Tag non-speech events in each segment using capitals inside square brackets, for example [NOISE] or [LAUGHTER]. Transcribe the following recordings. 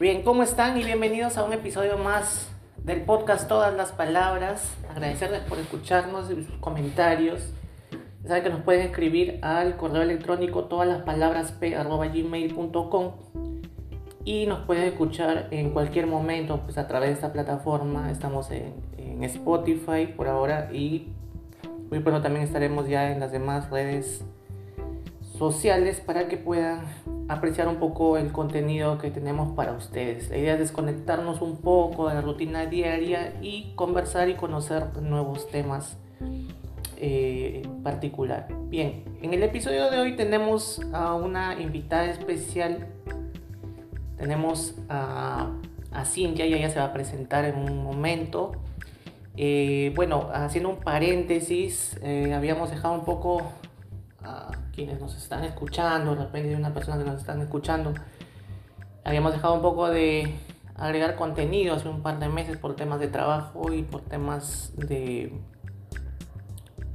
Bien, ¿cómo están? Y bienvenidos a un episodio más del podcast Todas las Palabras. Agradecerles por escucharnos y sus comentarios. Saben que nos pueden escribir al correo electrónico todas las palabras gmail.com y nos pueden escuchar en cualquier momento pues a través de esta plataforma. Estamos en, en Spotify por ahora y muy pronto también estaremos ya en las demás redes sociales para que puedan apreciar un poco el contenido que tenemos para ustedes. La idea es desconectarnos un poco de la rutina diaria y conversar y conocer nuevos temas eh, en particular. Bien, en el episodio de hoy tenemos a una invitada especial. Tenemos a, a Cintia, ella ya se va a presentar en un momento. Eh, bueno, haciendo un paréntesis, eh, habíamos dejado un poco a quienes nos están escuchando, de repente de una persona que nos están escuchando, habíamos dejado un poco de agregar contenido hace un par de meses por temas de trabajo y por temas de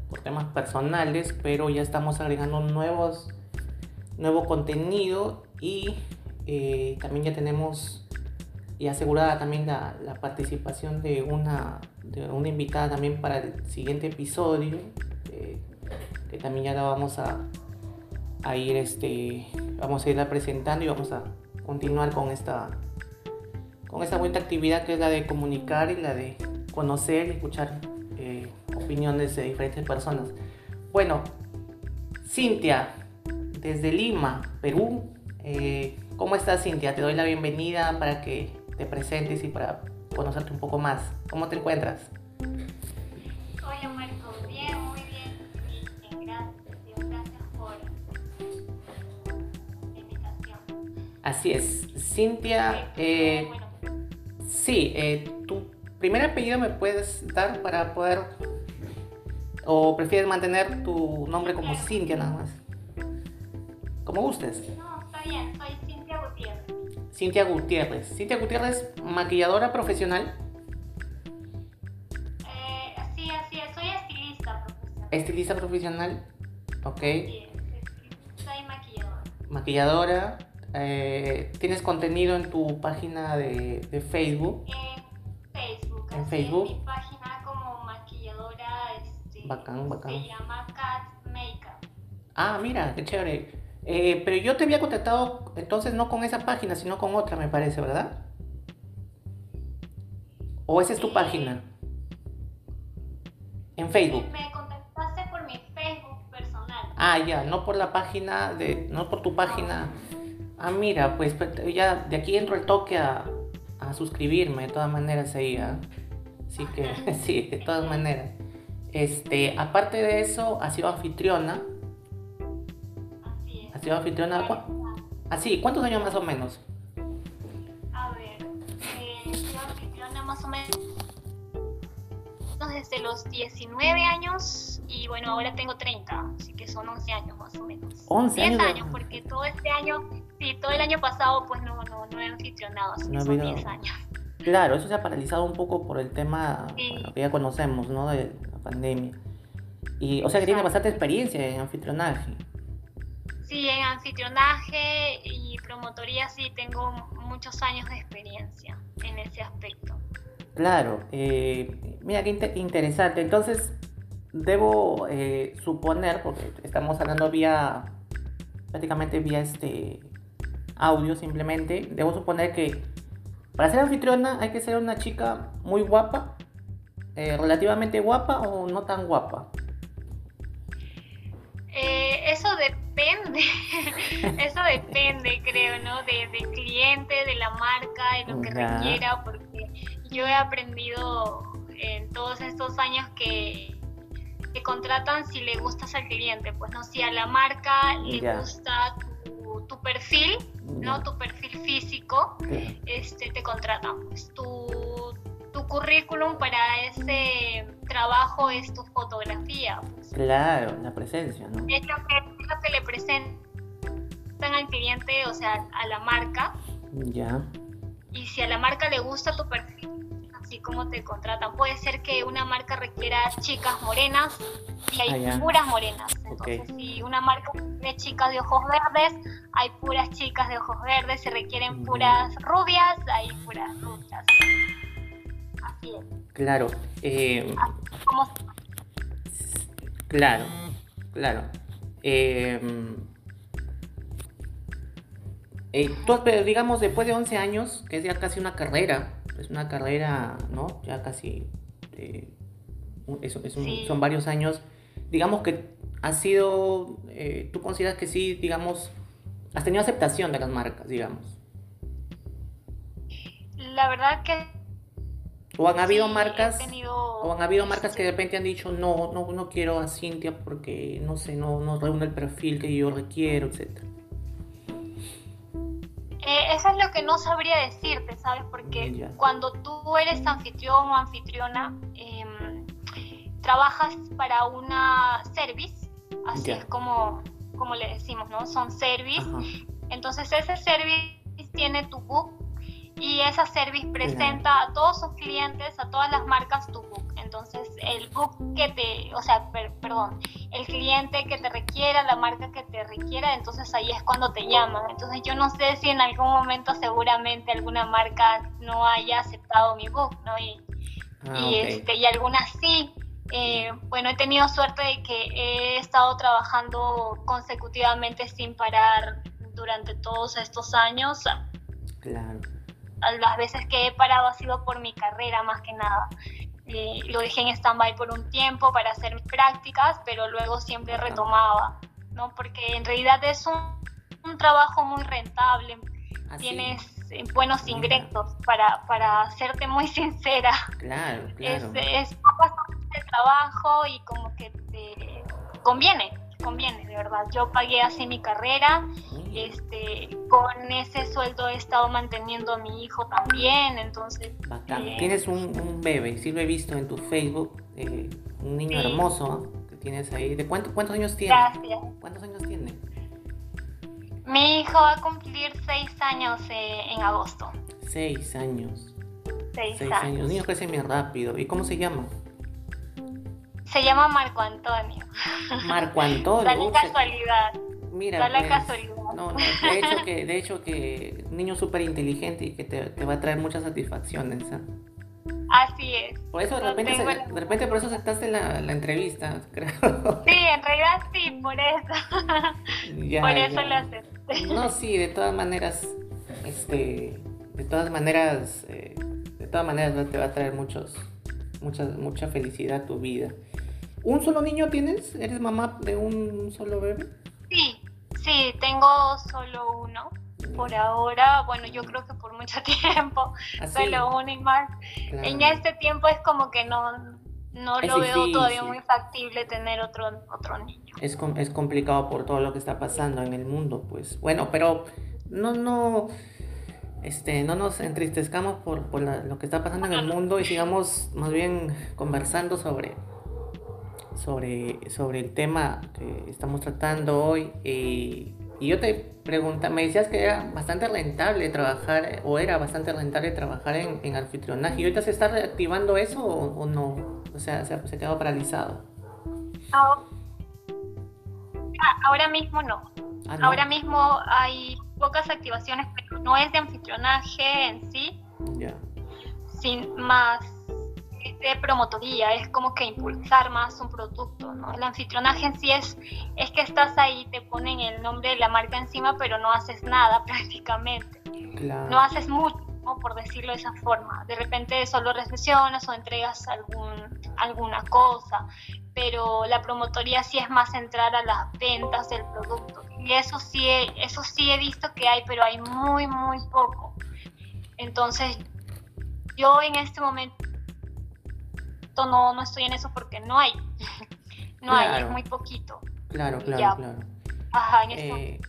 por temas personales, pero ya estamos agregando nuevos nuevo contenido y eh, también ya tenemos y asegurada también la, participación de una, de una invitada también para el siguiente episodio. Eh, que también ya la vamos a, a ir este vamos a irla presentando y vamos a continuar con esta con esta buena actividad que es la de comunicar y la de conocer y escuchar eh, opiniones de diferentes personas bueno Cintia desde Lima Perú eh, ¿cómo estás Cintia? te doy la bienvenida para que te presentes y para conocerte un poco más ¿cómo te encuentras? Así es. Cintia, eh, sí, eh, tu primer apellido me puedes dar para poder... ¿O prefieres mantener tu nombre como Cintia nada más? Como gustes. No, está bien, soy Cintia Gutiérrez. Cintia Gutiérrez. Cintia Gutiérrez, maquilladora profesional. Eh, sí, así es, soy estilista profesional. Estilista profesional, ok. Sí, soy maquilladora. Maquilladora. Eh, ¿Tienes contenido en tu página de, de Facebook? En Facebook. En así Facebook. Es mi página como maquilladora este, Bacán, bacán. se llama Cat Makeup. Ah, mira, qué chévere. Eh, pero yo te había contactado entonces no con esa página, sino con otra, me parece, ¿verdad? ¿O esa es tu página? En Facebook. Me contactaste por mi Facebook personal. Ah, ya, no por la página de, no por tu página. Ah, mira, pues pues, ya de aquí entro el toque a, a suscribirme, de todas maneras ahí, ¿ah? Así que, [LAUGHS] sí, de todas maneras. Este, aparte de eso, ha sido anfitriona. Así es. Ha sido anfitriona. ¿cu- Así, ¿cuántos años más o menos? A ver, eh, yo anfitriona más o menos desde los 19 años y bueno, ahora tengo 30, así que son 11 años más o menos. 11 10 años años, porque todo este año, sí, todo el año pasado pues no, no, no he anfitrionado, así No que ha son habido- 10 años. Claro, eso se ha paralizado un poco por el tema Sí. bueno, que ya conocemos, ¿no? De la pandemia. Y, o sea que tiene bastante experiencia en anfitrionaje. Sí, en anfitrionaje y promotoría sí tengo muchos años de experiencia en ese aspecto. Claro, eh, mira qué inte- interesante. Entonces, debo eh, suponer, porque estamos hablando vía, prácticamente vía este audio simplemente, debo suponer que para ser anfitriona hay que ser una chica muy guapa, eh, relativamente guapa o no tan guapa. Eh, eso depende, [LAUGHS] eso depende, creo, ¿no? De, del cliente, de la marca, de lo que requiera, porque yo he aprendido en todos estos años que, que contratan si le gustas al cliente, pues no, si a la marca le gusta tu, tu perfil, ¿no? Tu perfil físico, este, te contratan. Pues tu, tu currículum para ese trabajo es tu fotografía, pues. Claro, la presencia, ¿no? es lo que, es lo que le presentan al cliente, o sea, a la marca. Ya. Y si a la marca le gusta tu perfil, así como te contratan. Puede ser que una marca requiera chicas morenas y hay Ah, puras morenas. Entonces, si una marca de chicas de ojos verdes, hay puras chicas de ojos verdes. Si requieren puras rubias, hay puras rubias. Así es. Claro. eh, Como Claro, claro. Eh, eh, tú, digamos, después de 11 años, que es ya casi una carrera, es una carrera, ¿no? Ya casi, eh, un- es- es un- Sí. son varios años. Digamos que ha sido, eh, tú consideras que sí, digamos, has tenido aceptación de las marcas, digamos. la verdad que O han habido sí, marcas... tenido, O han habido marcas que de repente han dicho, no, no, no quiero a Cintia porque, no sé, no, no reúne el perfil que yo requiero, etc. Eh, eso es lo que no sabría decirte, ¿sabes? Porque cuando tú eres anfitrión o anfitriona, em, trabajas para una service, así es como, como le decimos, ¿no? Son service. Ajá. Entonces ese service tiene tu book y esa service presenta a todos sus clientes, a todas las marcas tu book. Entonces el book que te, o sea, per- perdón, el cliente que te requiera, la marca que te requiera, entonces ahí es cuando te llaman. Entonces yo no sé si en algún momento seguramente alguna marca no haya aceptado mi book, ¿no? Y, Ah, y, este, y algunas sí. Eh, bueno, he tenido suerte de que he estado trabajando consecutivamente sin parar durante todos estos años. Claro. Las veces que he parado ha sido por mi carrera más que nada. Eh, lo dejé en stand-by por un tiempo para hacer mis prácticas, pero luego siempre retomaba, ¿no? Porque en realidad es un, un trabajo muy rentable, Así. tienes eh, buenos ingresos, para, para serte muy [LAUGHS] sincera. Claro, Es, claro. es horas de trabajo y como que te conviene, conviene, de verdad. Yo pagué así mi carrera, Muy este, con ese sueldo he estado manteniendo a mi hijo también, entonces bacán. eh, Tienes un, un bebé, sí lo he visto en tu Facebook, eh, un niño Sí. hermoso que tienes ahí. ¿De cuánto- cuántos años tiene? gracias. ¿Cuántos años tiene? Mi hijo va a cumplir seis años eh, en agosto. Seis años. Seis, Seis años. años. Niños crecen bien rápido. ¿Y cómo se llama? Se llama Marco Antonio. Marco [LAUGHS] Antonio. Da la casualidad. Mira, Da la pues, casualidad. No, no, de hecho que, de hecho que [LAUGHS] niño súper inteligente y que te, te va a traer muchas satisfacciones. ¿ah? Así es. Por eso de repente, se- de repente por eso aceptaste la, la entrevista, creo. [LAUGHS] Sí, en realidad sí, por eso. Ya, por eso lo acepté. No, sí, de todas maneras, este, de todas maneras, eh, de todas maneras te va a traer muchos, muchas, mucha felicidad a tu vida. ¿Un solo niño tienes? ¿Eres mamá de un solo bebé? Sí, sí, tengo solo uno. Por ahora, bueno, yo creo que por mucho [LAUGHS] tiempo, Así, solo uno y más. claro. En este tiempo es como que no, no Es lo veo todavía muy factible tener otro, otro niño. Es, es complicado por todo lo que está pasando en el mundo, pues. Bueno, pero no, no, este, no nos entristezcamos por, por la- lo que está pasando en el mundo y sigamos más bien conversando sobre, sobre, sobre el tema que estamos tratando hoy. Y, y yo te pregunta, me decías que era bastante rentable trabajar, o era bastante rentable trabajar en, en anfitrionaje. ¿Y ahorita se está reactivando eso o, o no? O sea, se, se quedado paralizado. Ahora, ah, ahora mismo no. Ah, ¿no? Ahora mismo hay pocas activaciones, pero no es de anfitrionaje en sí, sin más de promotoría, es como que impulsar más un producto, ¿no? El anfitrionaje en sí es, es que estás ahí, te ponen el nombre de la marca encima, pero no haces nada [LAUGHS] prácticamente, Claro. no haces mucho, ¿no? por decirlo de esa forma. De repente solo recepcionas o entregas algún, alguna cosa, pero la promotoría sí es más entrar a las ventas del producto. Y eso sí, he- eso sí he visto que hay, pero hay muy, muy poco. Entonces, yo en este momento no, no estoy en eso porque no hay. [LAUGHS] No hay, es muy poquito. Claro, claro, Ya. claro. Ajá, en este Eh,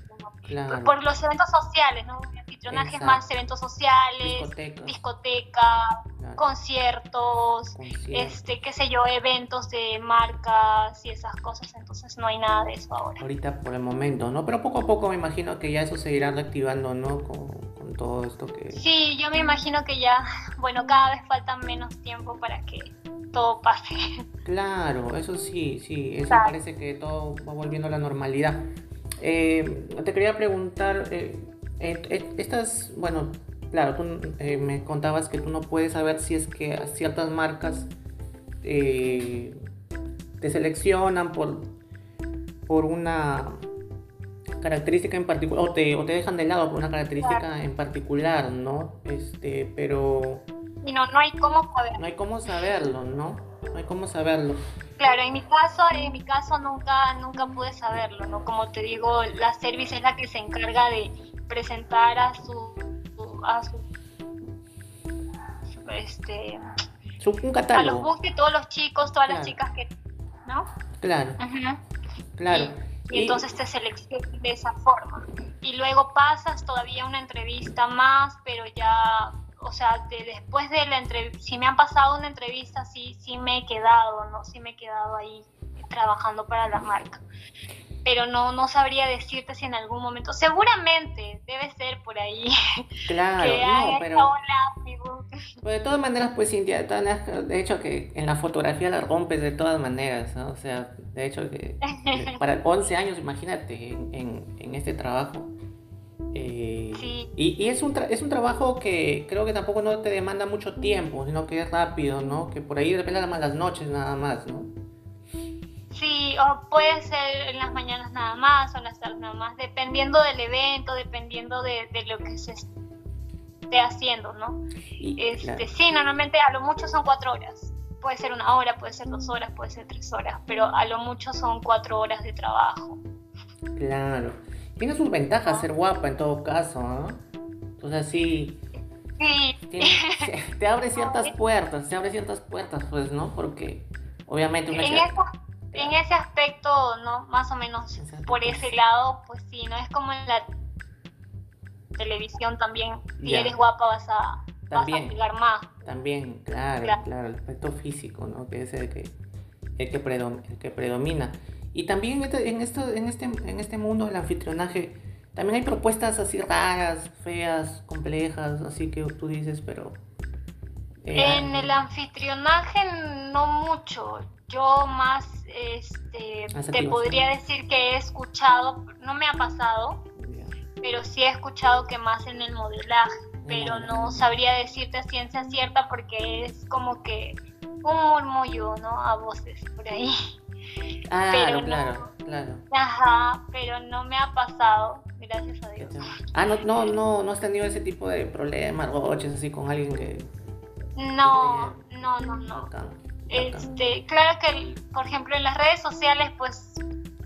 claro. Por los eventos sociales, ¿no? Anfitrionaje es Exacto. más eventos sociales, Discotecas, discoteca, claro, conciertos, conciertos. este, qué sé yo, eventos de marcas y esas cosas, entonces no hay nada de eso ahora. Ahorita por el momento, ¿no? Pero poco a poco me imagino que ya eso se irá reactivando, ¿no? Con, con todo esto que... Sí, yo me imagino que ya, bueno, cada vez falta menos tiempo para que todo pase. Claro, eso sí, sí, eso parece que todo va volviendo a la normalidad. Eh, te quería preguntar, eh, eh, estas, bueno, claro, tú me contabas que tú no puedes saber si es que ciertas marcas te seleccionan por, por una característica en particular, o te, o te dejan de lado por una característica en particular, ¿no? Este, pero... Y no, no hay cómo saberlo. No hay cómo saberlo, ¿no? No hay cómo saberlo. Claro, en mi caso, en mi caso nunca, nunca pude saberlo, ¿no? Como te digo, la service es la que se encarga de presentar a su, a su, este, un catálogo. A los bus de todos los chicos, todas las chicas que, ¿no? Claro. Claro. Y, entonces te seleccionas de esa forma. Y luego pasas todavía una entrevista más, pero ya, o sea, después de la entrevista, si me han pasado una entrevista, sí, sí me he quedado, ¿no? Sí me he quedado ahí trabajando para la marca pero no, no sabría decirte si en algún momento, seguramente debe ser por ahí. [LAUGHS] Claro, no, pero... Pues de todas maneras, pues Cintia, de hecho que en la fotografía la rompes de todas maneras, ¿no? O sea, de hecho que [LAUGHS] para 11 años, imagínate, en, en, este trabajo. Eh, sí. y, y, es, un es un trabajo que creo que tampoco no te demanda mucho tiempo, sino que es rápido, ¿no? Que por ahí de las noches nada más, ¿no? O puede ser en las mañanas nada más o en las tardes nada más, dependiendo del evento, dependiendo de, lo que se esté haciendo, ¿no? este, Sí, normalmente a lo mucho son cuatro horas. Puede ser una hora, puede ser dos horas, puede ser tres horas, pero a lo mucho son cuatro horas de trabajo. Claro. Tiene sus ventajas ser guapa en todo caso, ¿no? Sea, sí. Sí. te abre ciertas [LAUGHS] puertas, te abre ciertas puertas, pues, ¿no? Porque obviamente una en en ese aspecto, ¿no? Más o menos por ese lado, pues sí, ¿no? Es como en la televisión también, si eres guapa vas a, también, más. También, claro, claro, el aspecto físico, ¿no? Que es el que, el que, predomina. Y también este, en, esto, en, este, en este mundo del anfitrionaje, también hay propuestas así raras, feas, complejas, así que tú dices, pero... En el anfitrionaje no mucho yo más este, te podría decir que he escuchado, no me ha pasado, pero sí he escuchado que más en el modelaje, pero no sabría decirte a ciencia cierta porque es como que un murmullo, ¿no? A voces por ahí. Ah, pero claro, claro. Ajá, pero no me ha pasado, gracias a Dios. Ah, no, no, no, no has tenido ese tipo de problemas, roches así con alguien que... No, no, no, no. Este, claro que, por ejemplo, en las redes sociales, pues,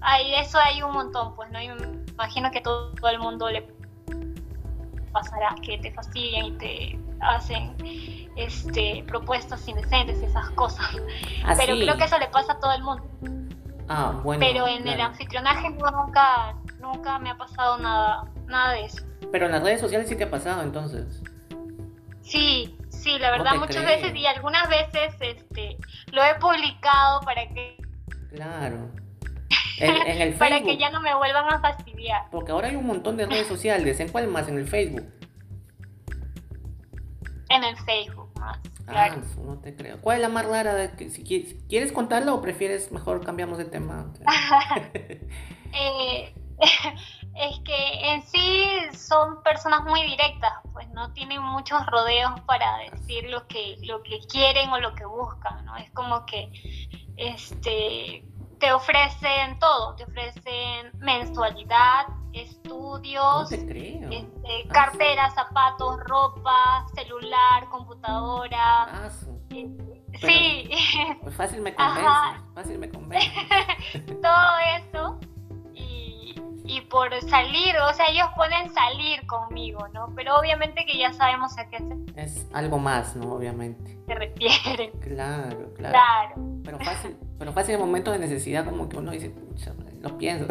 hay, eso hay un montón, pues, ¿no? imagino que todo, el mundo le pasará, que te fastidian y te hacen este, propuestas indecentes, esas cosas. Ah, Pero creo que eso le pasa a todo el mundo. Ah, bueno. Pero en el anfitrionaje nunca, nunca me ha pasado nada, nada de eso. Pero en las redes sociales sí te ha pasado entonces. Sí, Sí, la verdad, muchas veces y algunas veces este, lo he publicado para que... Claro. [LAUGHS] En, el para que ya no me vuelvan a fastidiar. Porque ahora hay un montón de redes sociales. ¿En cuál más? ¿En el Facebook? En el Facebook más. Ah, claro. Ah, no te creo. ¿Cuál es la más rara? De que, si quieres, ¿Quieres contarla o prefieres mejor cambiamos de tema? [LAUGHS] eh, [LAUGHS] es que en sí son personas muy directas, pues no tienen muchos rodeos para decir lo que, lo que quieren o lo que buscan, ¿no? Es como que este te ofrecen todo, te ofrecen mensualidad, estudios, este, ah, cartera, zapatos, ropa, celular, computadora. Ah, sí. [LAUGHS] Pues fácil me convence, fácil me convence. [LAUGHS] todo eso y por salir, o sea, ellos pueden salir conmigo, ¿no? Pero obviamente que ya sabemos a qué se... Es algo más, ¿no? Obviamente. [LAUGHS] Se refieren. Claro, claro. Claro. Pero fácil, pero fácil en momentos de necesidad como que uno dice, pucha, lo pienso.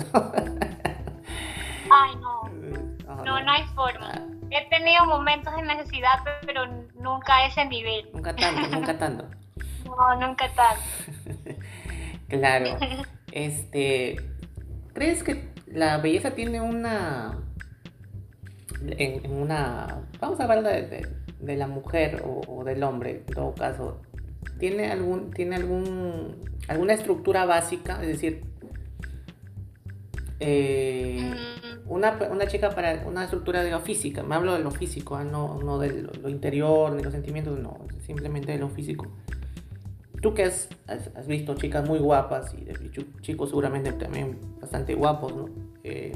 Ay, no. [LAUGHS] No, no hay forma. Ah. He tenido momentos de necesidad, pero nunca a ese nivel. Nunca tanto, nunca tanto. [LAUGHS] No, nunca tanto. claro. Este, ¿crees que la belleza tiene una en, una... Vamos a hablar de, de, la mujer o, del hombre, en todo caso. ¿Tiene, algún, tiene algún, alguna estructura básica? Es decir, eh, una, una, chica para una estructura de lo física, me hablo de lo físico, ¿ah? no, no de lo, interior, de los sentimientos, no, simplemente de lo físico. Tú que has, has, visto chicas muy guapas y chicos seguramente también bastante guapos, ¿no? Eh,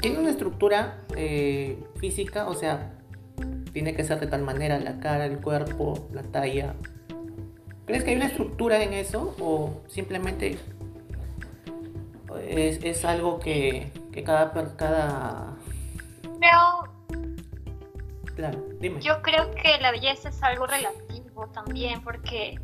tiene una estructura eh, física, o sea, tiene que ser de tal manera la cara, el cuerpo, la talla. ¿Crees que hay una estructura en eso o simplemente es, es algo que, que cada, cada... Claro, dime. Yo creo que la belleza es algo relativo también, porque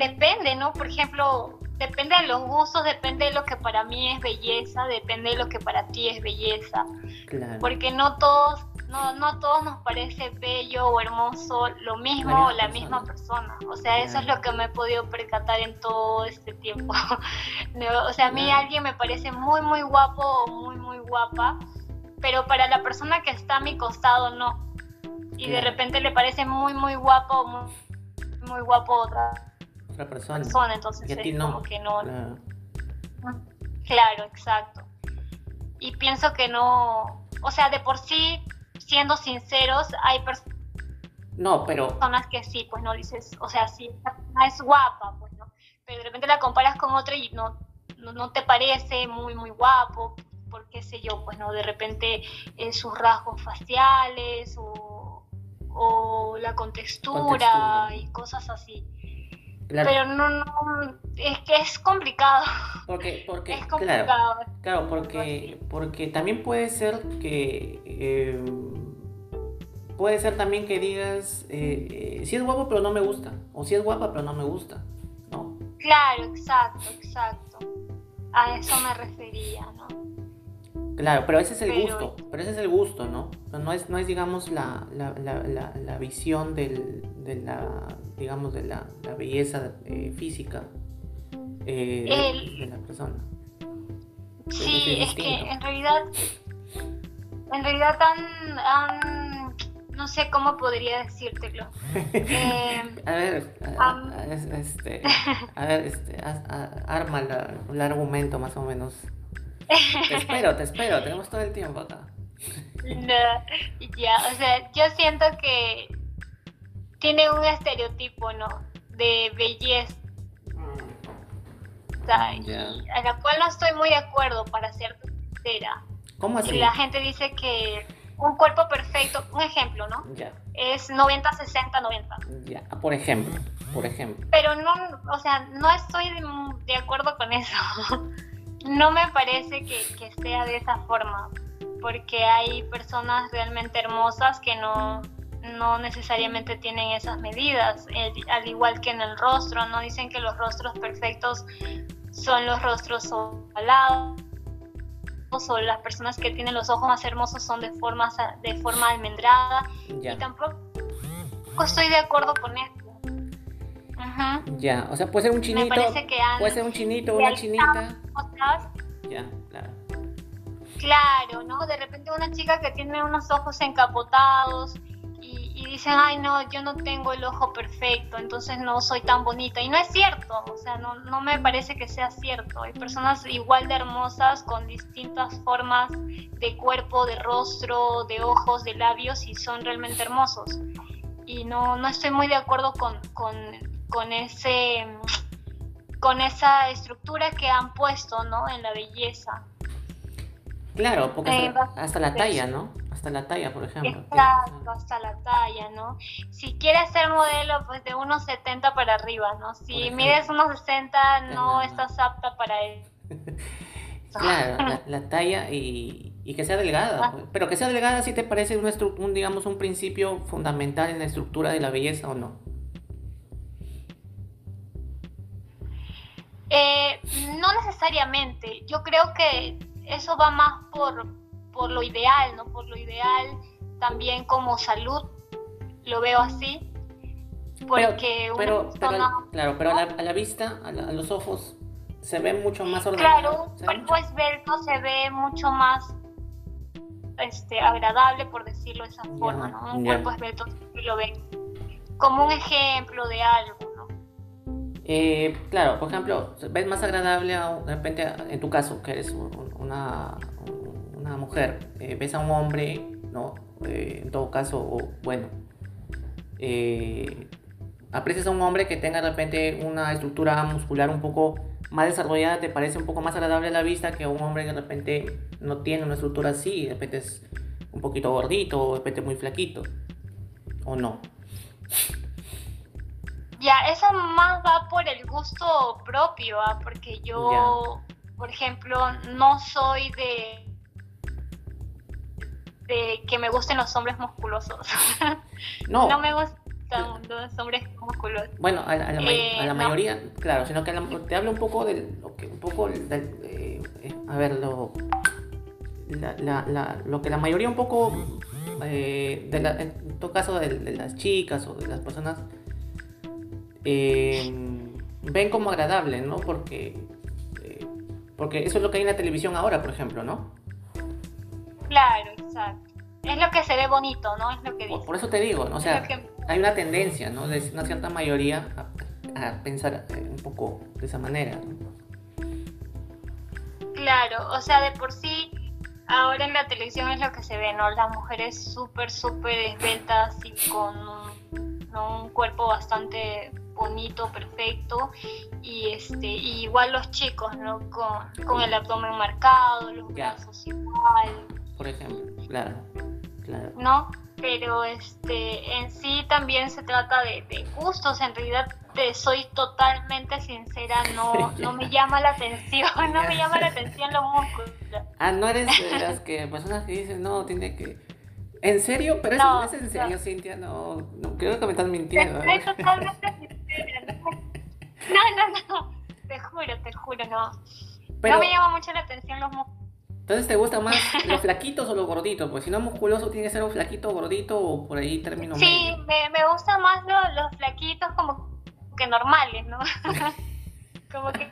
depende, ¿no? Por ejemplo, depende de los gustos, depende de lo que para mí es belleza, depende de lo que para ti es belleza. Claro. Porque no todos, no, no todos nos parece bello o hermoso lo mismo o la misma persona. O sea, eso es lo que me he podido percatar en todo este tiempo. [LAUGHS] o sea, a mí alguien me parece muy, muy guapo o muy, muy guapa, pero para la persona que está a mi costado no. Y de repente le parece muy, muy guapo o muy, muy guapo otra persona. entonces es como que no. Claro. exacto. Y pienso que no, o sea, de por sí, siendo sinceros, hay personas no, pero... personas que sí, pues no dices, o sea, sí, es guapa, pues no, pero de repente la comparas con otra y no, no, te parece muy, muy guapo, por qué sé yo, pues no, de repente eh, sus rasgos faciales o, o la contextura, y cosas así. Pero no, no, es que es complicado. Porque, porque, es complicado. Claro, porque, porque también puede ser que, eh, puede ser también que digas, eh, eh, si es guapo pero no me gusta, o si es guapa pero no me gusta, ¿no? Claro, exacto, exacto. A eso me refería, ¿no? Claro, pero ese es el gusto, pero ese es el gusto, ¿no? No es, no es digamos, la, la, la, la visión del, de la, digamos, de la, belleza eh, física eh, de, la persona. Sí, es, que en realidad, en realidad tan, no sé cómo podría decírtelo. [LAUGHS] Eh, a ver, este, a ver, este, arma el argumento más o menos. Te espero, te espero, tenemos todo el tiempo acá. No, ya, o sea, yo siento que tiene un estereotipo, ¿no? De belleza. a la cual no estoy muy de acuerdo, para ser sincera. ¿Cómo así? La gente dice que un cuerpo perfecto, un ejemplo, ¿no? Ya. Es 90, 60, 90. Ya, por ejemplo, por ejemplo. Pero no, o sea, no estoy de acuerdo con eso. [LAUGHS] no me parece que, que sea de esa forma, porque hay personas realmente hermosas que no, no necesariamente tienen esas medidas, al igual que en el rostro, no dicen que los rostros perfectos son los rostros ovalados o las personas que tienen los ojos más hermosos son de forma, de forma almendrada y tampoco estoy de acuerdo con esto. Ya, o sea, puede ser un chinito, puede ser un chinito, una chinita. ya, claro. Claro, ¿no? De repente una chica que tiene unos ojos encapotados, y dicen, ay no, yo no tengo el ojo perfecto, entonces no soy tan bonita. Y no es cierto, o sea, no, no me parece que sea cierto. Hay personas igual de hermosas con distintas formas de cuerpo, de rostro, de ojos, de labios y son realmente hermosos. Y no, no estoy muy de acuerdo con, con, con ese con esa estructura que han puesto ¿no? en la belleza. Claro, porque eh, hasta la talla, ¿no? hasta la talla, por ejemplo. Exacto, hasta la talla, ¿no? Si quieres ser modelo, pues de unos 70 para arriba, ¿no? Si mides unos 60, no estás apta para él. [LAUGHS] claro, la, talla y, y, que sea delgada. Pues. Pero que sea delgada, ¿sí te parece un, un, digamos, un principio fundamental en la estructura de la belleza o no? Eh, no necesariamente. Yo creo que eso va más por, por lo ideal, ¿no? Por lo ideal también como salud, lo veo así. Porque pero, claro, pero a la, vista, a, los ojos, se ve mucho más ordenado. Claro, un cuerpo esbelto se ve mucho más este, agradable, por decirlo de esa forma, ¿no? Un cuerpo esbelto lo ven como un ejemplo de algo. Eh, claro, por ejemplo, ves más agradable de repente en tu caso, que eres una, una mujer, eh, ves a un hombre, ¿no? Eh, en todo caso, bueno, aprecias a un hombre que tenga de repente una estructura muscular un poco más desarrollada, te parece un poco más agradable a la vista que un hombre que de repente no tiene una estructura así, de repente es un poquito gordito, o de repente muy flaquito, o no. Ya, eso más va por el gusto propio, ¿ah? porque yo, por ejemplo, no soy de de que me gusten los hombres musculosos. No. [LAUGHS] no me gustan los hombres musculosos. Bueno, a, la, eh, mayoría, claro, sino que te hablo un poco del, un poco eh, a ver, lo, lo que la mayoría un poco, eh, de en todo caso de, las chicas o de las personas, ven como agradable, ¿no? Porque, porque eso es lo que hay en la televisión ahora, por ejemplo, ¿no? Claro, exacto. Es lo que se ve bonito, ¿no? Es lo que Por, eso te digo, ¿no? O sea, hay una tendencia, ¿no? De una cierta mayoría a, pensar eh, un poco de esa manera. Claro, o sea, de por sí, ahora en la televisión es lo que se ve, ¿no? Las mujeres súper, súper esbeltas y con un, cuerpo bastante bonito, perfecto, y este igual los chicos, ¿no? Con, con el abdomen marcado, los brazos igual. Por ejemplo, claro, claro. ¿No? pero este en sí también se trata de, gustos en realidad te soy totalmente sincera no no me [LAUGHS] llama la atención no me llama la atención los músculos ah no eres de las que personas que dicen no tiene que en serio pero eso no, es en serio Cintia no, no creo que me estás mintiendo estoy totalmente sincera [LAUGHS] no no no te juro te juro no no me llama mucho la atención los músculos entonces, ¿te gusta más [LAUGHS] los flaquitos o los gorditos? Pues si no musculoso, tiene que ser un flaquito gordito o por ahí término. Sí, me, me gustan más los, los, flaquitos como que normales, ¿no? [LAUGHS] como que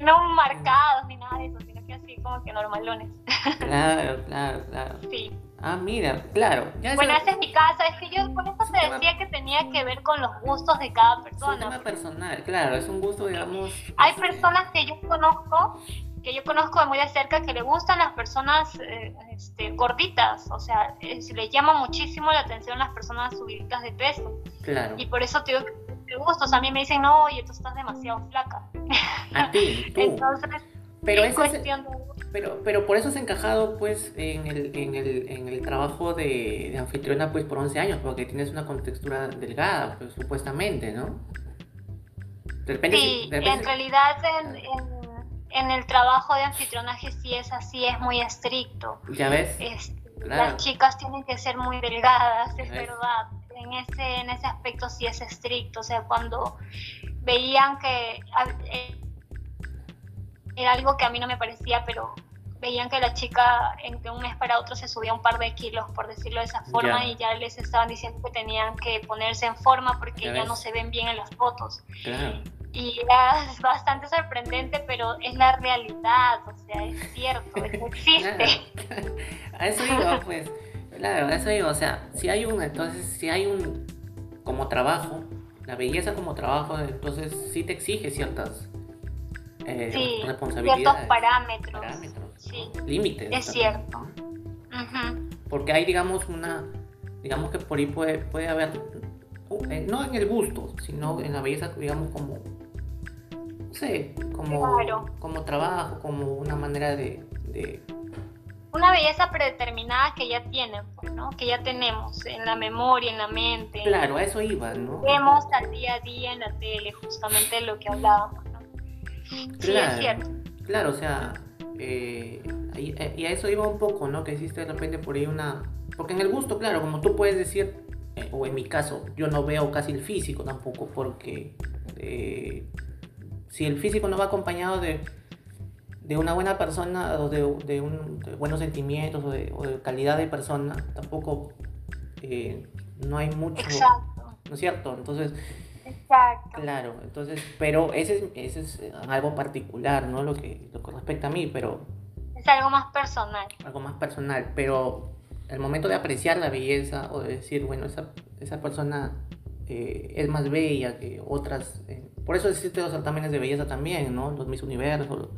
no marcados ni nada de eso, sino que así como que normalones. claro, claro, claro. Sí. Ah, mira, claro. bueno, esa es mi casa. Es que yo con eso te decía que tenía que ver con los gustos de cada persona. Es un tema personal, claro, es un gusto, digamos. Hay personas que yo conozco que yo conozco de muy de cerca que le gustan las personas eh, este, gorditas, o sea, eh, se le llama muchísimo la atención las personas subidas de peso. Claro. Y por eso te digo que gustos. A mí me dicen, no, oye, tú estás demasiado flaca. A ti, [LAUGHS] tú. Entonces, pero es cuestión de... Pero, pero por eso has encajado pues en el, en el, en el trabajo de, de, anfitriona pues por 11 años, porque tienes una contextura delgada, pues supuestamente, ¿no? De repente, sí, en realidad en en el trabajo de anfitrionaje sí es así, es muy estricto. Ya ves. Las chicas tienen que ser muy delgadas, es verdad. En ese, en ese aspecto sí es estricto. O sea, cuando veían que eh, era algo que a mí no me parecía, pero veían que la chica en que un mes para otro se subía un par de kilos, por decirlo de esa forma, y ya les estaban diciendo que tenían que ponerse en forma porque ya, no se ven bien en las fotos. Claro. Y es bastante sorprendente, pero es la realidad, o sea, es cierto, existe. [LAUGHS] A eso iba, pues, claro, a eso iba, o sea, si hay un, entonces, si hay un, como trabajo, la belleza como trabajo, entonces sí te exige ciertas eh, sí, responsabilidades. Ciertos parámetros. parámetros sí. Límites. Es cierto. Porque hay, digamos, una, digamos que por ahí puede, puede haber, eh, no en el gusto, sino en la belleza, digamos, como Sí, como, como trabajo, como una manera de, Una belleza predeterminada que ya tienen, pues, ¿no? Que ya tenemos en la memoria, en la mente. Claro, a eso iba, ¿no? Vemos al día a día en la tele, justamente lo que hablábamos, ¿no? Claro, sí, es cierto. Claro, o sea, eh, eh, y a eso iba un poco, ¿no? Que existe de repente por ahí una... Porque en el gusto, claro, como tú puedes decir, eh, o en mi caso, yo no veo casi el físico tampoco porque si el físico no va acompañado de, de una buena persona o de, de, un, buenos sentimientos o de, calidad de persona, tampoco no hay mucho. Exacto. ¿No es cierto? Entonces. Exacto. Claro, entonces, pero ese es, ese es algo particular, ¿no? Lo que, lo que respecta a mí, pero Es algo más personal. Algo más personal, pero el momento de apreciar la belleza o de decir, bueno, esa, esa persona eh, es más bella que otras. Eh, por eso existen los certámenes de belleza también, ¿no? Los Miss Universo,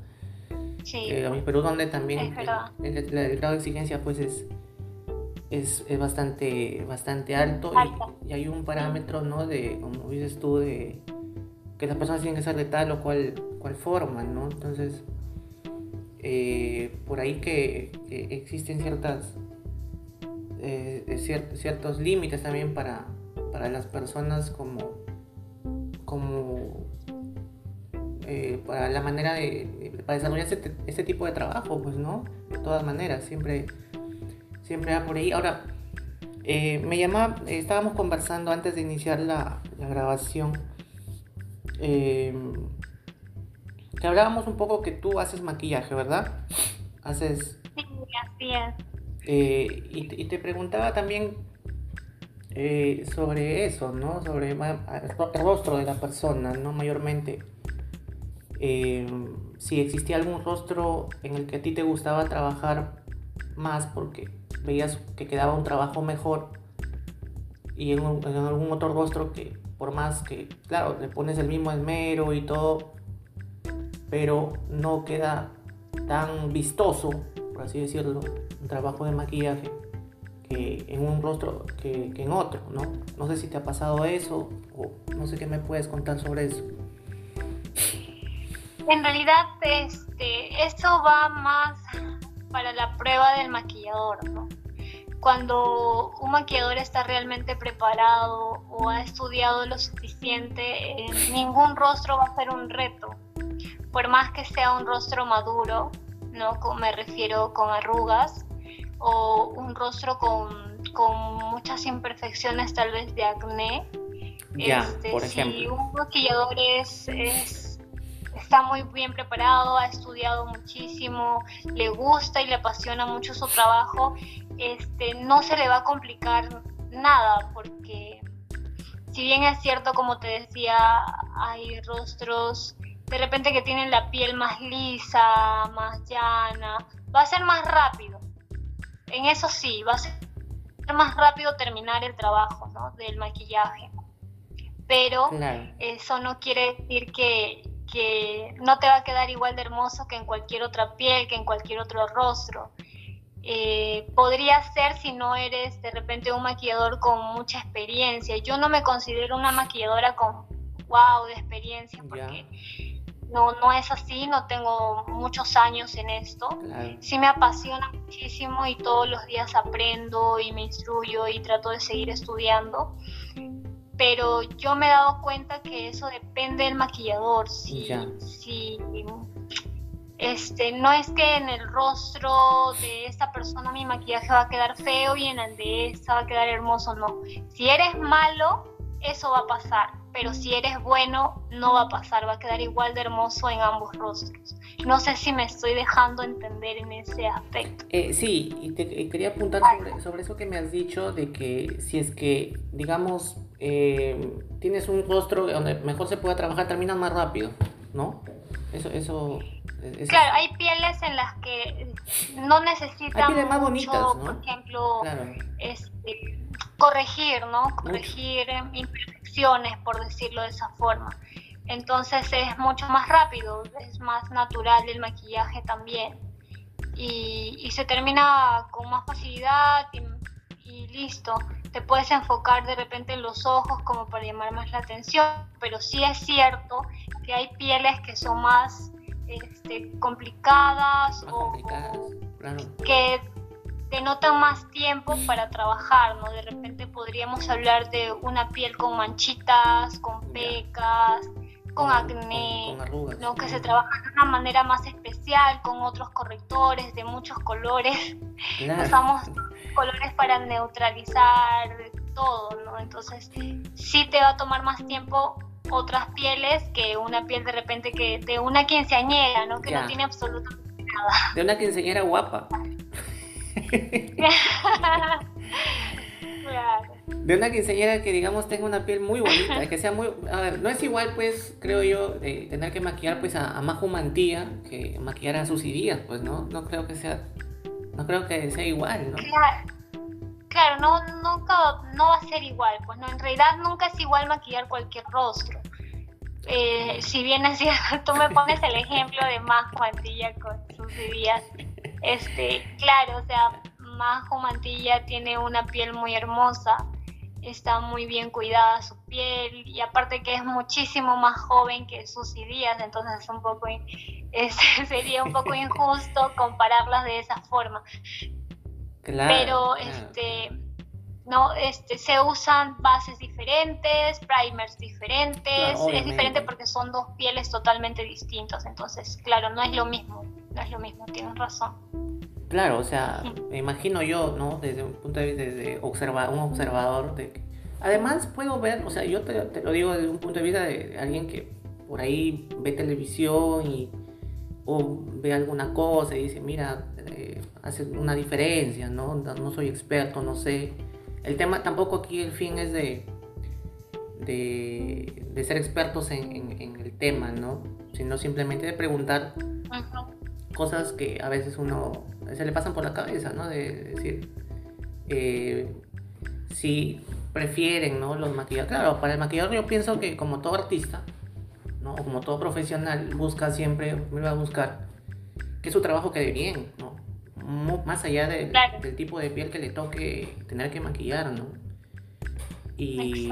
sí. eh, Miss Perú, donde también el, el, grado de exigencia pues es, es, es bastante, bastante alto, Y, y, hay un parámetro, ¿no? De, como dices tú, de que las personas tienen que ser de tal o cual, cual forma, ¿no? Entonces, eh, por ahí que, que existen ciertas eh, ciertos límites también para, para las personas como, como eh, para la manera de, para desarrollar este, este, tipo de trabajo, pues, ¿no? De todas maneras, siempre, siempre va por ahí. Ahora, eh, me llamaba, estábamos conversando antes de iniciar la, la grabación, que hablábamos un poco que tú haces maquillaje, ¿verdad? Haces... Sí, así es. Eh, y, te preguntaba también eh, sobre eso, ¿no? Sobre el rostro de la persona, ¿no? Mayormente. Eh, si existía algún rostro en el que a ti te gustaba trabajar más porque veías que quedaba un trabajo mejor y en, en algún otro rostro que por más que, claro, le pones el mismo esmero y todo, pero no queda tan vistoso, por así decirlo, un trabajo de maquillaje que en un rostro que, en otro, ¿no? No sé si te ha pasado eso o no sé qué me puedes contar sobre eso. En realidad, este, eso va más para la prueba del maquillador, ¿no? Cuando un maquillador está realmente preparado o ha estudiado lo suficiente, eh, ningún rostro va a ser un reto. Por más que sea un rostro maduro, ¿no? Me refiero con arrugas, o un rostro con, con muchas imperfecciones tal vez de acné. Ya, este, por ejemplo. Si un maquillador es, está muy bien preparado, ha estudiado muchísimo, le gusta y le apasiona mucho su trabajo, este, no se le va a complicar nada porque si bien es cierto, como te decía, hay rostros de repente que tienen la piel más lisa, más llana, va a ser más rápido en eso sí, va a ser más rápido terminar el trabajo ¿no? del maquillaje. Pero eso no quiere decir que, no te va a quedar igual de hermoso que en cualquier otra piel, que en cualquier otro rostro. Eh, podría ser si no eres de repente un maquillador con mucha experiencia. Yo no me considero una maquilladora con wow de experiencia porque no, no es así, no tengo muchos años en esto. Sí me apasiona muchísimo y todos los días aprendo y me instruyo y trato de seguir estudiando. Pero yo me he dado cuenta que eso depende del maquillador. Si, si este, no es que en el rostro de esta persona mi maquillaje va a quedar feo y en el de esta va a quedar hermoso, no. Si eres malo, eso va a pasar, pero si eres bueno, no va a pasar, va a quedar igual de hermoso en ambos rostros. No sé si me estoy dejando entender en ese aspecto. Eh, sí, y te quería apuntar sobre, eso que me has dicho, de que si es que, digamos, eh, tienes un rostro donde mejor se pueda trabajar, terminas más rápido, ¿no? Eso, eso, Claro, hay pieles en las que no necesitan más mucho, por ejemplo, este, corregir, ¿no? Corregir imperfecciones, por decirlo de esa forma. Entonces es mucho más rápido, es más natural el maquillaje también. Y, se termina con más facilidad y, listo. Te puedes enfocar de repente en los ojos como para llamar más la atención, pero sí es cierto que hay pieles que son más este, complicadas, o, que denotan más tiempo para trabajar, ¿no? De repente podríamos hablar de una piel con manchitas, con pecas, con acné, ¿no? Que se trabaja de una manera más especial, con otros correctores de muchos colores. Usamos colores para neutralizar todo, ¿no? Entonces, sí te va a tomar más tiempo otras pieles que una piel de repente que de una quinceañera, ¿no? Que no tiene absolutamente nada. De una quinceañera guapa. [LAUGHS] de una quinceañera que digamos tenga una piel muy bonita, que sea muy, a ver, no es igual pues, creo yo, de tener que maquillar pues a, a Majo Mantilla que maquillar a Susy Díaz, pues no, no creo que sea, no creo que sea igual, ¿no? Claro, claro no, nunca, no va a ser igual, pues no, en realidad nunca es igual maquillar cualquier rostro. Eh, si bien es cierto, [LAUGHS] tú me pones el ejemplo de Majo Mantilla con Díaz, este, claro, o sea, Majo Mantilla tiene una piel muy hermosa, está muy bien cuidada su piel y aparte que es muchísimo más joven que Susy Díaz, entonces un poco [LAUGHS] sería un poco injusto [LAUGHS] compararlas de esa forma. Pero este no este se usan bases diferentes, primers diferentes, es diferente porque son dos pieles totalmente distintas, entonces claro, no es lo mismo, no es lo mismo, tienes razón. Claro, o sea, me imagino yo, ¿no? Desde un punto de vista de observa un observador. De Además, puedo ver, o sea, yo te, lo digo desde un punto de vista de alguien que por ahí ve televisión y o ve alguna cosa y dice, mira, eh, hace una diferencia, ¿no? No soy experto, no sé. El tema, tampoco aquí el fin es de, de, ser expertos en, el tema, ¿no? Sino simplemente de preguntar cosas que a veces uno se le pasan por la cabeza, ¿no? De decir, eh, si prefieren, ¿no? Los maquilladores. Claro, para el maquillador yo pienso que como todo artista, ¿no? como todo profesional, busca siempre, me va a buscar que su trabajo quede bien, ¿no? Más allá del tipo de piel que le toque tener que maquillar, ¿no? Y,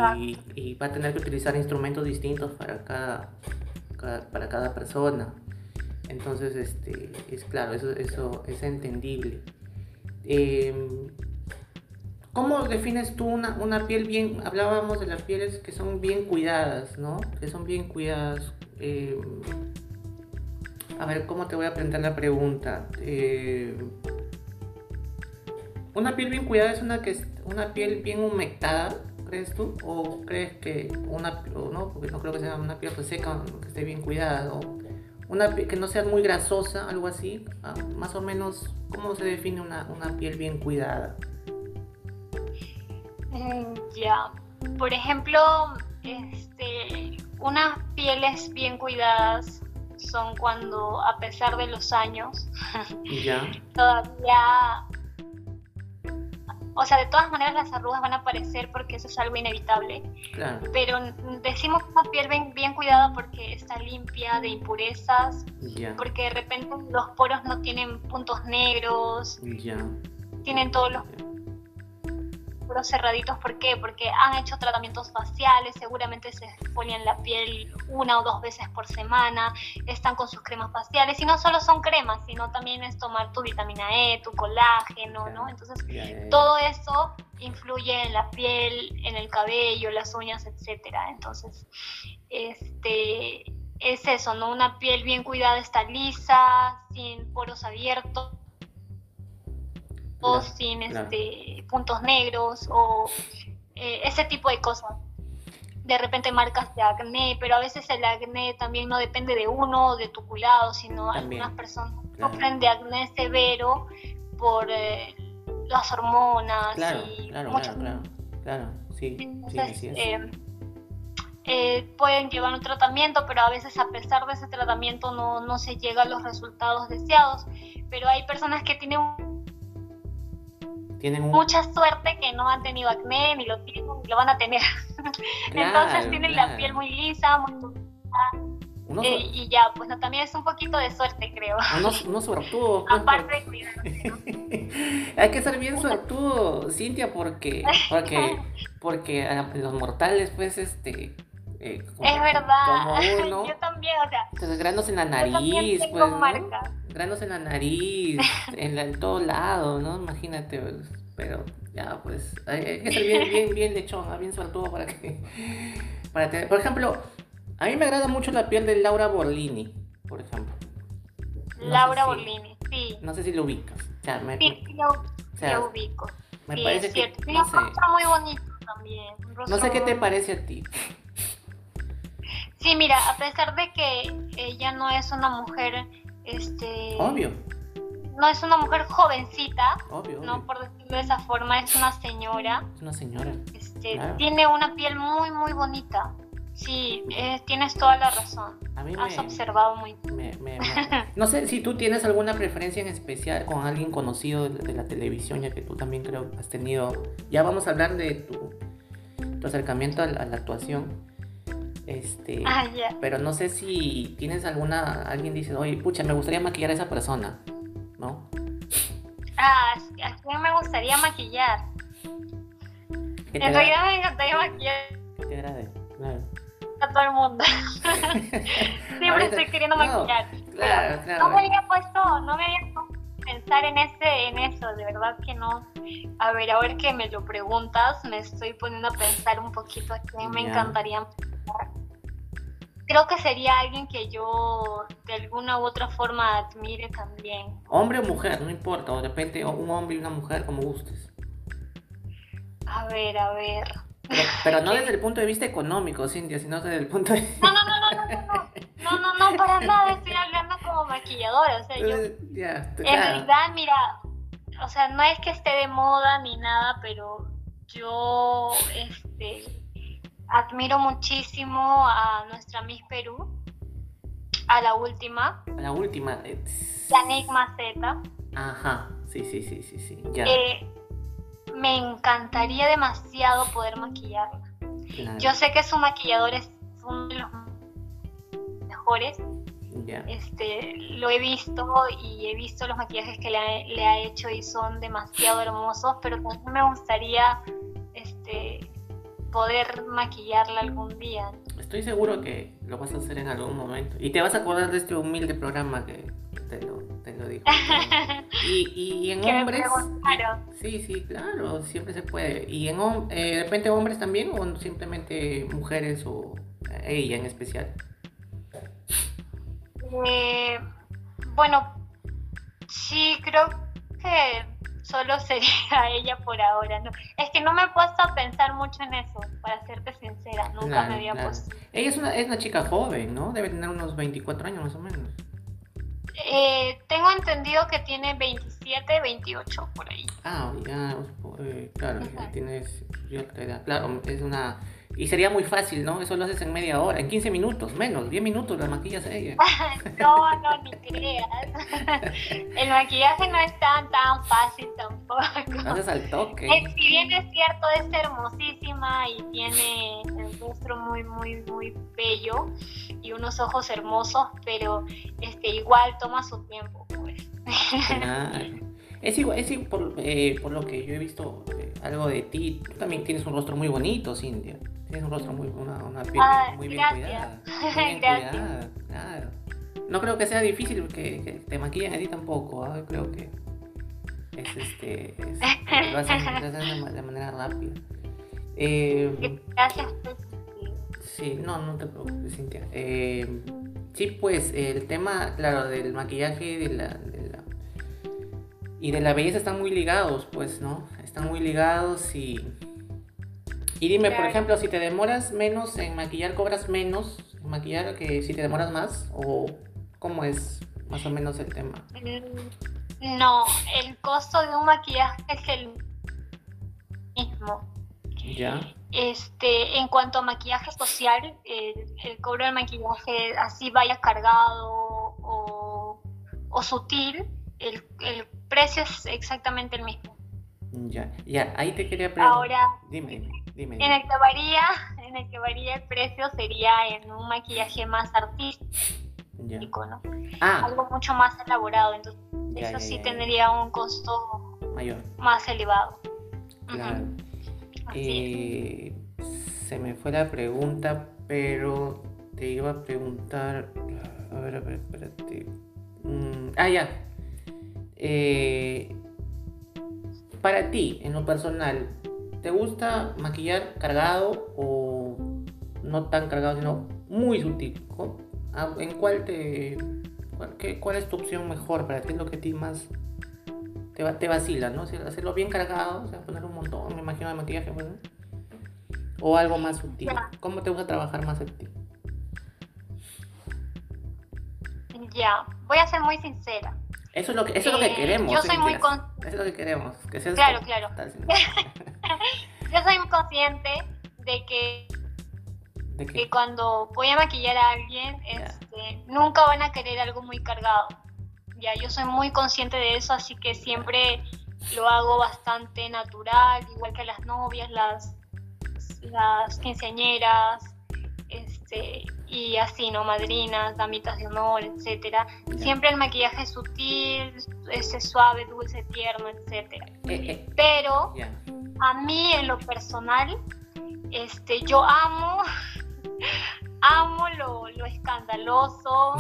y, va a tener que utilizar instrumentos distintos para cada, para cada persona. Entonces, este, es claro, eso, eso es entendible. Em, ¿Cómo defines tú una, una, piel bien? Hablábamos de las pieles que son bien cuidadas, ¿no? Que son bien cuidadas. Em, a ver, ¿cómo te voy a plantear la pregunta? Em, una piel bien cuidada es una que una piel bien humectada, ¿crees tú? ¿O crees que una, no? Porque no creo que sea una piel seca, que esté bien cuidada. Una que no sea muy grasosa, algo así. Ah, más o menos, ¿cómo se define una, piel bien cuidada? Mm, ya. Por ejemplo, este, unas pieles bien cuidadas son cuando, a pesar de los años, [LAUGHS] todavía o sea, de todas maneras las arrugas van a aparecer porque eso es algo inevitable. Claro. Pero decimos una piel bien, cuidada porque está limpia de impurezas, porque de repente los poros no tienen puntos negros, tienen todos los cerraditos. ¿Por qué? Porque han hecho tratamientos faciales, seguramente se exfolian la piel una o dos veces por semana, están con sus cremas faciales, y no solo son cremas, sino también es tomar tu vitamina E, tu colágeno, ¿no? Entonces, todo eso influye en la piel, en el cabello, las uñas, etcétera. Entonces, este es eso, ¿no? Una piel bien cuidada está lisa, sin poros abiertos o sin este, puntos negros o eh, ese tipo de cosas. De repente marcas de acné, pero a veces el acné también no depende de uno o de tu cuidado, sino algunas personas sufren de acné severo por eh, las hormonas claro, y claro, claro, claro, sí, eh, pueden llevar un tratamiento, pero a veces a pesar de ese tratamiento no, no se llega a los resultados deseados. Pero hay personas que tienen mucha suerte que no han tenido acné, ni lo tienen, ni lo van a tener. [LAUGHS] Entonces tienen la piel muy lisa, muy eh, y ya, pues también es un poquito de suerte, creo. Unos, unos suertudos. Pues, Aparte de [LAUGHS] cuidar. Hay que ser bien suertudo, Cintia, porque, porque, [LAUGHS] porque ah, los mortales, pues, este. Eh, es verdad. yo también, o sea. Entonces, granos en la nariz, pues. ¿no? Granos en la nariz, [LAUGHS] en, en todo lado, ¿no? Imagínate, pues, pero ya, pues, hay, que ser bien, bien, bien lechón, bien suertudo para que, para tener, por ejemplo, a mí me agrada mucho la piel de Laura Borlini, por ejemplo. Laura Borlini, sí. No sé si lo ubicas. O sea, me, sí, lo, ubico. Me parece es que, no sé. muy bonito también. No sé qué te parece a ti. Sí, mira, a pesar de que ella no es una mujer este, obvio. No es una mujer jovencita, obvio, no por decirlo de esa forma, es una señora. Es una señora. Este, Claro. Tiene una piel muy, muy bonita. Sí, eh, tienes toda la razón. A mí Has me, observado muy me- [LAUGHS] No sé si tú tienes alguna preferencia en especial con alguien conocido de, de la televisión, ya que tú también creo has tenido... Ya vamos a hablar de tu, tu acercamiento a la, a la actuación. Este, Ah, pero no sé si tienes alguna... Alguien dice, oye, pucha, me gustaría maquillar a esa persona, ¿no? Ah, ¿a quién me gustaría maquillar? En realidad me encantaría maquillar que te agrade, claro. a todo el mundo. [LAUGHS] Siempre Ahorita- estoy queriendo no, maquillar. Claro, No claro. me había puesto, no me había puesto a pensar en ese, en eso, de verdad que no. A ver, ahora que me lo preguntas, me estoy poniendo a pensar un poquito a quién me encantaría maquillar. Creo que sería alguien que yo de alguna u otra forma admire también. Hombre o mujer, no importa, o de repente un hombre y una mujer, como gustes. A ver, a ver. Pero, pero no [LAUGHS] desde el punto de vista económico, Cintia, sino desde el punto de... No, no, no, no, no, no, no, no, no, no, para nada, estoy hablando como maquilladora, o sea, yo Ya, En realidad, mira, o sea, no es que esté de moda ni nada, pero yo este, admiro muchísimo a nuestra Miss Perú, a la última, La última. eh, Yannick Maceta. Ajá, sí, sí, sí, sí, sí. Ya. Eh, me encantaría demasiado poder maquillarla. claro, Yo sé que su maquillador es uno de los mejores, ya. Este, lo he visto y he visto los maquillajes que le ha, le ha hecho y son demasiado hermosos, pero también me gustaría este, poder maquillarla algún día. Estoy seguro que lo vas a hacer en algún momento. Y te vas a acordar de este humilde programa que te lo, te lo digo. [LAUGHS] Y, y en Que hombres. Sí, sí, claro, siempre se puede. ¿Y en eh, de repente hombres también o simplemente mujeres o eh, ella en especial? Eh, bueno, sí, creo que solo sería ella por ahora. ¿no? Es que no me he puesto a pensar mucho en eso, para serte sincera, nunca Claro, me había claro. puesto. Ella es una, es una chica joven, ¿no? Debe tener unos 24 años más o menos. Eh, tengo entendido que tiene 27, 28 por ahí. Ah, ya, eh, claro, ya tienes cierta edad. Claro, es una... Y sería muy fácil, ¿no? Eso lo haces en media hora, en 15 minutos, menos, 10 minutos la maquillas [LAUGHS] a ella. No, no, ni creas. [LAUGHS] El maquillaje no es tan, tan fácil tampoco. Haces al toque. Eh, Si bien es cierto, es hermosísima y tiene el rostro muy, muy, muy bello y unos ojos hermosos, pero este igual toma su tiempo, pues. Claro. Es igual, es igual por, eh, por lo que yo he visto eh, algo de ti. Tú también tienes un rostro muy bonito, Cintia. Tienes un rostro muy, una, una piel Ah, muy bien gracias. cuidada. [LAUGHS] Muy bien Gracias. cuidada, claro. No creo que sea difícil que, que te maquillen a ti tampoco. ¿ah? Creo que es este. es- lo hacen, lo hacen de, ma- de manera rápida. Eh, Gracias. pues. Sí, no, no te preocupes, Cintia. Eh, sí, pues el tema, claro, del maquillaje de la, de la- y de la belleza están muy ligados, pues, ¿no? Están muy ligados y... Y dime, por ejemplo, si te demoras menos en maquillar, ¿cobras menos en maquillar que si te demoras más? ¿O cómo es más o menos el tema? Mm, No, el costo de un maquillaje es el mismo. ¿Ya? Este, en cuanto a maquillaje social, el, el cobro del maquillaje así vaya cargado o, o sutil, el, el precio es exactamente el mismo. Ya, ya, ahí te quería preguntar. Ahora, Dime, dime, dime. en el que varía, en el que varía el precio sería en un maquillaje más artístico. Ah, Algo mucho más elaborado, entonces Ya, eso ya, sí ya, tendría un costo mayor. más elevado. Claro. Eh, se me fue la pregunta, pero te iba a preguntar. A ver, a ver, espérate. Mm, ah, ya. Eh, para ti, en lo personal, ¿te gusta maquillar cargado o no tan cargado, sino muy sutil? ¿Cu- ah, ¿En cuál te. Cuál, qué- cuál es tu opción mejor para ti? ¿Es lo que a ti más te, va- te vacila, ¿no? Hacerlo bien cargado, o sea, poner un montón, me imagino, de maquillaje, pues. O algo más sutil. ¿Cómo te gusta trabajar más sutil? Ya, voy a ser muy sincera. Eso es lo que, eso es lo que Eh, queremos. yo soy muy con- Eso es lo que queremos. Que seas Claro, claro. [LAUGHS] yo soy consciente de que, que cuando voy a maquillar a alguien, este, nunca van a querer algo muy cargado. Ya, yo soy muy consciente de eso, así que siempre lo hago bastante natural, igual que las novias, las, las quinceañeras, este, y así, ¿no? Madrinas, damitas de honor, etcétera. Ya. Siempre el maquillaje sutil, ese suave, dulce, tierno, etcétera. Eh, eh, Pero a mí en lo personal, este, yo amo, [LAUGHS] amo lo, lo escandaloso,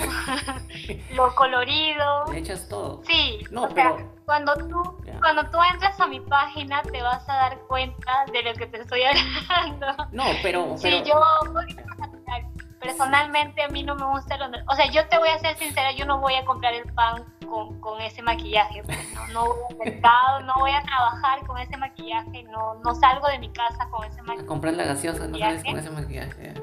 [LAUGHS] lo colorido. Le echas todo. Sí, No, o sea, cuando tú, cuando tú entras a mi página te vas a dar cuenta de lo que te estoy [LAUGHS] hablando. No, pero. Sí, pero yo poquito natural. Personalmente a mí no me gusta lo... O sea, yo te voy a ser sincera, yo no voy a comprar el pan con, con ese maquillaje. pues, no, no voy al mercado, no voy a trabajar con ese maquillaje, no, no salgo de mi casa con ese A maquillaje. comprar la gaseosa, no sales con ese maquillaje.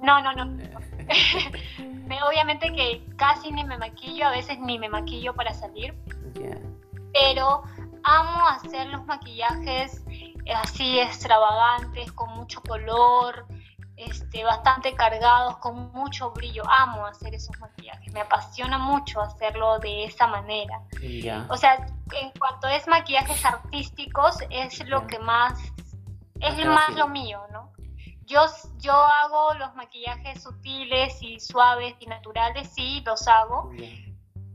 No, no, no. [LAUGHS] Me- Obviamente que casi ni me maquillo, a veces ni me maquillo para salir, pero amo hacer los maquillajes eh, así extravagantes, con mucho color, este, bastante cargados, con mucho brillo. Amo hacer esos maquillajes, me apasiona mucho hacerlo de esa manera. Ya. O sea, en cuanto es maquillajes artísticos, es lo Ya. que más, es Más más lo mío, ¿no? Yo, yo hago los maquillajes sutiles y suaves y naturales, sí, los hago, Ya.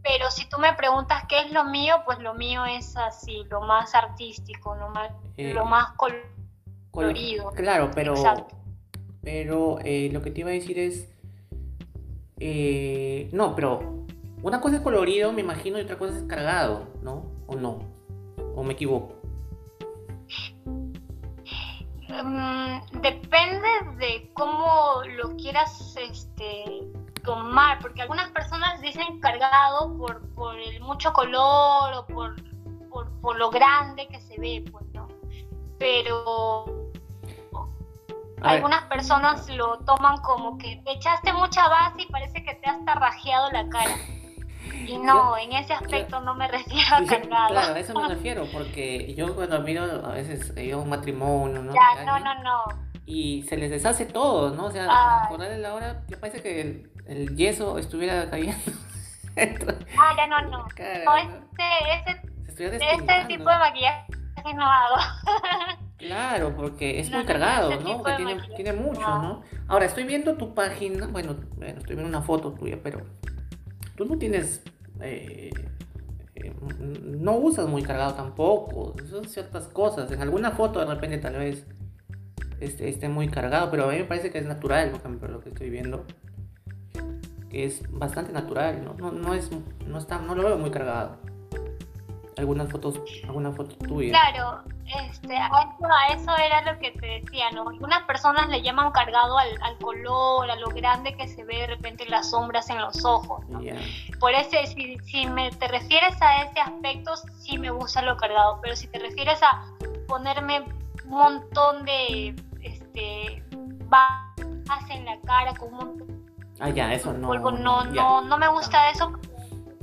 pero si tú me preguntas qué es lo mío, pues lo mío es así, lo más artístico, lo más, Eh, lo más col- Colo- colorido. Claro, pero. Exacto. Pero eh, lo que te iba a decir es. eh, no, pero. Una cosa es colorido, me imagino, y otra cosa es cargado, ¿no? ¿O no? ¿O me equivoco? Mm, depende de cómo lo quieras este, tomar, porque algunas personas dicen cargado por, por el mucho color o por, por, por lo grande que se ve, pues, ¿no? Pero algunas personas lo toman como que te echaste mucha base y parece que te has tarrajeado la cara. Y no, en ese aspecto no me refiero a Sí, cargado. Claro, a eso me [LAUGHS] refiero, porque yo cuando miro a veces ido a un matrimonio, ¿no? Ya, no, no, no. Y se les deshace todo, ¿no? O sea, Ay. por darle la hora, ya parece que el, el yeso estuviera cayendo. [LAUGHS] Ah, ya no, no. Cara, este, este Se estuviera De este despintando. tipo de maquillaje no hago. [LAUGHS] Claro, porque es No, muy cargado, ¿no? Que tiene, maquillaje tiene mucho, no. Ahora, estoy viendo tu página, bueno, bueno, estoy viendo una foto tuya, pero tú no tienes... eh, eh, no usas muy cargado tampoco, son ciertas cosas. En alguna foto de repente tal vez esté, esté muy cargado, pero a mí me parece que es natural, por lo que estoy viendo. Que es bastante natural, ¿no? No, no es, no está, no lo veo muy cargado. Algunas fotos, alguna foto tuya. Claro, este, a, eso, a eso era lo que te decía, ¿no? Algunas personas le llaman cargado al, al color, a lo grande que se ve de repente las sombras en los ojos, ¿no? Por ese, si, si me, te refieres a ese aspecto, sí me gusta lo cargado, pero si te refieres a ponerme un montón de, este, base en la cara con un montón Ah, ya, eso no. polvo, no, no, no me gusta eso,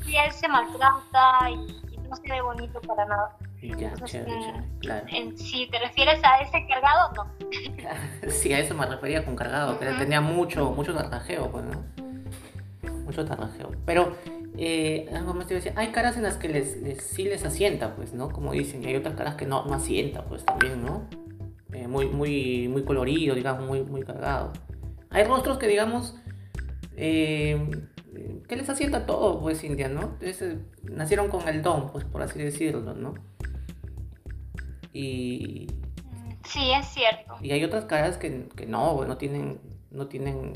piel se maltrata y no se ve bonito para nada. Ya, Entonces, chévere, mm, chévere, claro. En- si te refieres a ese cargado, no. [LAUGHS] Sí, a eso me refería con cargado, que Ujú. tenía mucho, mucho tarrajeo, pues, ¿no? Mucho tarrajeo. Pero, eh, algo más te iba a decir, hay caras en las que les, les- sí les asienta, pues, ¿no? Como dicen, y hay otras caras que no, no asienta, pues, también, ¿no? Eh, muy, muy, muy colorido, digamos, muy, muy cargado. Hay rostros que, digamos, eh, que les asienta todo, pues, India, ¿no? Es, eh, nacieron con el don, pues, por así decirlo, ¿no? Y, Sí, es cierto. y hay otras caras que, que no, no tienen, no tienen,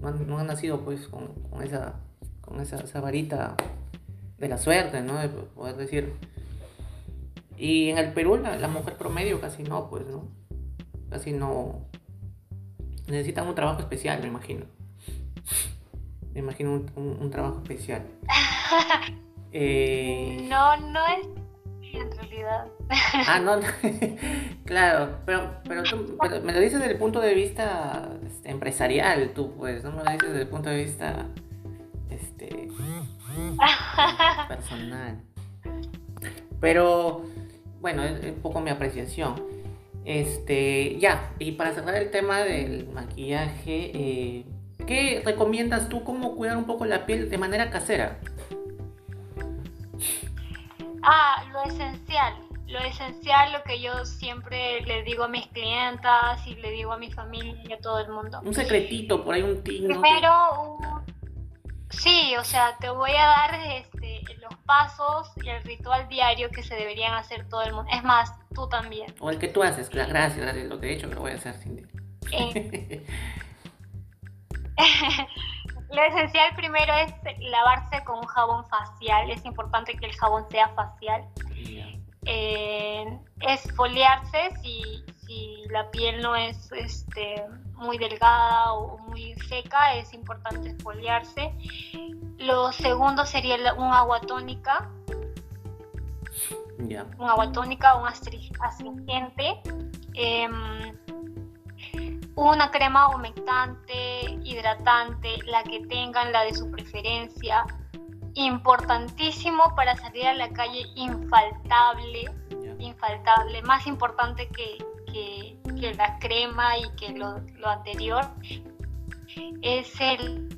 no han, no han nacido pues con, con esa, con esa, esa varita de la suerte, ¿no? De poder decir. Y en el Perú la, la mujer promedio casi no, pues, ¿no? Casi no. Necesitan un trabajo especial, me imagino. Me imagino un, un- un trabajo especial. [LAUGHS] Eh, No, no es en realidad. Ah, no, no. [LAUGHS] claro, pero, pero tú pero me lo dices desde el punto de vista este, empresarial, tú, pues, no me lo dices desde el punto de vista este, personal. Pero, bueno, es, es un poco mi apreciación. Este, ya, y para cerrar el tema del maquillaje, eh, ¿qué recomiendas tú cómo cuidar un poco la piel de manera casera? Ah, lo esencial, lo esencial, lo que yo siempre le digo a mis clientas y le digo a mi familia y a todo el mundo. Un secretito, por ahí un tino. Primero, sí, o sea, te voy a dar este, los pasos y el ritual diario que se deberían hacer todo el mundo. Es más, tú también. O el que tú haces, gracias, gracias, lo que he hecho, lo voy a hacer, Cindy. Eh, [LAUGHS] [LAUGHS] lo esencial primero es lavarse con un jabón facial. Es importante que el jabón sea facial. Eh, esfoliarse si, si, la piel no es este, muy delgada o muy seca, es importante esfoliarse. Lo segundo sería un agua tónica. Un agua tónica, un astringente. Em, una crema humectante, hidratante, la que tengan, la de su preferencia. Importantísimo para salir a la calle, infaltable, infaltable, más importante que, la crema y que lo, anterior, es el,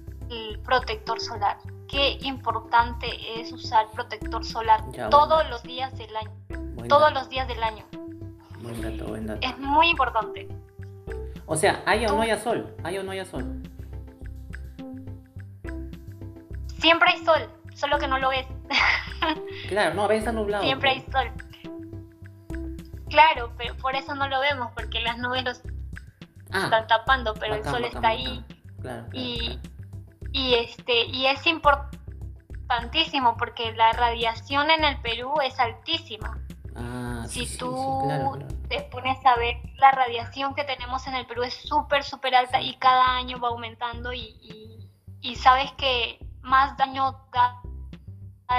protector solar. Qué importante es usar protector solar todos los días del año. todos los días del año. Es muy importante. O sea, ¿hay o no haya sol? ¿Hay o no haya sol? Siempre hay sol, solo que no lo ves. [LAUGHS] claro, no, a veces está nublado. Siempre hay sol. Claro, pero por eso no lo vemos, porque las nubes los ah, están tapando, pero el sol está ahí. Claro, y, y, este, y es importantísimo porque la radiación en el Perú es altísima. Ah, si tú te pones a ver, la radiación que tenemos en el Perú es súper, súper alta y cada año va aumentando y, y, sabes que más daño da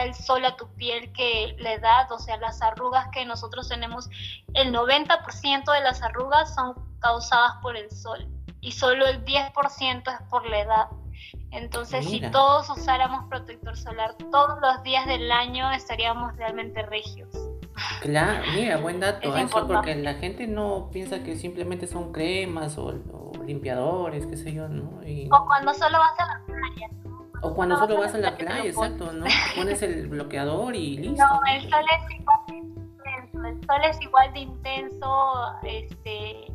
el sol a tu piel que la edad, o sea, las arrugas que nosotros tenemos, el 90% de las arrugas son causadas por el sol y solo el 10% es por la edad. Entonces, si todos usáramos protector solar todos los días del año, estaríamos realmente regios. Claro, mira, buen dato. Eso porque la gente no piensa que simplemente son cremas o, limpiadores, qué sé yo, ¿no? O cuando solo vas a la playa. O cuando solo vas a la playa, exacto, ¿no? Pones el bloqueador y [LAUGHS] listo. No, el sol es igual de intenso, el sol es igual de intenso, este,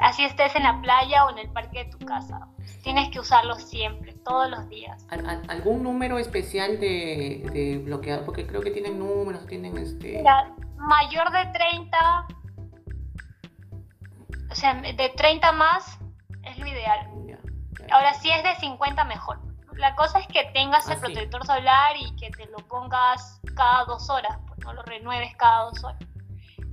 así estés en la playa o en el parque de tu casa. Tienes que usarlo siempre, todos los días. ¿Algún número especial de, de bloqueador? Porque creo que tienen números, tienen este... Mira, mayor de 30, o sea, de 30 más es lo ideal. Ahora, si es de 50, mejor. La cosa es que tengas el ah, protector solar y que te lo pongas cada dos horas, pues no lo renueves cada dos horas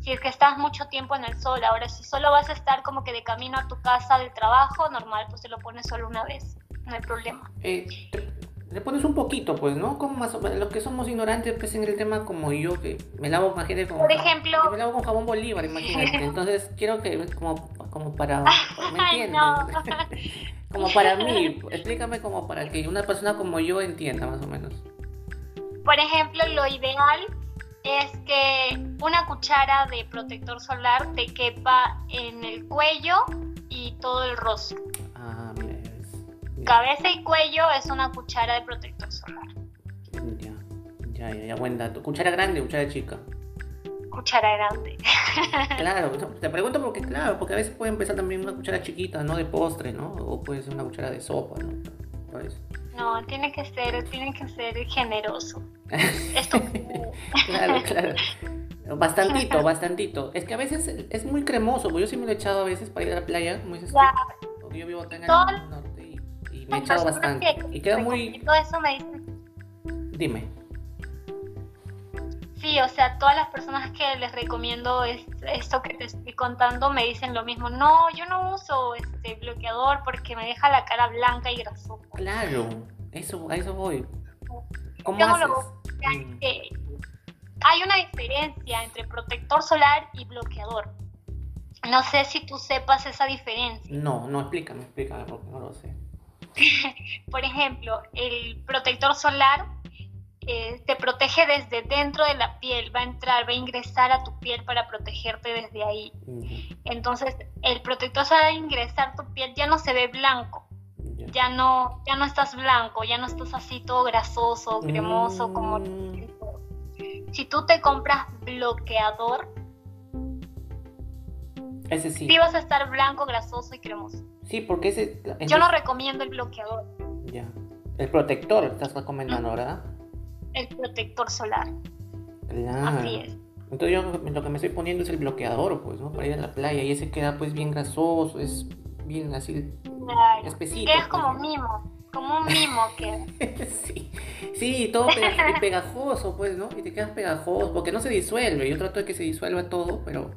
si es que estás mucho tiempo en el sol. Ahora, si solo vas a estar como que de camino a tu casa del trabajo, normal, pues te lo pones solo una vez, no hay problema. Eh, le pones un poquito, pues, ¿no? Como más los que somos ignorantes, pues, en el tema como yo, que me lavo, imagínate, con, Por ejemplo, me lavo con jabón Bolívar, imagínate. Entonces, quiero que, como, como para, [LAUGHS] ¿me entiendes? [LAUGHS] como para mí, explícame como para que una persona como yo entienda, más o menos. Por ejemplo, lo ideal es que una cuchara de protector solar te quepa en el cuello y todo el rostro. Cabeza y cuello es una cuchara de protector solar. Ya, ya, ya, buen dato. ¿Cuchara grande o cuchara chica? Cuchara grande. [LAUGHS] claro, te pregunto porque, claro, porque a veces puede empezar también una cuchara chiquita, ¿no? De postre, ¿no? O puede ser una cuchara de sopa, ¿no? No, tiene que ser, tiene que ser generoso. [LAUGHS] Esto. claro, claro. Bastantito, [LAUGHS] bastantito. Es que a veces es muy cremoso, porque yo sí me lo he echado a veces para ir a la playa, porque yo vivo acá en el y, me he echado bastante. y queda muy... Todo eso me dice. Dime. Sí, o sea, todas las personas que les recomiendo esto que te estoy contando me dicen lo mismo. No, yo no uso este bloqueador porque me deja la cara blanca y grasosa. Claro, eso, a eso voy. ¿Cómo haces? Mm. hay una diferencia entre protector solar y bloqueador. No sé si tú sepas esa diferencia. No, no, explícame, explícame porque no lo sé. [LAUGHS] Por ejemplo, el protector solar eh, te protege desde dentro de la piel, va a entrar, va a ingresar a tu piel para protegerte desde ahí. Entonces, el protector se va a ingresar tu piel, ya no se ve blanco, ya no, ya no estás blanco, ya no estás así todo grasoso, cremoso, como... Mm. Si tú te compras bloqueador, ese sí. Sí vas a estar blanco, grasoso y cremoso. Sí, porque ese... Yo no recomiendo el bloqueador. Ya. El protector estás recomendando, ¿verdad? El protector solar. Claro. Así es. Entonces yo lo que me estoy poniendo es el bloqueador, pues, ¿no? Para ir a la playa y ese queda pues bien grasoso, es bien así claro. específico. Quedas como pues, mimo, como un mimo [LAUGHS] que... sí, sí, todo pegajoso, pues, ¿no? Y te quedas pegajoso, porque no se disuelve. Yo trato de que se disuelva todo, pero,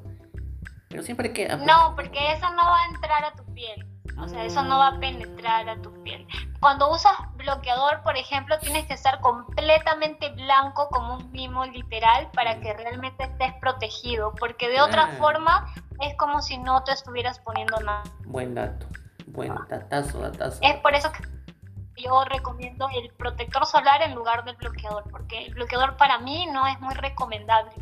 pero siempre queda. Pues. No, porque eso no va a entrar a tu piel. O sea, eso no va a penetrar a tu piel. Cuando usas bloqueador, por ejemplo, tienes que estar completamente blanco como un mimo literal para que realmente estés protegido, porque de otra ah. forma es como si no te estuvieras poniendo nada. Buen dato, buen datazo, datazo. Es por eso que yo recomiendo el protector solar en lugar del bloqueador, porque el bloqueador para mí no es muy recomendable.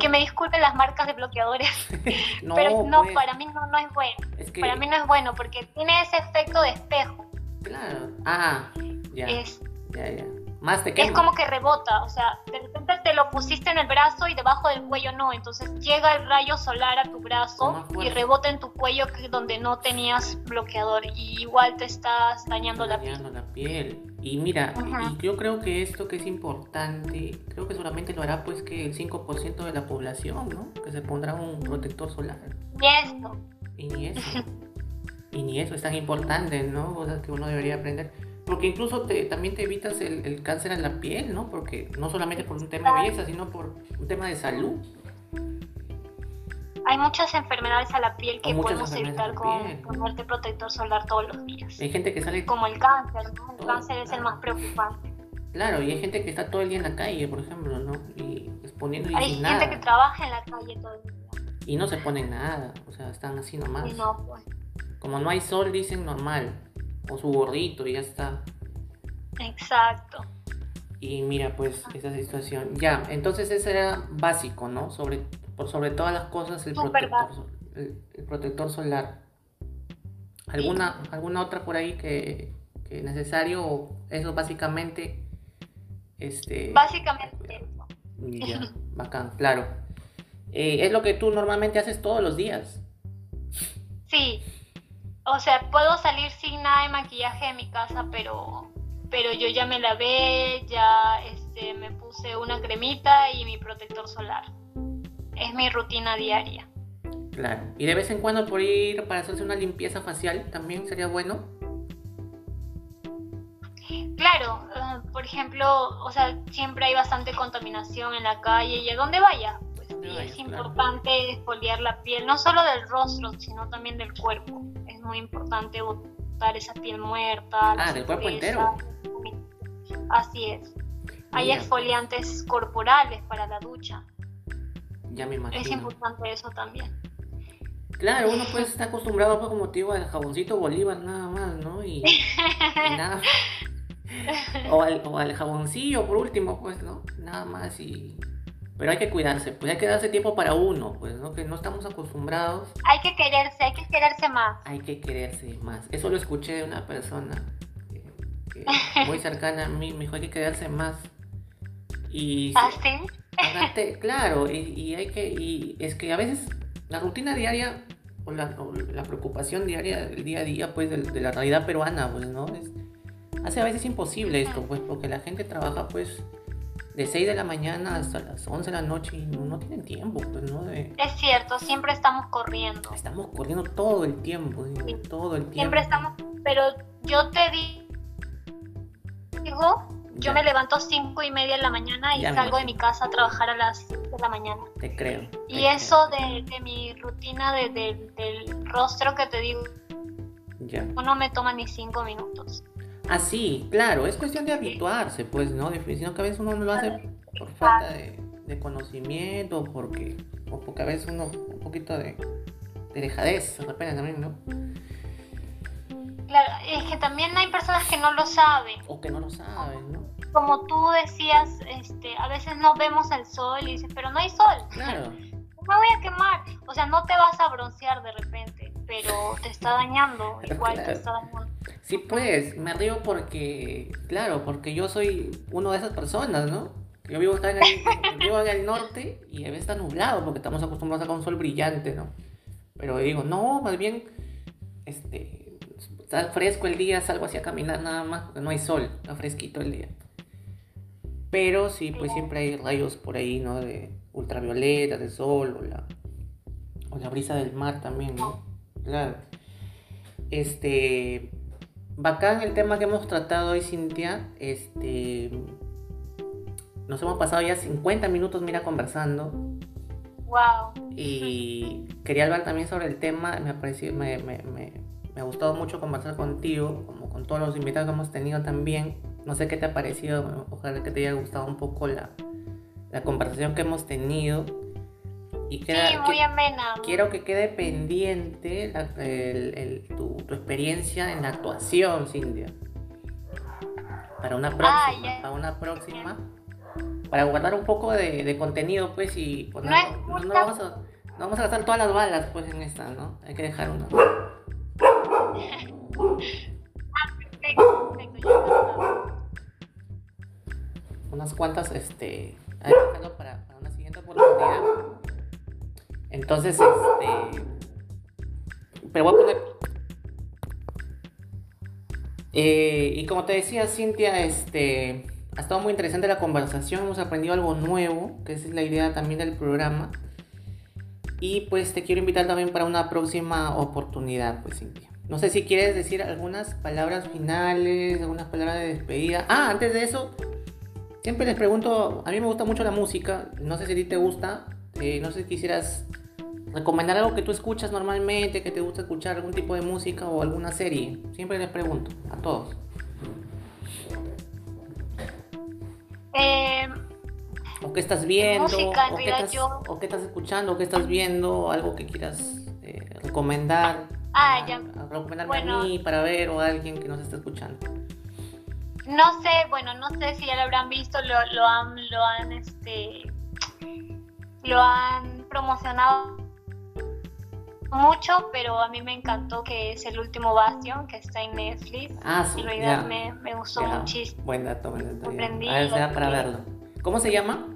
Que me disculpen las marcas de bloqueadores, [LAUGHS] pero no, pues. para mí no, no es bueno. Para mí no es bueno porque tiene ese efecto de espejo. Claro. Ah, ya. ya, ya. Más te Es como que rebota, o sea, de repente te lo pusiste en el brazo y debajo del cuello no, entonces llega el rayo solar a tu brazo y rebota en tu cuello donde no tenías bloqueador y igual te estás dañando, la piel. la piel. Y mira, y yo creo que esto que es importante, creo que solamente lo hará pues que el 5% de la población, ¿no? Que se pondrá un protector solar. Y esto. Y ni eso. [LAUGHS] y ni eso es tan importante, ¿no? Cosas que uno debería aprender. Porque incluso te, también te evitas el, cáncer en la piel, ¿no? Porque no solamente por un tema de belleza, sino por un tema de salud. Hay muchas enfermedades a la piel que podemos evitar con ponerte protector solar todos los días. Hay gente que sale... Como el cáncer, ¿no? El cáncer es el más preocupante. Claro, y hay gente que está todo el día en la calle, por ejemplo, ¿no? Y exponiendo y Hay gente que trabaja en la calle todo el día. Y no se ponen nada, o sea, están así nomás. Y no, pues. Como no hay sol, dicen normal o su gorrito y ya está. Exacto. Y mira, pues esa situación. Ya, entonces ese era básico, ¿no? Sobre, por sobre todas las cosas el, protector, el, protector solar. ¿Alguna, ¿Alguna otra por ahí que, que necesario o eso básicamente? Este, básicamente Ya, [LAUGHS] bacán, claro. Eh, es lo que tú normalmente haces todos los días. Sí, o sea, puedo salir sin nada de maquillaje de mi casa, pero, pero yo ya me lavé, ya este, me puse una cremita y mi protector solar. Es mi rutina diaria. Claro. ¿Y de vez en cuando por ir para hacerse una limpieza facial también sería bueno? Claro, eh, por ejemplo, o sea, siempre hay bastante contaminación en la calle y a donde vaya. Pues, es importante exfoliar la piel, no solo del rostro, sino también del cuerpo muy importante botar esa piel muerta. Ah, del cuerpo entero. Así es. Hay exfoliantes corporales para la ducha. Ya me imagino. Es importante eso también. Claro, uno pues [LAUGHS] está acostumbrado pues, como motivo al jaboncito Bolívar nada más, ¿no? Y, nada. [LAUGHS] O al, o al jaboncillo por último, pues, ¿no? Nada más y pero hay que cuidarse, pues hay que darse tiempo para uno, pues, ¿no? Que no estamos acostumbrados. Hay que quererse, hay que quererse más. Hay que quererse más. Eso lo escuché de una persona [LAUGHS] muy cercana a mí, me dijo, hay que quererse más. Y ¿Ah, sí? [LAUGHS] claro, y, hay que, y es que a veces la rutina diaria o la, preocupación diaria, el día a día, pues, de, la realidad peruana, pues, ¿no? Es, hace a veces imposible esto, pues, porque la gente trabaja, pues, de 6 de la mañana hasta las 11 de la noche y no, tienen tiempo, pues, ¿no? Es cierto, siempre estamos corriendo. Estamos corriendo todo el tiempo, todo el tiempo. Siempre estamos, pero yo te digo, yo me levanto a 5 y media de la mañana y salgo de mi casa a trabajar a las 6 de la mañana. Te creo. y eso De, mi rutina de, del rostro que te digo, ya. no me toma ni 5 minutos. Así, claro, es cuestión de habituarse, pues, ¿no? Sino que a veces uno no lo hace por falta de, conocimiento, porque, o porque a veces uno un poquito de, de dejadez, de repente también, ¿no? Claro, es que también hay personas que no lo saben. O que no lo saben, ¿no? como tú decías, este, a veces no vemos el sol y dices, pero no hay sol. Claro. [LAUGHS] me voy a quemar. O sea, no te vas a broncear de repente, pero te está dañando, [LAUGHS] igual te está dañando. Sí, pues, me río porque, claro, porque yo soy uno de esas personas, ¿no? Yo vivo, en el, [LAUGHS] vivo en el norte y a veces está nublado porque estamos acostumbrados a un sol brillante, ¿no? Pero digo, no, más bien, este, está fresco el día, salgo así a caminar nada más porque no hay sol, está fresquito el día. Pero sí, pues siempre hay rayos por ahí, ¿no? De ultravioleta, de sol o la, o la brisa del mar también, ¿no? Claro. Este, bacán el tema que hemos tratado hoy, Cintia. Este, nos hemos pasado ya 50 minutos, mira, conversando. Wow. Y quería hablar también sobre el tema. Me ha me, me, me, me ha gustado mucho conversar contigo, como con todos los invitados que hemos tenido también. No sé qué te ha parecido, ojalá que te haya gustado un poco la, la conversación que hemos tenido. Y queda, sí, muy amena. Quiero que quede pendiente el, el, tu, tu, experiencia en la actuación, Cintia. Para una próxima, ah, para una próxima. Para guardar un poco de, de contenido, pues, y pues, no, no, no, vamos a, no vamos a gastar todas las balas, pues, en esta, ¿no? Hay que dejar una. Unas cuantas, este, para, para una siguiente oportunidad. Entonces, este, pero voy a poner eh, y como te decía, Cintia, este, ha estado muy interesante la conversación, hemos aprendido algo nuevo, que es la idea también del programa. Y pues te quiero invitar también para una próxima oportunidad, pues Cintia. No sé si quieres decir algunas palabras finales, algunas palabras de despedida. Ah, antes de eso, siempre les pregunto, a mí me gusta mucho la música, no sé si a ti te gusta, eh, no sé si quisieras recomendar algo que tú escuchas normalmente, que te gusta escuchar algún tipo de música o alguna serie. Siempre les pregunto a todos. Eh, o qué estás viendo, o, qué estás, o, qué estás, escuchando, o qué estás viendo, algo que quieras eh, recomendar. Ah, ya. recomendarme a mí para ver o a alguien que nos esté escuchando. No sé, bueno, no sé si ya lo habrán visto, lo, lo han, lo han, este, lo han promocionado mucho, pero a mí me encantó que es el último Bastion que está en Netflix. Ah, sí. En realidad me, me, gustó muchísimo. Buen dato, buen dato. A ver, sea para verlo. ¿Cómo se llama?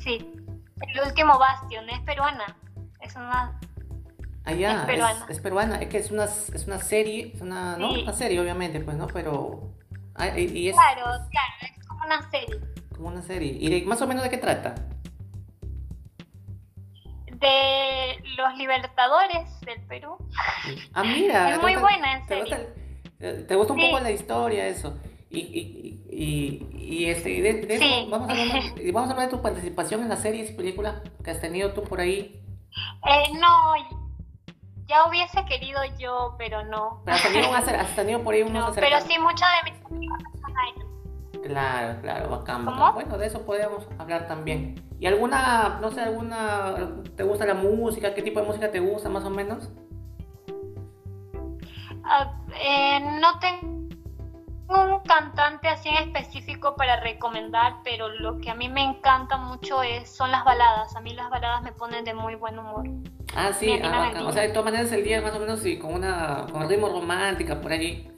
Sí, el último Bastion es peruana. Es una. Ah, ya, es peruana. Es, peruana. Es que es una, es una serie, es una, ¿no? Una serie, obviamente, pues, ¿no? Pero. Ah, y es, claro, claro, es como una serie. Como una serie. ¿Y más o menos de qué trata? De los libertadores del Perú. Ah, mira. es muy buena, en serio. ¿Te gusta, un poco la historia, eso? Y, y, y, y este, de, de eso, vamos, a hablar, [LAUGHS] vamos a hablar de tu participación en las series y películas que has tenido tú por ahí. Eh, no, ya hubiese querido yo, pero no. Pero has tenido, [LAUGHS] has tenido por ahí unos no, Pero sí, muchas de mis. Claro, claro, bacán. Bueno, de eso podríamos hablar también. ¿Y alguna, no sé, alguna, te gusta la música? ¿Qué tipo de música te gusta más o menos? Ah, eh, no tengo un cantante así en específico para recomendar, pero lo que a mí me encanta mucho es, son las baladas. A mí las baladas me ponen de muy buen humor. Ah, sí, ah, o sea, de todas maneras el día más o menos sí, con una con ritmo romántica por ahí,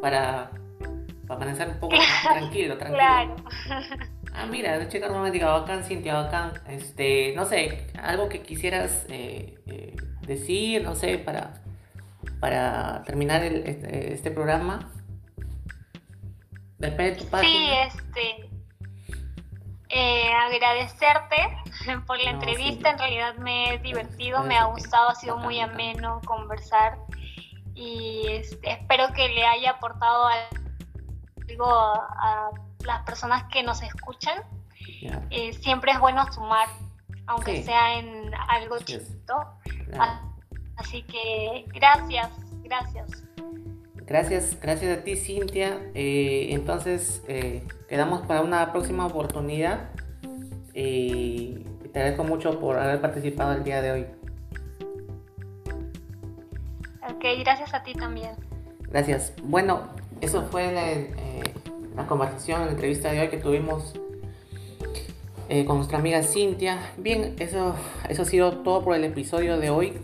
para para amanecer un poco tranquilo, [LAUGHS] tranquilo. Claro. Ah, mira, chica romántica, bacán, Cintia, bacán. Este, no sé, algo que quisieras eh, eh, decir, no sé, para, para terminar el, este, este, programa. Depende de tu página. Sí, este. Eh, agradecerte [LAUGHS] por la entrevista, en realidad me he divertido, me ha gustado, ha sido muy ameno conversar y este, espero que le haya aportado a digo a, las personas que nos escuchan, eh, siempre es bueno sumar, aunque sea en algo chiquito. Así que gracias, gracias. Gracias, gracias a ti Cintia. Eh, entonces eh, quedamos para una próxima oportunidad. y te agradezco mucho por haber participado el día de hoy. Ok, gracias a ti también. Gracias. Bueno, eso fue la, la conversación, la entrevista de hoy que tuvimos eh, con nuestra amiga Cintia. Bien, eso, eso ha sido todo por el episodio de hoy.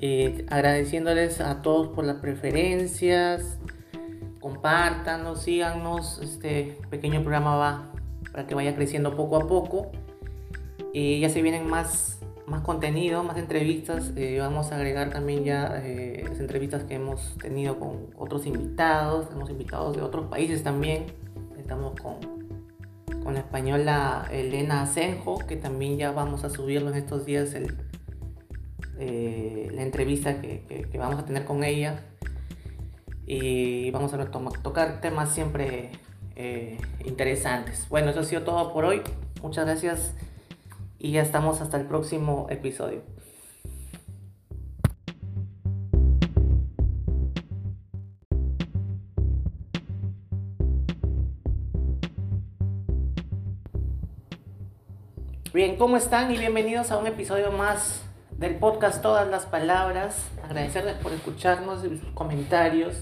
Eh, agradeciéndoles a todos por las preferencias. Compártanos, síganos. Este pequeño programa va para que vaya creciendo poco a poco. Y ya se vienen más, más contenido, más entrevistas. Eh, vamos a agregar también ya eh, las entrevistas que hemos tenido con otros invitados. Hemos invitados de otros países también. Estamos con, con la española Elena Asenjo, que también ya vamos a subirlo en estos días eh, la entrevista que, vamos a tener con ella y vamos a tocar temas siempre interesantes. Bueno, eso ha sido todo por hoy. Muchas gracias y ya estamos hasta el próximo episodio. Bien, ¿cómo están? Y bienvenidos a un episodio más del podcast Todas las Palabras. Agradecerles por escucharnos y sus comentarios.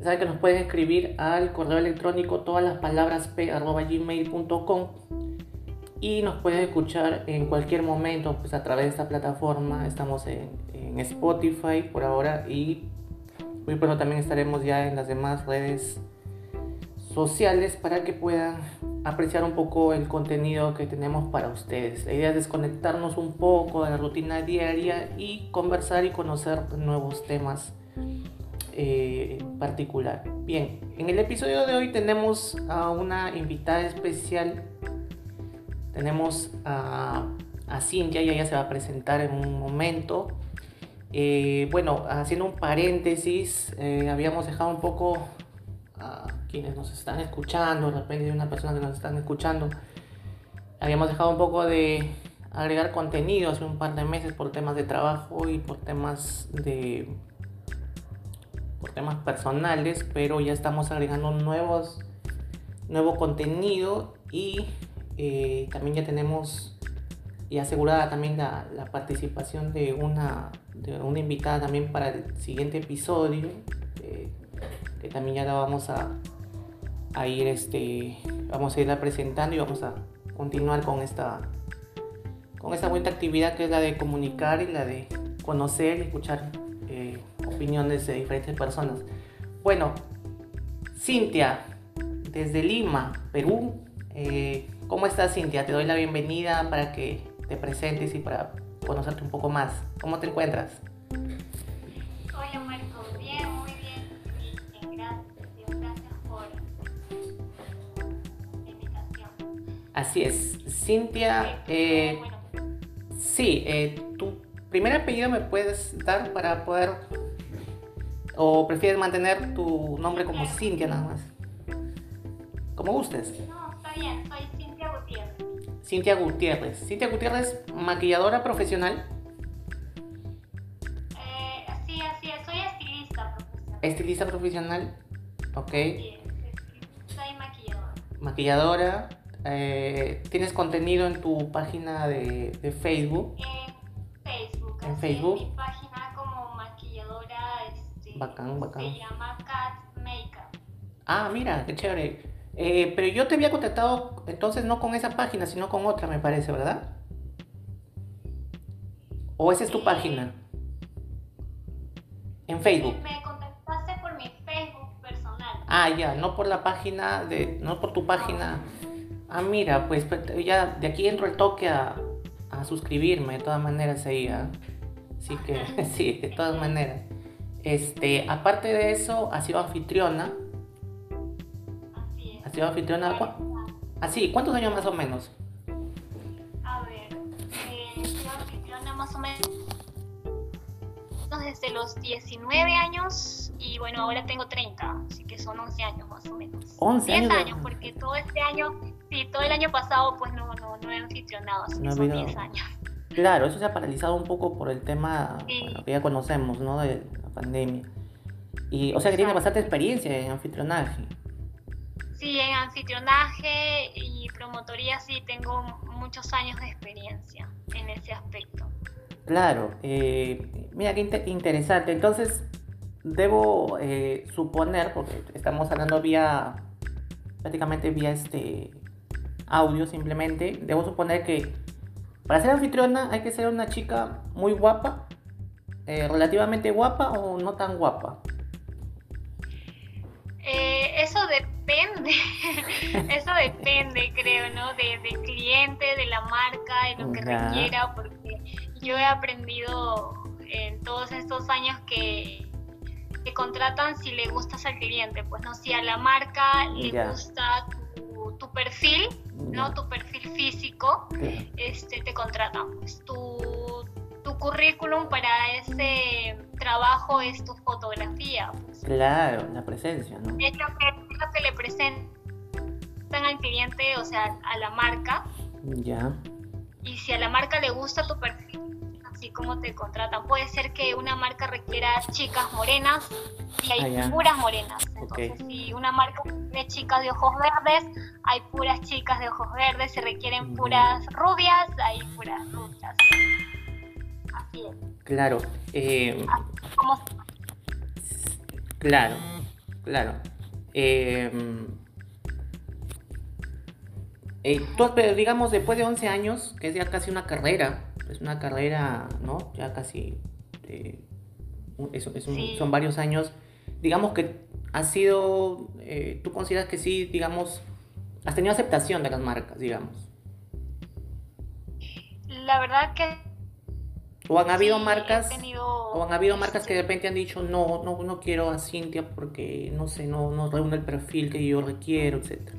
Saben que nos pueden escribir al correo electrónico todas las palabras p.gmail.com y nos pueden escuchar en cualquier momento pues a través de esta plataforma. Estamos en, Spotify por ahora y muy pronto también estaremos ya en las demás redes sociales para que puedan apreciar un poco el contenido que tenemos para ustedes. La idea es desconectarnos un poco de la rutina diaria y conversar y conocer nuevos temas eh, en particular. Bien, en el episodio de hoy tenemos a una invitada especial. Tenemos a, a Cintia y ella se va a presentar en un momento. Eh, bueno, haciendo un paréntesis, eh, habíamos dejado un poco a quienes nos están escuchando, de repente de una persona que nos están escuchando, habíamos dejado un poco de agregar contenido hace un par de meses por temas de trabajo y por temas de por temas personales, pero ya estamos agregando nuevos nuevo contenido y eh, también ya tenemos y asegurada también la, participación de una, de una invitada también para el siguiente episodio que también ya la vamos a, a ir este vamos a irla presentando y vamos a continuar con esta con esta buena actividad que es la de comunicar y la de conocer y escuchar eh, opiniones de diferentes personas. Bueno Cintia desde Lima Perú eh, ¿cómo estás Cintia? te doy la bienvenida para que te presentes y para conocerte un poco más ¿cómo te encuentras? Así es. Cintia, eh, sí, eh, tu primer apellido me puedes dar para poder... ¿O prefieres mantener tu nombre como Cintia nada más? Como gustes. No, está bien, soy Cintia Gutiérrez. Cintia Gutiérrez. Maquilladora profesional. Eh, sí, así es, soy estilista profesional. Estilista profesional, ok. Sí, soy maquilladora. Maquilladora. Eh, ¿Tienes contenido en tu página de, de Facebook? En Facebook. En Facebook. En mi página como maquilladora. Este, bacán, bacán. Se llama Cat Makeup. Ah, mira, qué chévere. Eh, pero yo te había contactado entonces no con esa página, sino con otra, me parece, ¿verdad? ¿O esa es tu Sí. página? En Facebook. Me contactaste por mi Facebook personal. Ah, ya, no por la página de, no por tu página. Ah, mira, pues pe- ya de aquí entro el toque a, a suscribirme, de todas maneras ahí, ¿ah? Así que, [LAUGHS] sí, de todas maneras. Este, aparte de eso, ha sido anfitriona. Así sido anfitriona. ¿cu- Ah, sí, ¿cuántos años más o menos? A ver, eh, yo anfitriona más o menos desde los 19 años y bueno, ahora tengo 30, así que son 11 años más o menos. 11 10 años. años, porque todo este año, sí, todo el año pasado pues no, no, no he anfitrionado, así No que son habido- 10 años. Claro, eso se ha paralizado un poco por el tema Sí. bueno, que ya conocemos, ¿no? De la pandemia. Y, o sea que tiene bastante experiencia en anfitrionaje. Sí, en anfitrionaje y promotoría sí tengo muchos años de experiencia en ese aspecto. Claro, eh, mira qué inte- interesante. Entonces, debo eh, suponer, porque estamos hablando vía, prácticamente vía este audio simplemente, debo suponer que para ser anfitriona hay que ser una chica muy guapa, eh, relativamente guapa o no tan guapa. Depende, [LAUGHS] eso depende, creo, ¿no? De, del cliente, de la marca, de lo que requiera, porque yo he aprendido en todos estos años que, que contratan si le gustas al cliente, pues no, si a la marca le gusta tu, perfil, ¿no? Tu perfil físico, este, te contratan. Pues tu, tu currículum para ese trabajo es tu fotografía. Pues. Claro, la presencia, ¿no? Es lo que, es lo que le presentan al cliente, o sea, a la marca. Ya. Y si a la marca le gusta tu perfil, así como te contratan. Puede ser que una marca requiera chicas morenas y hay ah, puras morenas. Entonces, si una marca tiene chicas de ojos verdes, hay puras chicas de ojos verdes. Si requieren puras rubias, hay puras rubias. Es. Claro. Eh, claro, claro. Eh, eh, tú, digamos, después de 11 años, que es ya casi una carrera, es una carrera, ¿no? Ya casi, eh, son varios años. Digamos que ha sido, eh, tú consideras que sí, digamos, has tenido aceptación de las marcas, digamos. La verdad que... O han habido marcas... O han habido marcas que de repente han dicho, no, no, no quiero a Cintia porque, no sé, no, no reúne el perfil que yo requiero, etcétera.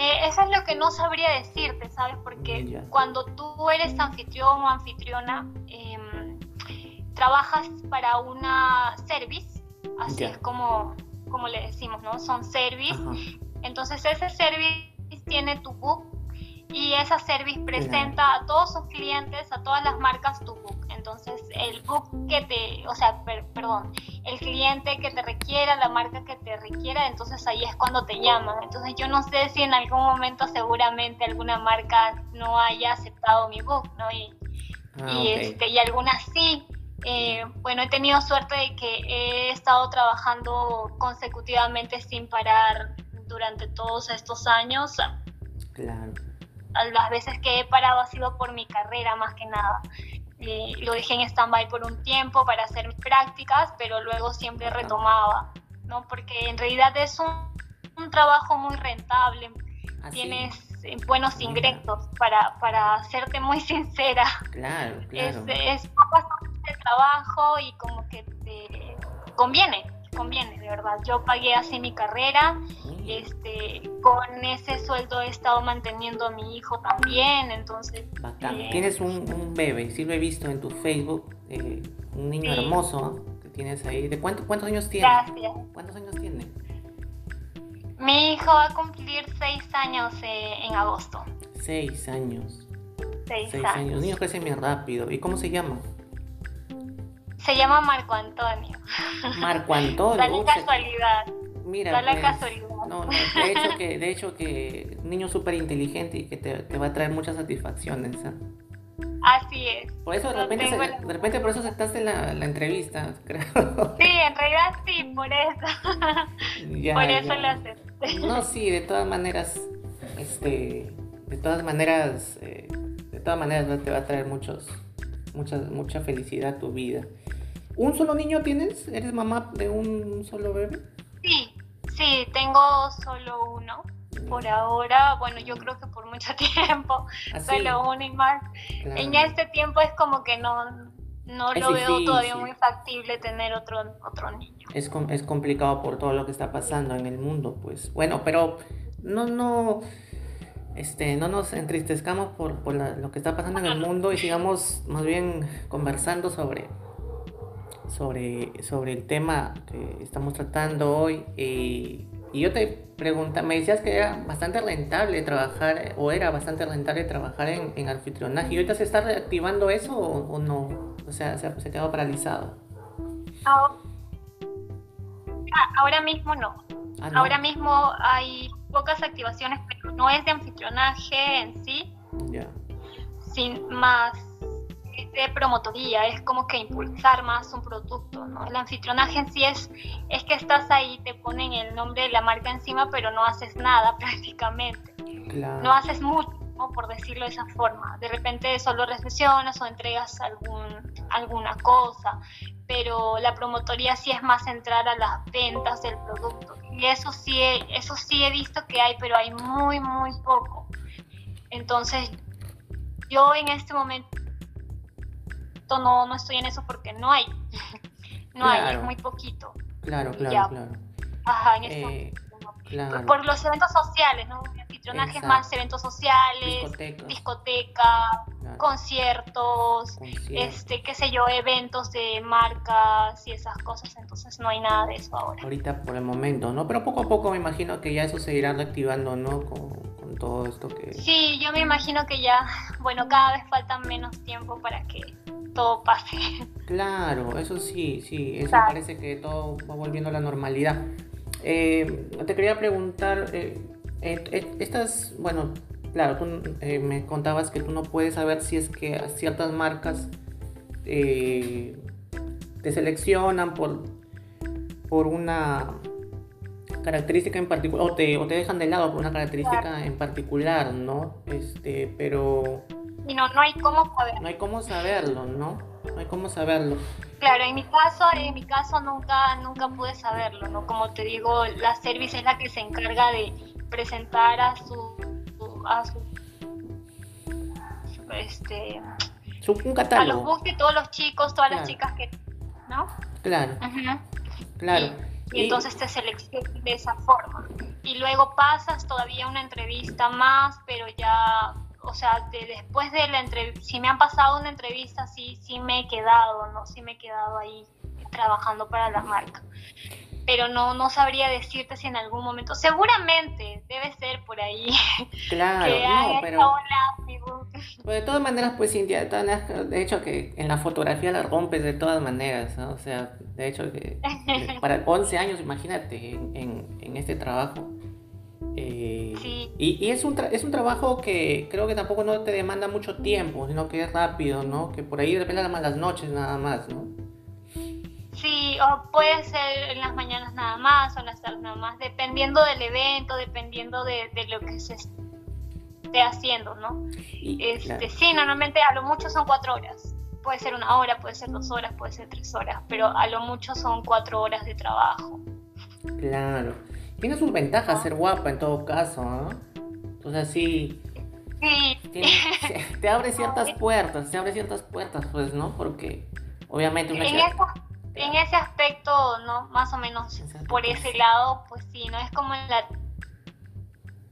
Eh, eso es lo que no sabría decirte, ¿sabes? Porque mm, cuando tú eres anfitrión o anfitriona, em, trabajas para una service, así es como, como le decimos, ¿no? Son service. Entonces ese service tiene tu book y esa service presenta a todos sus clientes, a todas las marcas tu book. Entonces, el book que te, o sea, perdón, el cliente que te requiera, la marca que te requiera, entonces ahí es cuando te llaman. Entonces, yo no sé si en algún momento seguramente alguna marca no haya aceptado mi book, ¿no? Y, ah, y, este, y algunas sí. Eh, bueno, he tenido suerte de que he estado trabajando consecutivamente sin parar durante todos estos años. Claro. Las veces que he parado ha sido por mi carrera más que nada. Eh, lo dejé en stand-by por un tiempo para hacer prácticas, pero luego siempre retomaba, ¿no? Porque en realidad es un, un trabajo muy rentable, tienes eh, buenos ingresos, para, para serte muy [LAUGHS] sincera. Claro, claro. Es, es bastante trabajo y como que te conviene conviene, de verdad. Yo pagué así mi carrera, este, con ese sueldo he estado manteniendo a mi hijo también, entonces... Eh, tienes un, bebé, sí lo he visto en tu Facebook, eh, un niño hermoso que tienes ahí. ¿De cuánto, cuántos años tiene? Gracias. ¿Cuántos años tiene? Mi hijo va a cumplir seis años eh, en agosto. Seis años. Seis, años. años. Los niños crecen bien rápido. ¿Y cómo se llama? Se llama Marco Antonio. Marco Antonio. Da la casualidad. Mira, da la pues, casualidad. No, no, de hecho que, de hecho que niño súper inteligente y que te, te, va a traer muchas satisfacciones. ¿eh? Así es. Por eso de repente, de repente por eso aceptaste la, la, entrevista, creo. Sí, en realidad sí, por eso. [LAUGHS] Ya, por eso lo acepté. No, sí, de todas maneras, este, de todas maneras, eh, de todas maneras te va a traer muchos, mucha, mucha felicidad a tu vida. ¿Un solo niño tienes? ¿Eres mamá de un solo bebé? Sí, sí, tengo solo uno. Por ahora, bueno, yo creo que por mucho [LAUGHS] tiempo, ¿Ah, solo uno y más. En este tiempo es como que no, no lo veo todavía muy factible tener otro, otro niño. Es, es complicado por todo lo que está pasando en el mundo, pues. Bueno, pero no, no, este, no nos entristezcamos por, por lo que está pasando en el mundo y sigamos más bien conversando sobre sobre, sobre el tema que estamos tratando hoy. y yo te pregunta, me decías que era bastante rentable trabajar, o era bastante rentable trabajar en, en anfitrionaje. ¿Y ahorita se está reactivando eso o, no? O sea, se, se quedó paralizado. Ah, ahora mismo no. Ah, no. Ahora mismo hay pocas activaciones, pero no es de anfitrionaje en sí. Sin más es de promotoría, es como que impulsar más un producto, ¿no? El anfitrionaje en sí es, es que estás ahí, te ponen el nombre de la marca encima, pero no haces nada [LAUGHS] prácticamente. No haces mucho, por decirlo de esa forma. De repente solo recepcionas o entregas algún, alguna cosa, pero la promotoría sí es más entrar a las ventas del producto. Y eso sí, eso sí he visto que hay, pero hay muy, muy poco. Entonces, yo en este momento no, no estoy en eso porque no hay. [LAUGHS] No hay, es muy poquito. Claro, claro, claro. Ajá, en eh, Por los eventos sociales, ¿no? Anfitrionaje más eventos sociales, discoteca, conciertos, este, qué sé yo, eventos de marcas y esas cosas. Entonces no hay nada de eso ahora. Ahorita por el momento, ¿no? Pero poco a poco me imagino que ya eso se irá reactivando, ¿no? Con, todo esto que... Sí, yo me imagino que ya, bueno, cada vez falta menos tiempo para que todo pase. Claro, eso sí, sí, eso parece que todo va volviendo a la normalidad. Eh, te quería preguntar, eh, eh, estas, bueno, claro, tú me contabas que tú no puedes saber si es que ciertas marcas te seleccionan por, por una característica en particular, o te, o te dejan de lado por una característica en particular, ¿no? Este, pero... Y no, no hay cómo saberlo. No hay cómo saberlo, ¿no? Hay cómo saberlo. Claro, en mi caso, en mi caso nunca, nunca pude saberlo, ¿no? Como te digo, la service es la que se encarga de presentar a su, a su, este, un catálogo. a los de todos los chicos, todas las chicas que, ¿no? Claro. Claro y entonces te seleccionas de esa forma. Y luego pasas todavía una entrevista más, pero ya, o sea, después de la entrevista, si me han pasado una entrevista, sí, sí me he quedado, ¿no? Sí me he quedado ahí trabajando para la marca. Pero no, no sabría decirte si en algún momento, seguramente debe ser por ahí. [LAUGHS] Claro, no, pero... Pues de todas maneras, pues Cintia, de, hecho que en la fotografía la rompes de todas maneras, ¿no? O sea, de hecho que para 11 años, imagínate, en, en, este trabajo. Eh, sí. y, y, es, un es un trabajo que creo que tampoco no te demanda mucho tiempo, sino que es rápido, ¿no? Que por ahí depende de las noches nada más, ¿no? Sí, o puede ser en las mañanas nada más o en las tardes nada más, dependiendo del evento, dependiendo de, de lo que se esté haciendo, ¿no? este, Sí, normalmente a lo mucho son cuatro horas. Puede ser una hora, puede ser dos horas, puede ser tres horas, pero a lo mucho son cuatro horas de trabajo. Claro. Tiene sus ventajas ser guapa en todo caso, ¿no? Entonces sí. Sí. [LAUGHS] te abre ciertas puertas, te abre ciertas puertas, pues, ¿no? Porque obviamente una en, en ese aspecto, ¿no? Más o menos por ese lado, pues sí, ¿no? Es como en la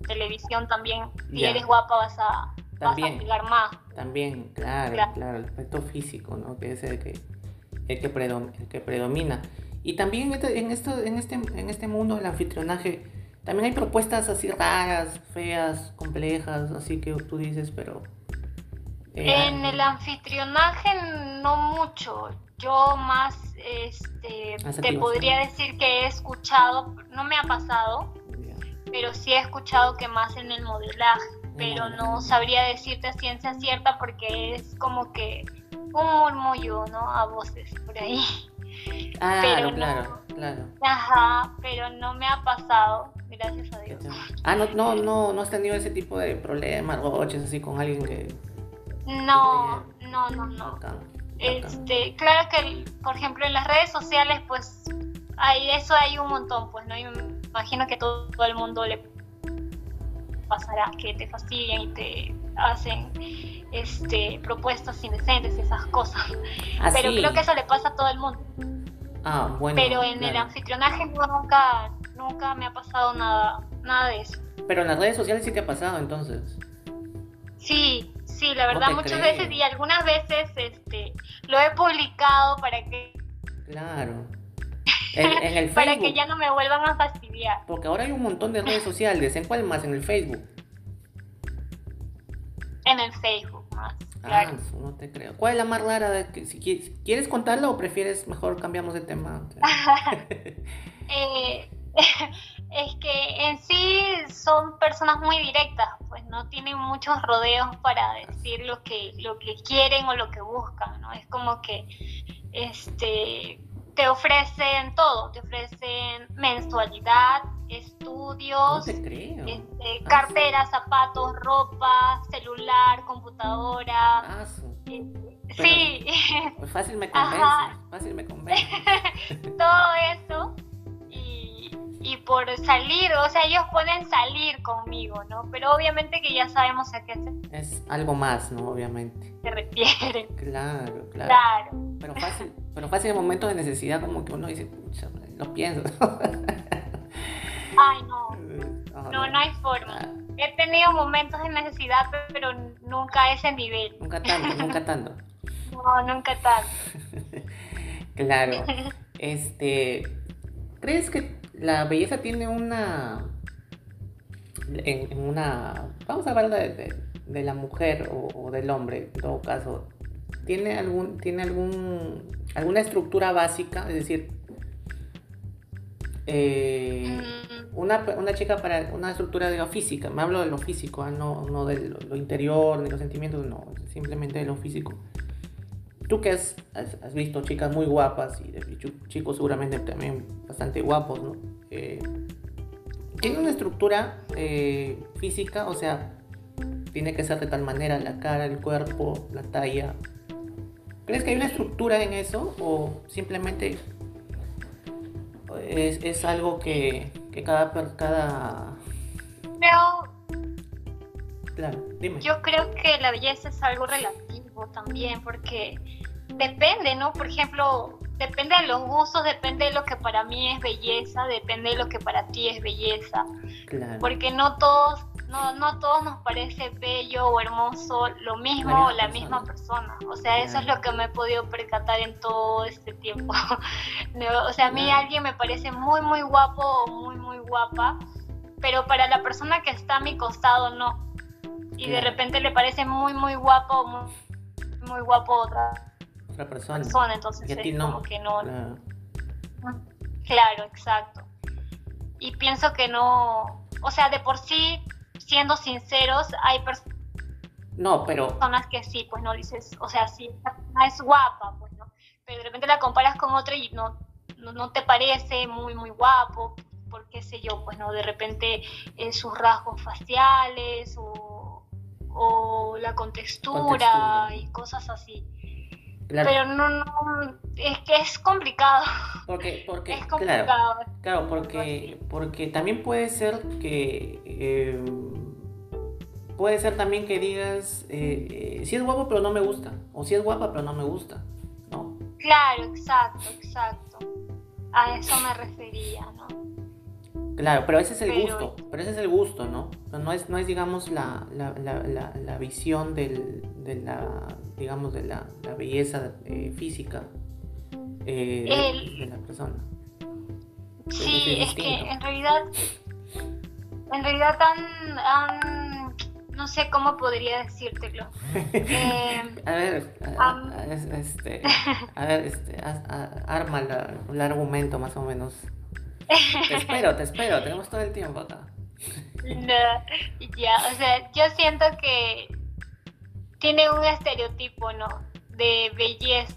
televisión también, si eres guapa vas a, también, vas a más. También, claro, claro, el aspecto físico, ¿no? Que es el que, el que, que predomina. Y también en, esto, en, este, en este mundo del anfitrionaje, también hay propuestas así raras, feas, complejas, así que tú dices, pero... Eh, en el anfitrionaje no mucho. Yo más este, te podría decir que he escuchado, no me ha pasado, pero sí he escuchado que más en el modelaje, pero no sabría decirte a ciencia cierta porque es como que un murmullo, ¿no? A voces por ahí. Ah, pero claro, claro. Ajá, pero no me ha pasado, gracias a Dios. Ah, no, no, no, no has tenido ese tipo de problemas, roches así con alguien que... No, no, no, no. Este, claro que, por ejemplo, en las redes sociales, pues, hay, eso hay un montón, pues, ¿no? imagino que todo, el mundo le pasará que te fastidian y te hacen este, propuestas indecentes, esas cosas. Ah, Pero creo que eso le pasa a todo el mundo. Ah, bueno. Pero en el anfitrionaje nunca, nunca me ha pasado nada, nada de eso. Pero en las redes sociales sí te ha pasado entonces. Sí, sí, la verdad muchas veces y algunas veces este, lo he publicado para que... Claro. [LAUGHS] En, el Para que ya no me vuelvan a fastidiar. Porque ahora hay un montón de redes sociales. ¿En cuál más? ¿En el Facebook? En el Facebook más. Ah, no te creo. ¿Cuál es la más rara? De que, si quieres, contarlo o prefieres mejor cambiamos de tema? [LAUGHS] Eh, [LAUGHS] es que en sí son personas muy directas, pues, no tienen muchos rodeos para decir lo que, lo que quieren o lo que buscan, ¿no? Es como que este, te ofrecen todo, te ofrecen mensualidad, estudios, este, ah, carteras, zapatos, ropa, celular, computadora. Ah, sí. [LAUGHS] Pues fácil me convence, fácil me convence. [LAUGHS] todo eso y por salir, o sea, ellos pueden salir conmigo, ¿no? Pero obviamente que ya sabemos a qué se... Es algo más, ¿no? Obviamente. Se refieren. Claro, claro. Claro. Pero fácil, pero fácil en momentos de necesidad como que uno dice, pucha, lo pienso. [LAUGHS] Ay, no. No, no hay forma. Ah. He tenido momentos de necesidad, pero nunca a ese nivel. Nunca tanto, nunca tanto. [LAUGHS] No, nunca tanto. [LAUGHS] claro. [LAUGHS] Este, ¿crees que la belleza tiene una. En, una. Vamos a hablar de, la mujer o, del hombre, en todo caso. ¿Tiene algún. Tiene algún. alguna estructura básica? Es decir. Eh, mm. una, chica para una estructura de lo física, me hablo de lo físico, ¿ah? no, no de lo, interior, ni los sentimientos, no, simplemente de lo físico. Tú que has, has, visto chicas muy guapas y chicos seguramente también bastante guapos, ¿no? Eh, tiene una estructura eh, física, o sea, tiene que ser de tal manera la cara, el cuerpo, la talla. ¿Crees que hay una estructura en eso o simplemente es, es algo que, que cada... cada... Claro, dime. Yo creo que la belleza es algo relativo también, porque depende, ¿no? Por ejemplo, depende de los gustos, depende de lo que para mí es belleza, depende de lo que para ti es belleza. Claro. Porque no todos, no, no todos nos parece bello o hermoso lo mismo o la misma persona. O sea, eso es lo que me he podido percatar en todo este tiempo. [LAUGHS] o sea, a mí alguien me parece muy, muy guapo o muy, muy guapa, pero para la persona que está a mi costado no. Y de repente le parece muy, muy guapo, muy, muy guapo otra persona. entonces es como que no. Claro. exacto. Y pienso que no, o sea, de por sí, siendo sinceros, hay personas no, pero... personas que sí, pues no dices, o sea, sí, es guapa, pues no, pero de repente la comparas con otra y no, no, te parece muy, muy guapo, por qué sé yo, pues no, de repente en sus rasgos faciales o, o la contextura. y cosas así. Pero no, no, es que es complicado. Porque, porque, es complicado. Claro, porque, porque también puede ser que, eh, puede ser también que digas, eh, si es guapo pero no me gusta, o si es guapa pero no me gusta, ¿no? Claro, exacto, exacto. A eso me refería, ¿no? Claro, pero ese es el gusto, pero ese es el gusto, ¿no? No es, no es digamos, la, la, la, la visión del, de la, digamos, de la, belleza eh, física eh, de, la persona. Sí, es, que en realidad, en realidad tan, no sé cómo podría decírtelo. [LAUGHS] Eh, a ver, este, a ver, este, arma el argumento más o menos. Te espero, te espero, tenemos todo el tiempo acá. No, ya, o sea, yo siento que tiene un estereotipo, ¿no? De belleza.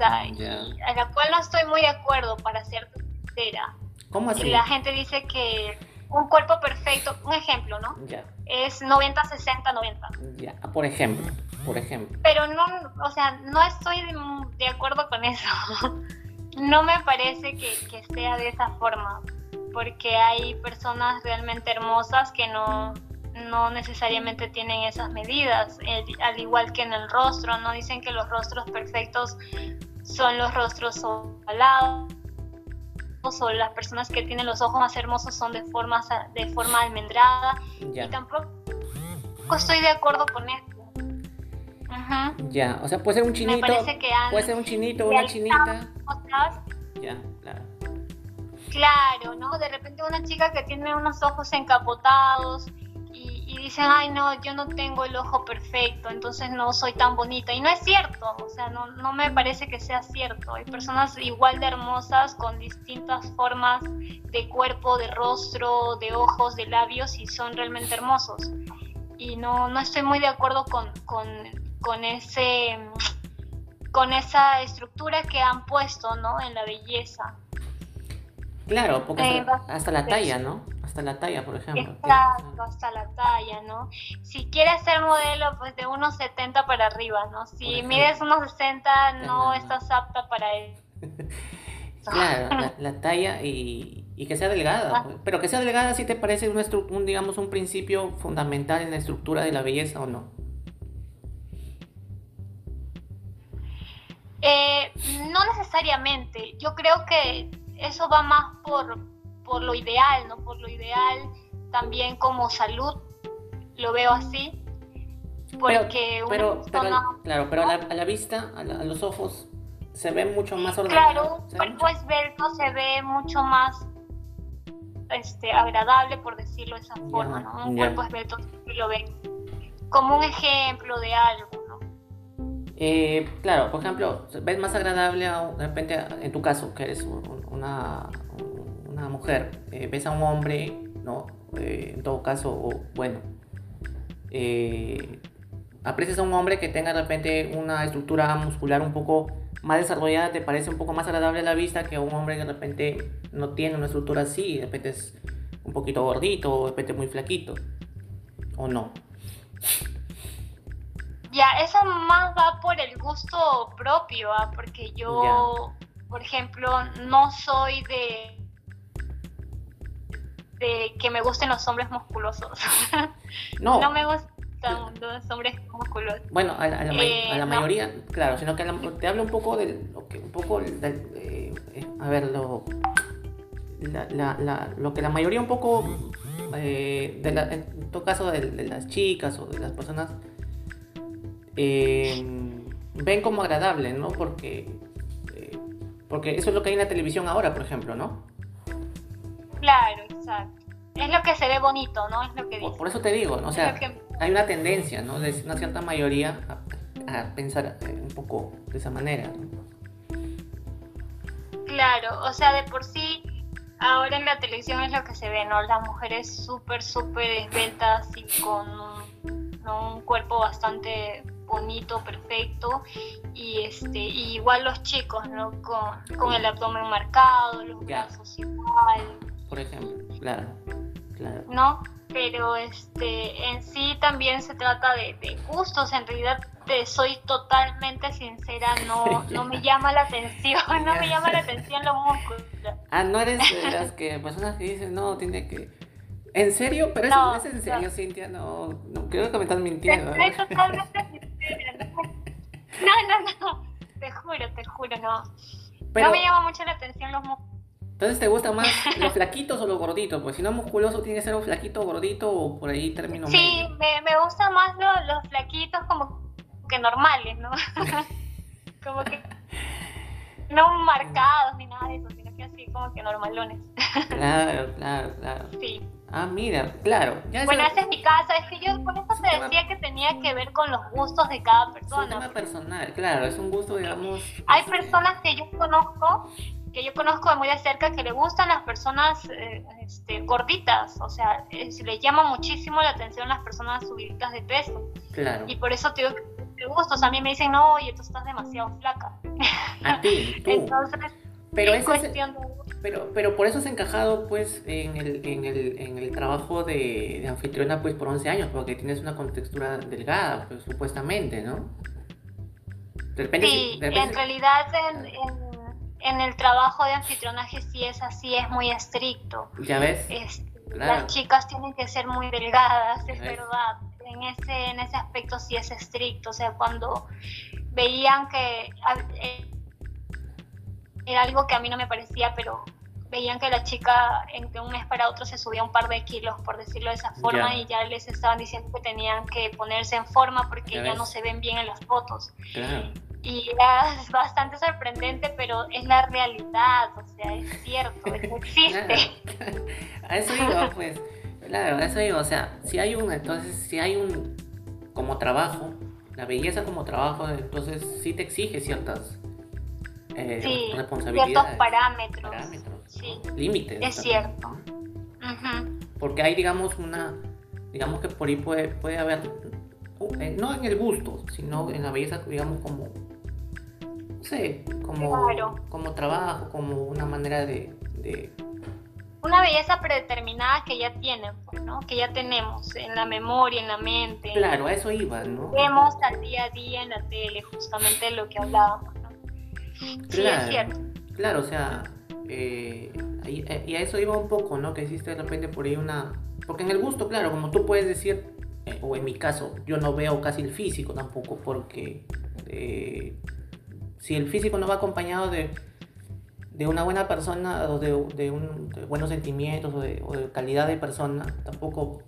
a la cual no estoy muy de acuerdo, para ser sincera. ¿Cómo así? Y la gente dice que un cuerpo perfecto, un ejemplo, ¿no? Ya. Es 90, 60, 90. Ya, por ejemplo, por ejemplo. Pero no, o sea, no estoy de, acuerdo con eso. [LAUGHS] no me parece que, que sea de esa forma, porque hay personas realmente hermosas que no, no necesariamente tienen esas medidas, al igual que en el rostro, no dicen que los rostros perfectos son los rostros ovalados o las personas que tienen los ojos más hermosos son de forma, de forma almendrada y tampoco estoy de acuerdo con esto. Ya, o sea, puede ser un chinito, puede ser un chinito, una chinita. ya, claro. Claro, ¿no? De repente una chica que tiene unos ojos encapotados dicen, ay no, yo no tengo el ojo perfecto, entonces no soy tan bonita. Y no es cierto, o sea, no, no me parece que sea cierto. Hay personas igual de hermosas con distintas formas de cuerpo, de rostro, de ojos, de labios y son realmente hermosos. Y no, no estoy muy de acuerdo con, con, con ese con esa estructura que han puesto ¿no? en la belleza. Claro, porque hasta, hasta la talla, ¿no? Hasta la talla, por ejemplo. Exacto, hasta la talla, ¿no? Si quieres ser modelo, pues de unos 70 para arriba, ¿no? Si mides unos 60, no estás apta para eso. [LAUGHS] claro, la, talla y, y, que sea delgada. Ah. Pues. Pero que sea delgada, ¿sí te parece un, un, digamos, un principio fundamental en la estructura de la belleza o no? Eh, no necesariamente. Yo creo que eso va más por, por lo ideal, ¿no? Por lo ideal también como salud, lo veo así. Porque pero, claro, pero a la, vista, a, los ojos, se ve mucho más ordenado. Claro, un cuerpo esbelto se ve mucho más este, agradable, por decirlo de esa forma, ¿no? Un cuerpo esbelto lo ve como un ejemplo de algo. Eh, claro, por ejemplo, ves más agradable de repente en tu caso, que eres una, mujer, eh, ves a un hombre, ¿no? Eh, en todo caso, bueno, aprecias a un hombre que tenga de repente una estructura muscular un poco más desarrollada, te parece un poco más agradable a la vista que un hombre que de repente no tiene una estructura así, de repente es un poquito gordito, de repente muy flaquito, o no. Ya, eso más va por el gusto propio, ¿ah? porque yo, por ejemplo, no soy de de que me gusten los hombres musculosos. [LAUGHS] No. no me gustan los hombres musculosos. Bueno, a la, eh, mayoría, claro, sino que te hablo un poco de lo que, un poco, eh, a ver, lo, la, lo que la mayoría un poco, eh, de en todo caso de, de las chicas o de las personas eh, ven como agradable, ¿no? Porque, eh, porque eso es lo que hay en la televisión ahora, por ejemplo, ¿no? Claro, exacto. Es lo que se ve bonito, ¿no? Es lo que Por, eso te digo, ¿no? O sea, hay una tendencia, ¿no? De una cierta mayoría a, pensar eh, un poco de esa manera. Claro, o sea, de por sí, ahora en la televisión es lo que se ve, ¿no? Las mujeres súper, súper esbeltas y con un cuerpo bastante bonito, perfecto, y este, igual los chicos, ¿no? Con, con el abdomen marcado, los brazos igual. Por ejemplo, claro, claro. ¿No? Pero este, en sí también se trata de, gustos, en realidad te soy totalmente sincera, no, [LAUGHS] no me llama la atención, no me llama la atención los músculos. Ah, no eres de las que personas que dicen, no, tiene que ¿En serio? Pero eso no, es en serio, Cintia. No, no, creo que me estás mintiendo. Estoy totalmente no, no, no. Te juro, te juro, no. no me llama mucho la atención los músculos. Entonces, ¿te gusta más [LAUGHS] los flaquitos o los gorditos? Pues si no musculoso, tiene que ser un flaquito gordito o por ahí término sí, medio. Sí, me, me gustan más los, los flaquitos como que normales, ¿no? [LAUGHS] como que no marcados ni nada de eso, sino que así como que normalones. claro, claro, claro. Sí. Ah, mira, claro. bueno, esa es mi casa. Es que yo por eso te decía que tenía que ver con los gustos de cada persona. Es un tema personal, claro, es un gusto, digamos. Hay personas que yo conozco, que yo conozco de muy de cerca, que le gustan las personas eh, este, gorditas. O sea, les le llama muchísimo la atención las personas subidas de peso. Claro. Y por eso te digo que gustos. A mí me dicen, no, oye, tú estás demasiado flaca. A ti, [LAUGHS] tú. Entonces, Pero es cuestión de pero, pero por eso has encajado pues en el, en el, en el trabajo de, de, anfitriona pues por 11 años, porque tienes una contextura delgada, pues supuestamente, ¿no? De repente, sí, en realidad en, en, el trabajo de anfitrionaje sí es así, es muy estricto. ¿Ya ves? Las chicas tienen que ser muy delgadas, es verdad. En ese, en ese aspecto sí es estricto, o sea, cuando veían que eh, era algo que a mí no me parecía, pero veían que la chica en un mes para otro se subía un par de kilos, por decirlo de esa forma, y ya les estaban diciendo que tenían que ponerse en forma porque ya, no se ven bien en las fotos. Y era [LAUGHS] bastante sorprendente, pero es la realidad, o sea, es cierto, [LAUGHS] existe. A eso iba, pues. Claro, eso digo, o sea, si hay un, entonces, si hay un, como trabajo, la belleza como trabajo, entonces sí te exige ciertas eh, Sí, responsabilidades. ciertos parámetros. parámetros, Sí, ¿no? límites. es también, cierto. Porque hay, digamos, una, digamos que por ahí puede, puede haber, uh, eh, no en el gusto, sino en la belleza, digamos, como, no sé, como, Claro. como trabajo, como una manera de, de Una belleza predeterminada que ya tienen, pues, ¿no? Que ya tenemos en la memoria, en la mente. claro, a eso iba, ¿no? Vemos al día a día en la tele, justamente lo que hablábamos, Claro. es cierto. Claro, o sea, eh, eh, y a eso iba un poco, ¿no? Que existe de repente por ahí una... Porque en el gusto, claro, como tú puedes decir, eh, o en mi caso, yo no veo casi el físico tampoco, porque eh, si el físico no va acompañado de, de una buena persona o de, de un- de buenos sentimientos o de, o de calidad de persona, tampoco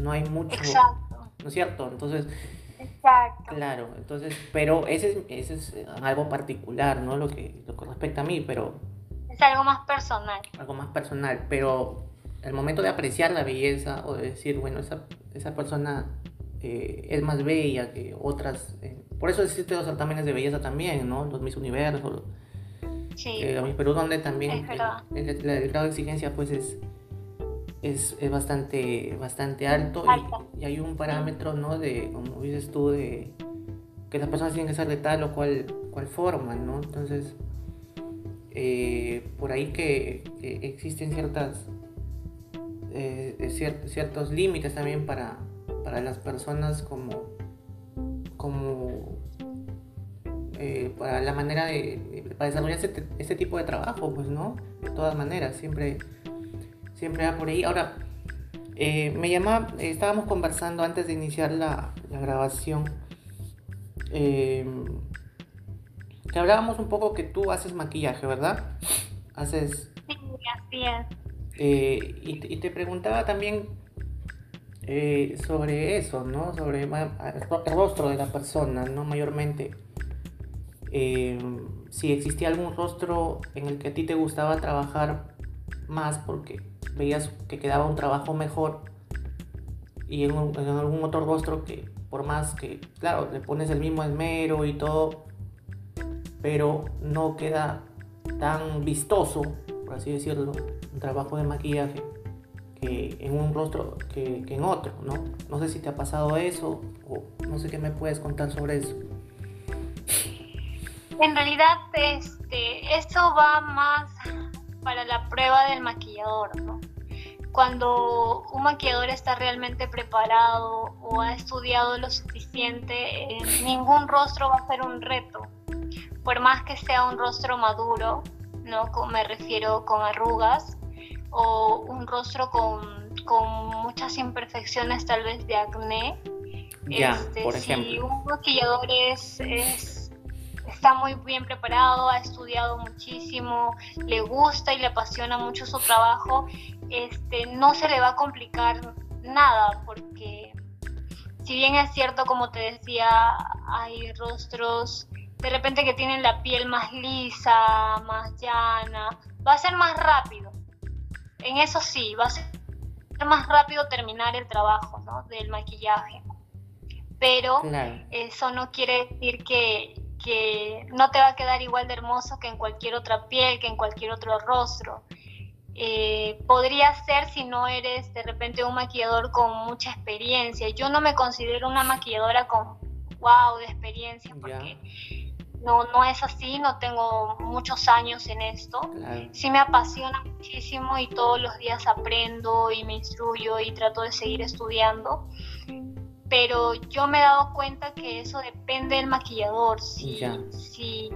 no hay mucho... Exacto, ¿No es cierto? Entonces... exacto. Claro, entonces, pero ese es, ese es eh, algo particular, ¿no? Lo que, lo que respecta a mí, pero Es algo más personal. algo más personal. Pero el momento de apreciar la belleza o de decir, bueno, esa, esa persona eh, es más bella que otras. eh, por eso existen los certámenes de belleza también, ¿no? Los Miss Universo, Sí, eh, los Miss Perú, donde también verdad. el, el- el grado de exigencia, pues es. Es, es bastante, bastante alto y, y hay un parámetro, ¿no? De, como dices tú, de, que las personas tienen que ser de tal o cual, cual forma, ¿no? Entonces, eh, por ahí que, que existen ciertas, eh, cier- ciertos límites también para, para las personas como, como eh, para la manera de, de- para desarrollar este, este tipo de trabajo, pues, ¿no? De todas maneras, siempre, siempre va por ahí. Ahora, eh, me llamaba, eh, estábamos conversando antes de iniciar la, la grabación, eh, que hablábamos un poco que tú haces maquillaje, ¿verdad? Haces, sí, así es. eh, y, te- y te preguntaba también eh, sobre eso, ¿no? Sobre el rostro de la persona, ¿no? Mayormente. Si existía algún rostro en el que a ti te gustaba trabajar más porque veías que quedaba un trabajo mejor y en, un- algún otro rostro que por más que, claro, le pones el mismo esmero y todo, pero no queda tan vistoso, por así decirlo, un trabajo de maquillaje que en un rostro que, que en otro, ¿no? No sé si te ha pasado eso o no sé qué me puedes contar sobre eso. En realidad, este, eso va más para la prueba del maquillador, ¿no? Cuando un maquillador está realmente preparado o ha estudiado lo suficiente, eh, ningún rostro va a ser un reto. Por más que sea un rostro maduro, ¿no? Me refiero con arrugas, o un rostro con, con muchas imperfecciones tal vez de acné, Ya, este, por si ejemplo. un maquillador es, es- está muy bien preparado, ha estudiado muchísimo, le gusta y le apasiona mucho su trabajo, este, no se le va a complicar nada, porque si bien es cierto, como te decía, hay rostros de repente que tienen la piel más lisa, más llana, va a ser más rápido. En eso sí, va a ser más rápido terminar el trabajo ¿no? del maquillaje. Pero Claro. eso no quiere decir que, que no te va a quedar igual de hermoso que en cualquier otra piel, que en cualquier otro rostro. Eh, podría ser si no eres de repente un maquillador con mucha experiencia. Yo no me considero una maquilladora con wow de experiencia porque no, no es así, no tengo muchos años en esto. Claro. Sí me apasiona muchísimo y todos los días aprendo y me instruyo y trato de seguir estudiando. Pero yo me he dado cuenta que eso depende del maquillador. Si, Ya. si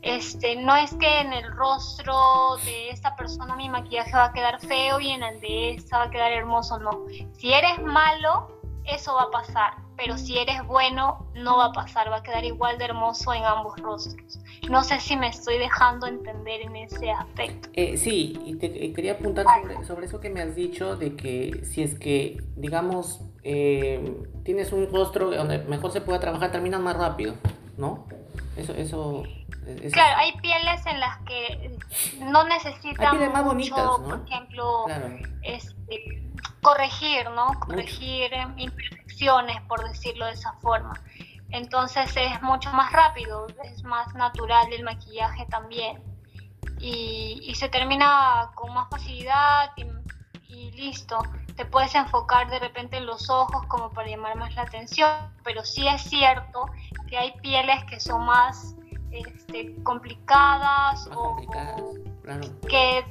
este, no es que en el rostro de esta persona mi maquillaje va a quedar feo y en el de esta va a quedar hermoso, no. Si eres malo, eso va a pasar, pero si eres bueno, no va a pasar, va a quedar igual de hermoso en ambos rostros. No sé si me estoy dejando entender en ese aspecto. Eh, sí, y te y quería apuntar sobre, sobre eso que me has dicho de que si es que, digamos, eh, tienes un rostro donde mejor se pueda trabajar, terminas más rápido, ¿no? Eso, eso, es- Claro, hay pieles en las que no necesitan Hay más mucho, bonitas, ¿no? por ejemplo, Claro. este, corregir, ¿no? Corregir imperfecciones, por decirlo de esa forma. Entonces es mucho más rápido, es más natural el maquillaje también. Y, y se termina con más facilidad y, y listo. Te puedes enfocar de repente en los ojos como para llamar más la atención, pero sí es cierto que hay pieles que son más este, complicadas Más o complicadas, claro. que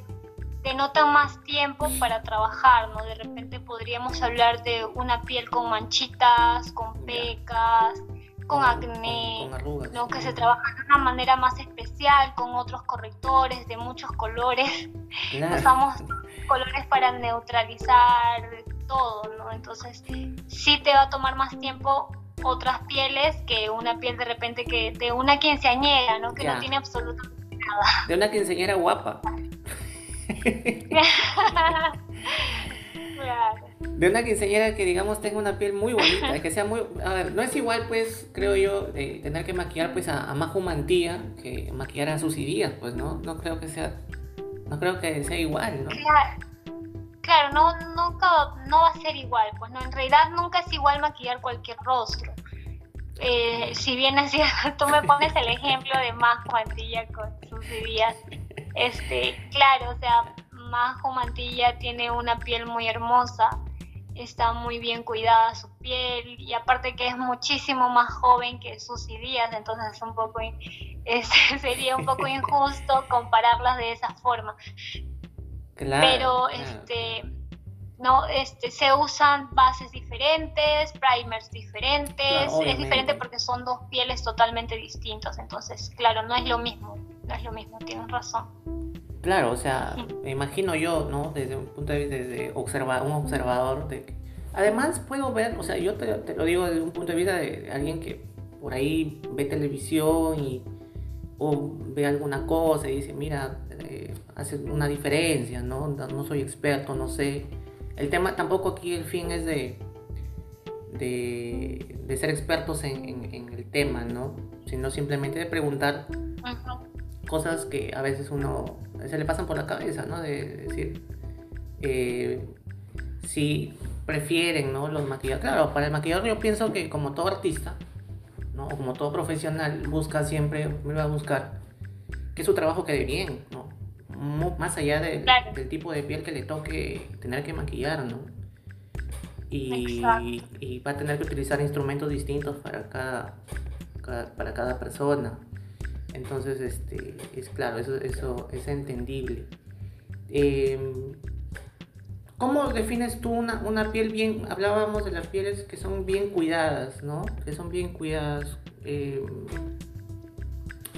denotan más tiempo para trabajar, ¿no? De repente podríamos hablar de una piel con manchitas, con pecas, con acné, con- con arrugas, ¿no? Que se trabaja de una manera más especial, con otros correctores de muchos colores. Claro. Usamos colores para neutralizar todo, ¿no? Entonces, sí te va a tomar más tiempo otras pieles que una piel de repente que de una quinceañera, ¿no? Que Ya. no tiene absolutamente De una quinceañera guapa. [LAUGHS] De una quinceañera que digamos tenga una piel muy bonita, que sea muy... A ver, no es igual pues, creo yo, de tener que maquillar pues a, a Majo Mantilla que maquillar a Susy Díaz, pues no, no creo que sea... No creo que sea igual, ¿no? Claro, claro no, nunca, no va a ser igual, pues no, en realidad nunca es igual maquillar cualquier rostro. Eh, si bien es cierto, tú me pones el ejemplo de Majo Mantilla con Susy Díaz, este, claro, o sea, Majo Mantilla tiene una piel muy hermosa, está muy bien cuidada su piel y aparte que es muchísimo más joven que Susy Díaz, entonces es un poco [LAUGHS] sería un poco [LAUGHS] injusto compararlas de esa forma Claro. pero claro. este no este se usan bases diferentes primers diferentes Claro, es diferente porque son dos pieles totalmente distintas entonces claro no es lo mismo no es lo mismo tienes razón Claro, o sea, me imagino yo, ¿no? Desde un punto de vista, desde observa, un observador. De que- Además, puedo ver, o sea, yo te, te lo digo desde un punto de vista de alguien que por ahí ve televisión y o ve alguna cosa y dice, mira, eh, hace una diferencia, ¿no? No soy experto, no sé. El tema tampoco aquí el fin es de, de, de ser expertos en, en- en el tema, ¿no? Sino simplemente de preguntar Ujú. Cosas que a veces uno se le pasan por la cabeza, ¿no? De decir, eh, si prefieren, ¿no? Los maquilladores. Claro, para el maquillador yo pienso que como todo artista, ¿no? O como todo profesional, busca siempre, me va a buscar que su trabajo quede bien, ¿no? Más allá de- Claro. del tipo de piel que le toque tener que maquillar, ¿no? Y, va a tener que utilizar instrumentos distintos para cada, cada- para cada persona. Entonces, este, es claro, eso, eso es entendible. Eh, ¿Cómo defines tú una, una piel bien? Hablábamos de las pieles que son bien cuidadas, ¿no? Que son bien cuidadas. Eh,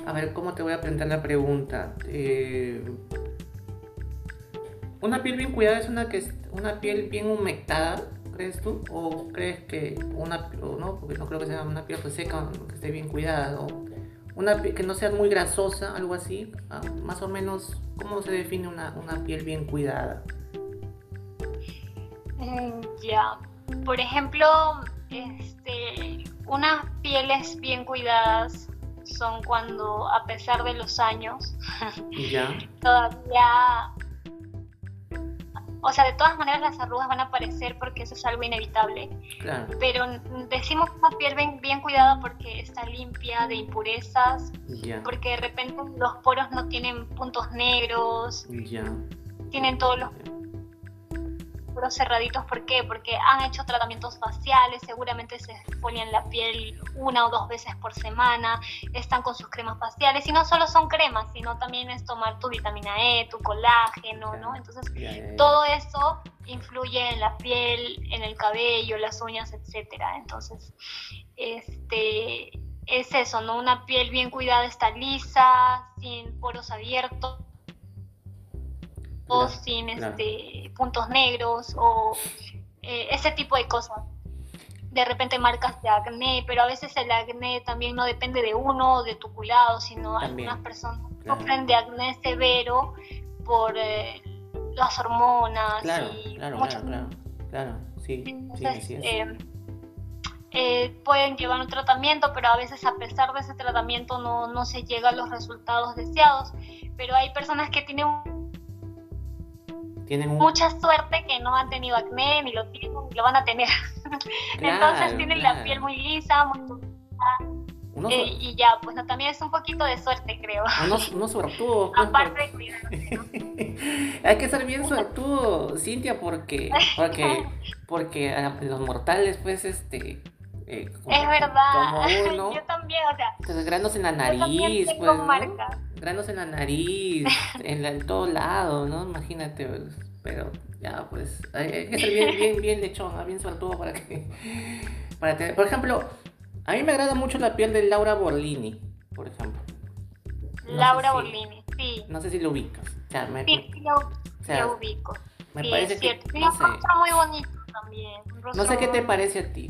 a ver, ¿cómo te voy a plantear la pregunta? Eh, ¿Una piel bien cuidada es una, que una piel bien humectada, crees tú? ¿O crees que una, o no, porque no creo que sea una piel seca, que esté bien cuidada? ¿O una piel que no sea muy grasosa, algo así? Ah, más o menos, ¿cómo se define una, una piel bien cuidada? Mm, Ya. Por ejemplo, este, unas pieles bien cuidadas son cuando, a pesar de los años, [LAUGHS] todavía. O sea, de todas maneras las arrugas van a aparecer porque eso es algo inevitable. claro, Pero decimos una piel bien, bien cuidada porque está limpia de impurezas, ya, porque de repente los poros no tienen puntos negros, ya. tienen todos los cerraditos. ¿Por qué? Porque han hecho tratamientos faciales, seguramente se exfolian la piel una o dos veces por semana, están con sus cremas faciales y no solo son cremas, sino también es tomar tu vitamina E, tu colágeno, ¿no? Entonces, todo eso influye en la piel, en el cabello, las uñas, etcétera. Entonces, este es eso, ¿no? Una piel bien cuidada está lisa, sin poros abiertos, Claro, sin este puntos negros o eh, ese tipo de cosas. De repente marcas de acné, pero a veces el acné también no depende de uno o de tu cuidado, sino También, algunas personas claro. sufren de acné severo por eh, las hormonas Claro, y claro, muchas claro, claro, claro, sí, sí, entonces, eh, eh, pueden llevar un tratamiento, pero a veces a pesar de ese tratamiento no, no se llega a los resultados deseados. Pero hay personas que tienen, tienen mucha suerte que no han tenido acné, ni lo tienen, ni lo van a tener. [LAUGHS] Entonces tienen la piel muy lisa, muy eh, y ya, pues no, también es un poquito de suerte, creo. Unos, unos suertudos. Pues, Aparte de. [LAUGHS] Hay que ser bien suertudo, Cintia, porque, porque, [LAUGHS] porque ah, los mortales, pues, este, eh, es verdad. yo también, o sea. Entonces, granos en la nariz, pues. ¿no? Granos en la nariz, en, en, todo lado, ¿no? Imagínate, pues, pero ya, pues. Hay, que ser bien, [LAUGHS] bien, bien lechón, bien suertudo para que. Para tener, por ejemplo, a mí me agrada mucho la piel de Laura Borlini, por ejemplo. Laura Borlini, sí. No sé si lo ubicas. O sea, me, sí, lo, ubico. Me parece es que. No sé. muy bonito también. No sé qué te parece a ti.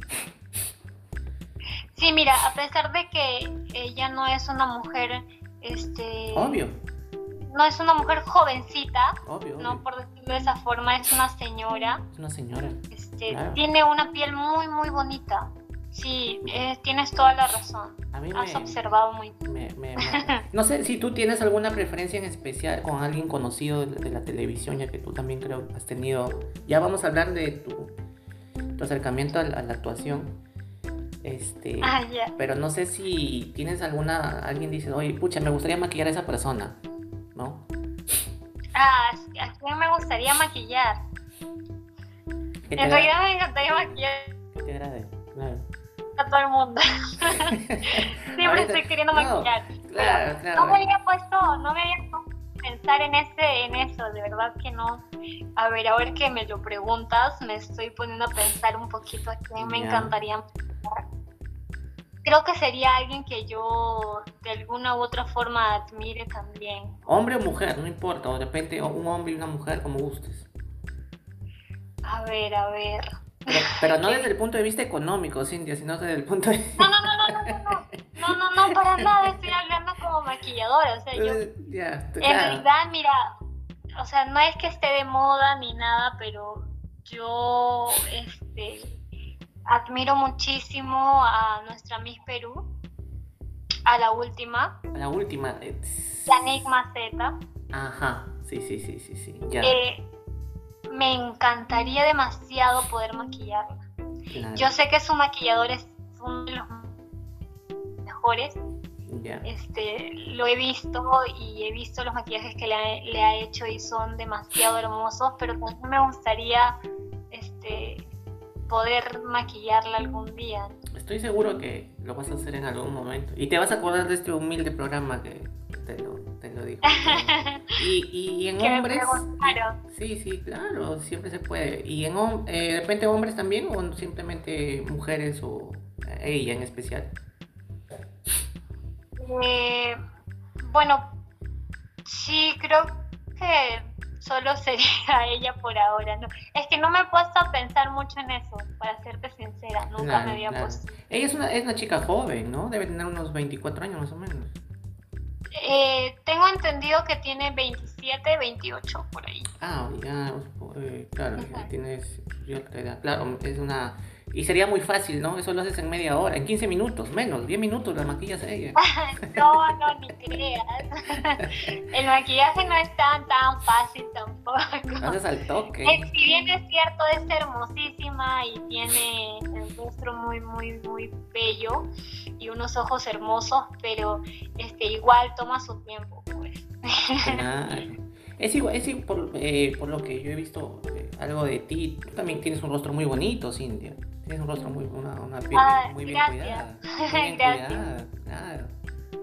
Sí, mira, a pesar de que ella no es una mujer, este... Obvio. No es una mujer jovencita, obvio, no por decirlo de esa forma, es una señora. Es una señora. Este, Tiene una piel muy, muy bonita. Sí, eh, tienes toda la razón. Has observado muy bien. [LAUGHS] no sé si tú tienes alguna preferencia en especial con alguien conocido de, la televisión, ya que tú también creo que has tenido. Ya vamos a hablar de tu, tu acercamiento a, la actuación. Este, ah, pero no sé si tienes alguna. Alguien dice, oye, pucha, me gustaría maquillar a esa persona, ¿no? Ah, ¿a quién me gustaría maquillar? En realidad me encantaría maquillar. Que te agrade, claro a todo el mundo. [LAUGHS] Siempre estoy queriendo maquillar. Claro, claro. No me había puesto, no me había puesto pensar en ese, en eso, de verdad que no. A ver, a ver que me lo preguntas, me estoy poniendo a pensar un poquito a quién me encantaría Creo que sería alguien que yo de alguna u otra forma admire también. Hombre o mujer, no importa, o de repente un hombre y una mujer, como gustes. A ver, a ver. [LAUGHS] Pero, no desde el punto de vista económico, Cintia, sino desde el punto de... No, no, no, no, no, no, no, no, no, para nada, estoy hablando como maquilladora, o sea, yo... en realidad, mira, o sea, no es que esté de moda ni nada, pero yo, este, admiro muchísimo a nuestra Miss Perú, a la última. A la última. Yannick Maceta. Ajá, sí, sí, sí, sí, sí, ya. Eh, me encantaría demasiado poder maquillarla. Yo sé que su maquillador es uno de los mejores. Este, lo he visto y he visto los maquillajes que le ha, le ha, hecho y son demasiado hermosos, pero también me gustaría este, poder maquillarla algún día. Estoy seguro que lo vas a hacer en algún momento y te vas a acordar de este humilde programa que te lo, te lo digo. [LAUGHS] Y, en hombres. Sí, sí, claro, siempre se puede. ¿Y en eh, de repente hombres también o simplemente mujeres o ella en especial? Eh, bueno, sí, creo que solo [LAUGHS] sería ella por ahora. ¿no? Es que no me he puesto a pensar mucho en eso, para serte sincera. Nunca me había puesto. Ella es una, es una chica joven, ¿no? Debe tener unos 24 años más o menos. Eh, tengo entendido que tiene 27, 28 por ahí. Ah, ya, eh, claro, tienes Claro, es una. Y sería muy fácil, ¿no? Eso lo haces en media hora, en 15 minutos, menos, 10 minutos la maquillas [LAUGHS] a ella. no, no, ni creas. [LAUGHS] El maquillaje no es tan, tan fácil tampoco. Haces al toque. si bien es cierto, es hermosísima y tiene el rostro muy, muy, muy bello y unos ojos hermosos, pero este igual toma su tiempo, pues. Es igual, es por, eh, por lo que yo he visto eh, algo de ti, tú también tienes un rostro muy bonito, Cintia. Tienes un rostro muy, una, una piel ah, muy bien cuidada. [LAUGHS] Muy bien cuidada, claro.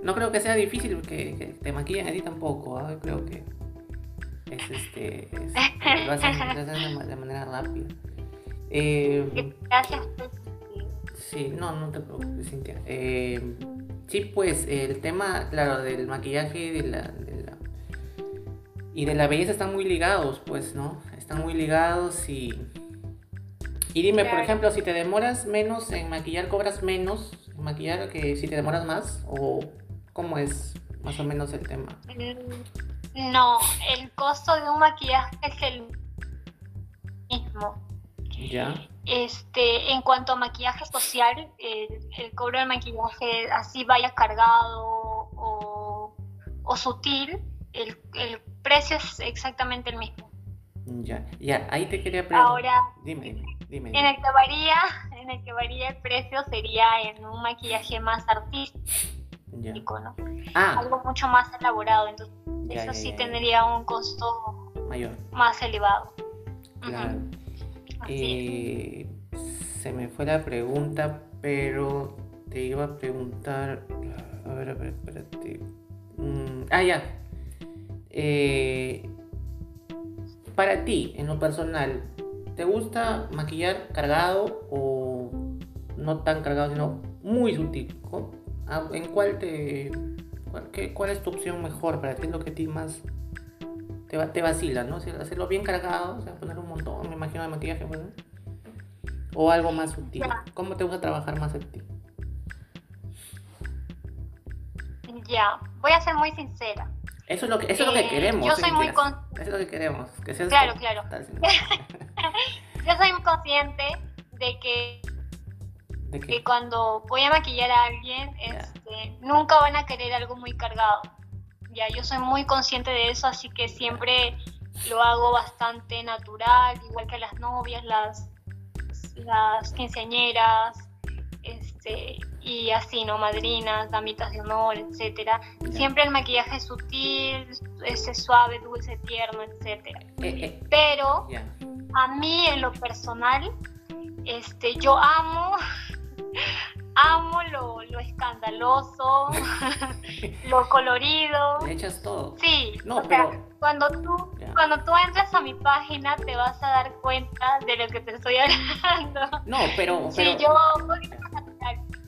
No creo que sea difícil que, te maquillen a ti tampoco, ¿ah? creo que es este, lo hacen, de manera rápida. Eh, Gracias. Sí, no, no te preocupes, Cintia. Eh, sí, pues el tema, claro, del maquillaje de la, de la, y de la belleza están muy ligados, pues, ¿no? Están muy ligados y... Y dime, por ejemplo, si te demoras menos en maquillar, ¿cobras menos en maquillar que si te demoras más? ¿O cómo es más o menos el tema? No, el costo de un maquillaje es el mismo. Ya. Este, en cuanto a maquillaje social, el, el cobro del maquillaje así vaya cargado o, o sutil, el, el precio es exactamente el mismo. Ya, ya, ahí te quería preguntar. Ahora, dime, dime. En el que varía, en el que varía el precio sería en un maquillaje más artístico, ¿no? Ah. Algo mucho más elaborado, entonces eso sí tendría un costo mayor, más elevado. Claro. Eh, se me fue la pregunta, pero te iba a preguntar. A ver, a ver, espérate. Mm, ah, ya. Eh, para ti, en lo personal, ¿te gusta maquillar cargado o no tan cargado, sino muy sutil? ¿En cuál te. Cuál, es tu opción mejor para ti? Es lo que a ti más te, te vacila, ¿no? Hacerlo bien cargado, o sea, poner un montón, me imagino, de maquillaje, pues, O algo más sutil. ¿Cómo te gusta trabajar más en ti? Ya, voy a ser muy sincera. Eso es lo que, eso es lo que eh, queremos. Yo soy muy Eso es lo que queremos. Que claro, claro. [LAUGHS] [LAUGHS] yo soy muy consciente de que, ¿De que cuando voy a maquillar a alguien, este, nunca van a querer algo muy cargado. Ya, yo soy muy consciente de eso, así que siempre lo hago bastante natural, igual que las novias, las, las quinceañeras, este, y así, ¿no? Madrinas, damitas de honor, etcétera. Siempre el maquillaje sutil, ese suave, dulce, tierno, etcétera. Eh, eh. Pero a mí en lo personal, este, yo amo, [LAUGHS] amo lo, lo escandaloso, [LAUGHS] lo colorido. Le echas todo. Sí, o sea, cuando tú, cuando tú entras a mi página te vas a dar cuenta de lo que te estoy [LAUGHS] hablando. No, pero... Sí, yo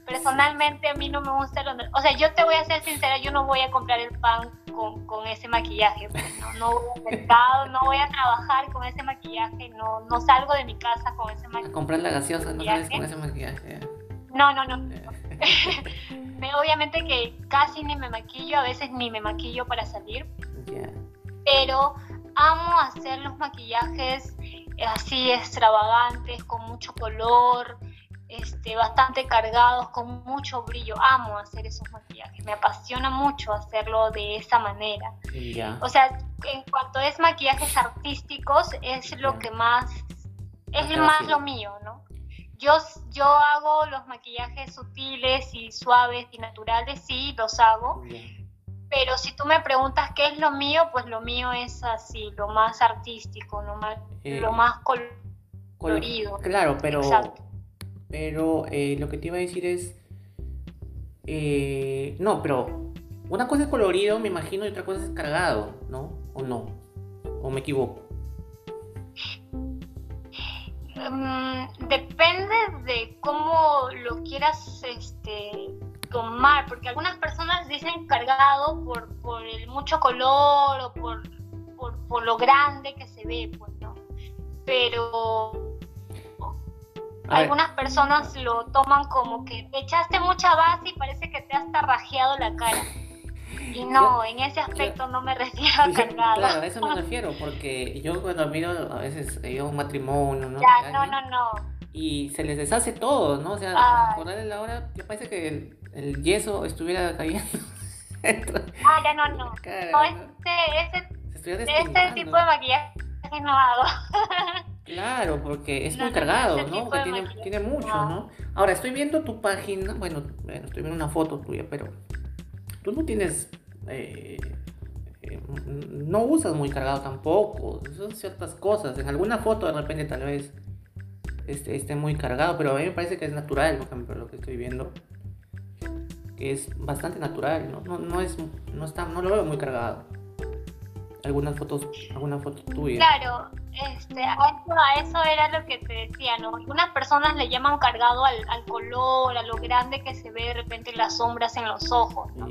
personalmente a mí no me gusta lo... O sea, yo te voy a ser sincera, yo no voy a comprar el pan con, con ese maquillaje. Pues, ¿no? no voy al mercado, no voy a trabajar con ese maquillaje, no, no salgo de mi casa con ese maquillaje. A comprar la gaseosa, no sales con ese maquillaje. No, no, no. [LAUGHS] Obviamente que casi ni me maquillo, a veces ni me maquillo para salir. Pero amo hacer los maquillajes así extravagantes, con mucho color, este, bastante cargados, con mucho brillo. Amo hacer esos maquillajes, me apasiona mucho hacerlo de esa manera. O sea, en cuanto es maquillajes artísticos, es lo que más, es más lo mío, ¿no? Yo, yo hago los maquillajes sutiles y suaves y naturales, sí, los hago. Pero si tú me preguntas qué es lo mío, pues lo mío es así, lo más artístico, lo más, eh, lo más colorido. Claro, pero pero eh, lo que te iba a decir es. Eh, no, pero una cosa es colorido, me imagino, y otra cosa es cargado, ¿no? ¿O no? ¿O me equivoco? Mm, depende de cómo lo quieras este, tomar, porque algunas personas dicen cargado por, por el mucho color o por, por, por lo grande que se ve, pues, ¿no? Pero algunas personas lo toman como que te echaste mucha base y parece que te has tarrajeado la cara. Y no, en ese aspecto no me refiero a cargado. Claro, a eso me refiero, porque yo cuando miro a veces he un matrimonio, ¿no? Ya, no, no, no. Y se les deshace todo, ¿no? O sea, por darle la hora, me parece que el, yeso estuviera cayendo. [LAUGHS] ah, ya no, no. no, este, este, este tipo de maquillaje no hago. [LAUGHS] Claro, porque es muy cargado, ¿no? tiene, tiene mucho, ¿no? Ahora, estoy viendo tu página, bueno, estoy viendo una foto tuya, pero tú no tienes, eh, eh, no usas muy cargado tampoco, son ciertas cosas. En alguna foto de repente tal vez esté, esté muy cargado, pero a mí me parece que es natural, por ejemplo, lo que estoy viendo. Que es bastante natural, ¿no? No, no, es, no, está, no lo veo muy cargado algunas fotos, alguna foto tuya. Claro, este, a, eso, era lo que te decía, ¿no? Algunas personas le llaman cargado al, color, a lo grande que se ve de repente las sombras en los ojos, ¿no?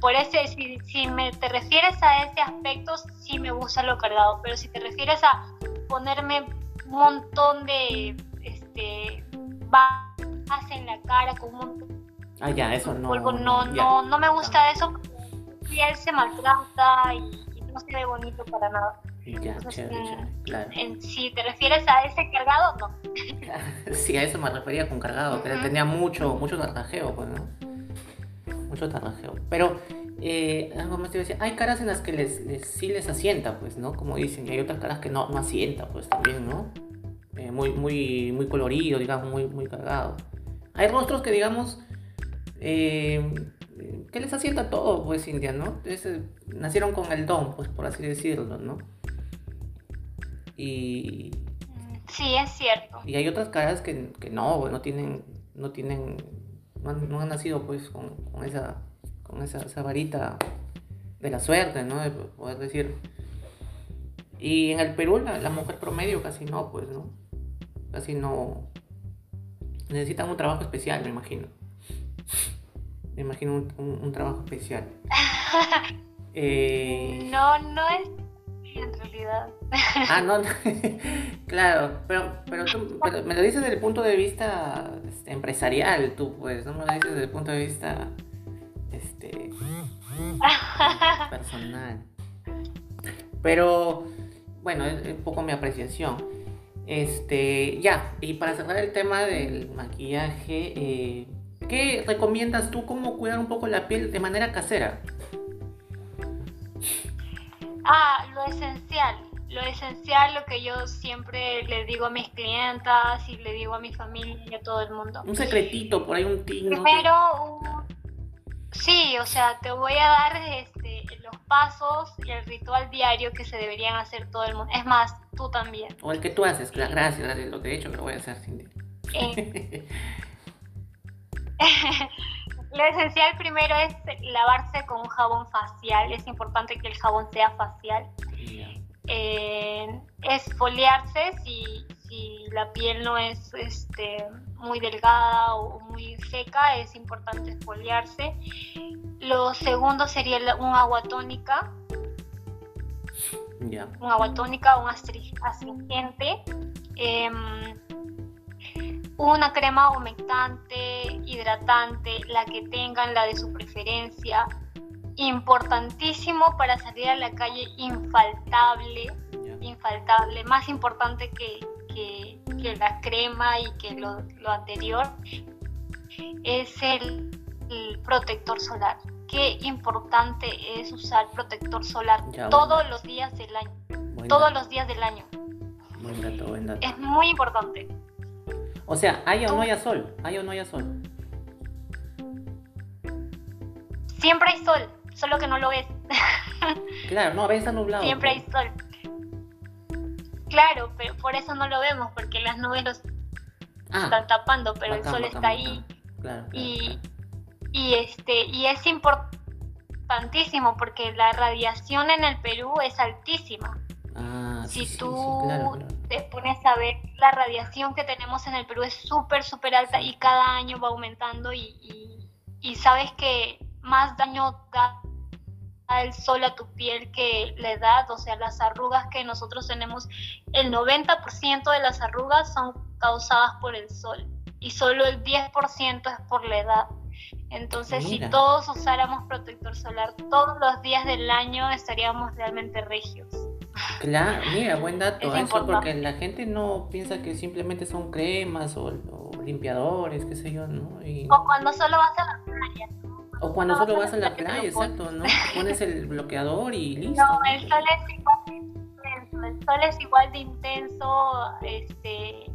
Por ese, si, si me, te refieres a ese aspecto, sí me gusta lo cargado, pero si te refieres a ponerme un montón de, este, base en la cara con un montón Ah, ya, eso no. no, no, no me gusta eso piel se maltrata y no se ve bonito para nada. Ya, chévere, chévere, claro. si te refieres a ese cargado, no. [LAUGHS] sí, a eso me refería con cargado, que tenía mucho, mucho tarrajeo, pues, ¿no? Mucho tarrajeo. Pero, eh, algo más te iba a decir, hay caras en las que les, les, sí les asienta, pues, ¿no? Como dicen, y hay otras caras que no, no asienta, pues, también, ¿no? Eh, muy, muy, muy colorido, digamos, muy, muy cargado. Hay rostros que, digamos, eh, que les asienta todo, pues, India, ¿no? nacieron con el don, pues, por así decirlo, ¿no? Y... Sí, es cierto. Y hay otras caras que, que no, no tienen, no tienen, no han, nacido pues con, con, esa, con esa, esa, varita de la suerte, ¿no? De poder decir. Y en el Perú la, mujer promedio casi no, pues, ¿no? Casi no. Necesitan un trabajo especial, me imagino. Me imagino un, un, trabajo especial. [LAUGHS] eh... No, no es en realidad. [LAUGHS] Ah, no, [LAUGHS] claro, pero, pero tú me lo dices desde el punto de vista este, empresarial, tú, pues, no me lo dices desde el punto de vista este, personal. Pero, bueno, es un poco mi apreciación. Este, ya, y para cerrar el tema del maquillaje, eh, ¿qué recomiendas tú cómo cuidar un poco la piel de manera casera? Ah, lo esencial. Lo esencial, lo que yo siempre le digo a mis clientas y le digo a mi familia y a todo el mundo. Un secretito, por ahí un tino. Primero, sí, o sea, te voy a dar este, los pasos y el ritual diario que se deberían hacer todo el mundo. Es más, tú también. O el que tú haces, gracias, gracias, lo que he hecho lo voy a hacer, Cindy. Eh, [LAUGHS] [LAUGHS] Lo esencial primero es lavarse con un jabón facial. Es importante que el jabón sea facial. Eh, esfoliarse si, si, la piel no es este, muy delgada o muy seca, es importante esfoliarse. Lo segundo sería un agua tónica. Un agua tónica, un astringente. Eh, una crema humectante, hidratante, la que tengan, la de su preferencia. Importantísimo para salir a la calle, infaltable, infaltable, más importante que, la crema y que lo, anterior, es el, protector solar. Qué importante es usar protector solar todos los días del año. todos los días del año. Es muy importante. O sea, haya o no haya sol, haya o no haya sol. Siempre hay sol, solo que no lo ves. [LAUGHS] claro, no, a veces está nublado. Siempre hay sol. Claro, pero por eso no lo vemos, porque las nubes los ah, están tapando, pero el sol está ahí. Claro, y, y, este, y es importantísimo porque la radiación en el Perú es altísima. Ah, si tú te pones a ver la radiación que tenemos en el Perú es súper, súper alta y cada año va aumentando y, y, sabes que más daño da el sol a tu piel que la edad, o sea, las arrugas que nosotros tenemos, el 90% de las arrugas son causadas por el sol y solo el 10% es por la edad. Entonces, si todos usáramos protector solar todos los días del año, estaríamos realmente regios. Claro, mira, buen dato. eso porque la gente no piensa que simplemente son cremas o, limpiadores, qué sé yo, ¿no? O cuando solo vas a la playa. O cuando solo vas a la playa, exacto, ¿no? Pones el bloqueador y [LAUGHS] listo. No, el sol es igual de intenso, el sol es igual de intenso, este,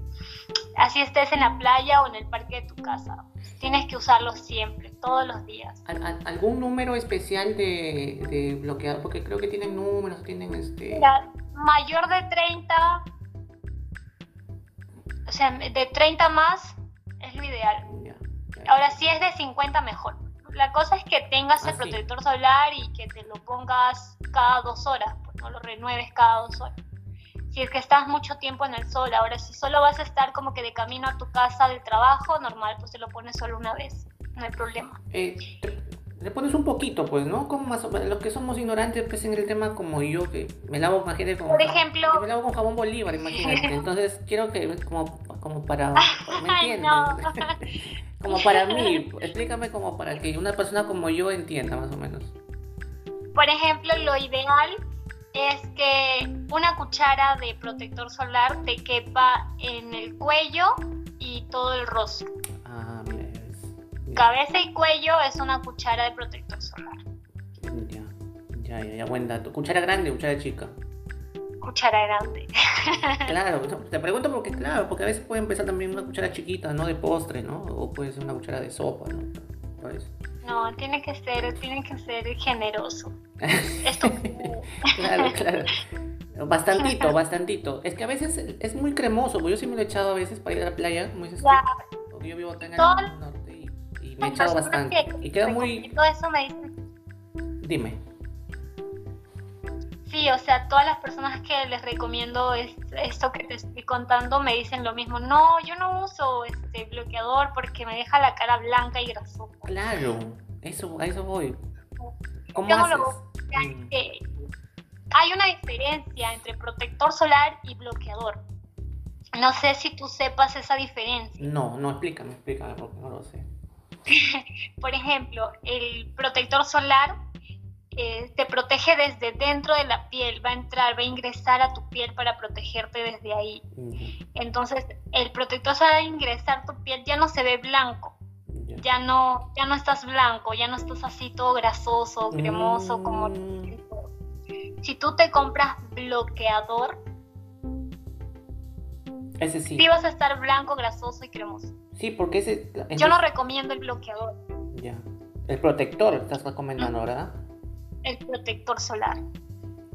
así estés en la playa o en el parque de tu casa. Tienes que usarlo siempre, todos los días. ¿Algún número especial de, de bloqueador? Porque creo que tienen números, tienen este... mayor de 30, o sea, de 30 más es lo ideal. Ahora, si es de 50, mejor. La cosa es que tengas el ah, protector solar y que te lo pongas cada dos horas, pues no lo renueves cada dos horas si es que estás mucho tiempo en el sol. Ahora, si solo vas a estar como que de camino a tu casa del trabajo, normal, pues te lo pones solo una vez, no hay problema. Eh, le pones un poquito, pues, ¿no? Como más los que somos ignorantes, pues, en el tema como yo, que me lavo, imagínate, con, Por ejemplo, me lavo con jabón Bolívar, imagínate. [LAUGHS] Entonces, quiero que, como, como para, ¿me No. [LAUGHS] como para [LAUGHS] mí, explícame como para que una persona como yo entienda, más o menos. Por ejemplo, lo ideal es que una cuchara de protector solar te quepa en el cuello y todo el rostro. Cabeza y cuello es una cuchara de protector solar. ya, ya, ya, ya, buen dato. ¿Cuchara grande o cuchara chica? Cuchara grande. [LAUGHS] Claro, te pregunto porque, claro, porque a veces puede empezar también una cuchara chiquita, ¿no? De postre, ¿no? O puede ser una cuchara de sopa, ¿no? No, tiene que ser, tiene que ser generoso. [LAUGHS] Esto Claro, claro. [LAUGHS] Bastantito, bastantito. Es que a veces es muy cremoso, porque yo sí me lo he echado a veces para ir a la playa, porque yo vivo acá en el y, me he las echado personas bastante. que Y queda muy... recomiendo eso me dicen, Dime. sí, o sea, todas las personas que les recomiendo es- esto que te estoy contando me dicen lo mismo. No, yo no uso este bloqueador porque me deja la cara blanca y grasosa. Claro, eso, a eso voy. ¿Cómo Yo haces? lo- que hay una diferencia entre protector solar y bloqueador. No sé si tú sepas esa diferencia. No, no, explícame, explícame porque no lo sé. [LAUGHS] Por ejemplo, el protector solar eh, te protege desde dentro de la piel, va a entrar, va a ingresar a tu piel para protegerte desde ahí. Entonces, el protector solar al ingresar tu piel ya no se ve blanco, ya. ya no, ya no estás blanco, ya no estás así todo grasoso, cremoso, como Mm, si tú te compras bloqueador, Ese sí. sí vas a estar blanco, grasoso y cremoso. Sí, porque ese... Yo no recomiendo el bloqueador, Ya. El protector estás recomendando, ¿verdad? el protector solar.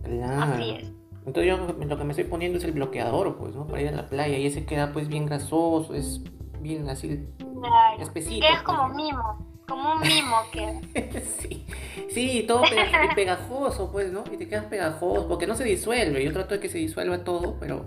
Claro. Así es. Entonces yo lo que me estoy poniendo es el bloqueador, pues, ¿no? Para ir a la playa y ese queda pues bien grasoso, es bien así Claro. espesito. Quedas pues, como mimo, como un mimo que [LAUGHS] sí, sí, todo pega- [LAUGHS] pegajoso, pues, ¿no? Y te quedas pegajoso, porque no se disuelve. Yo trato de que se disuelva todo, pero,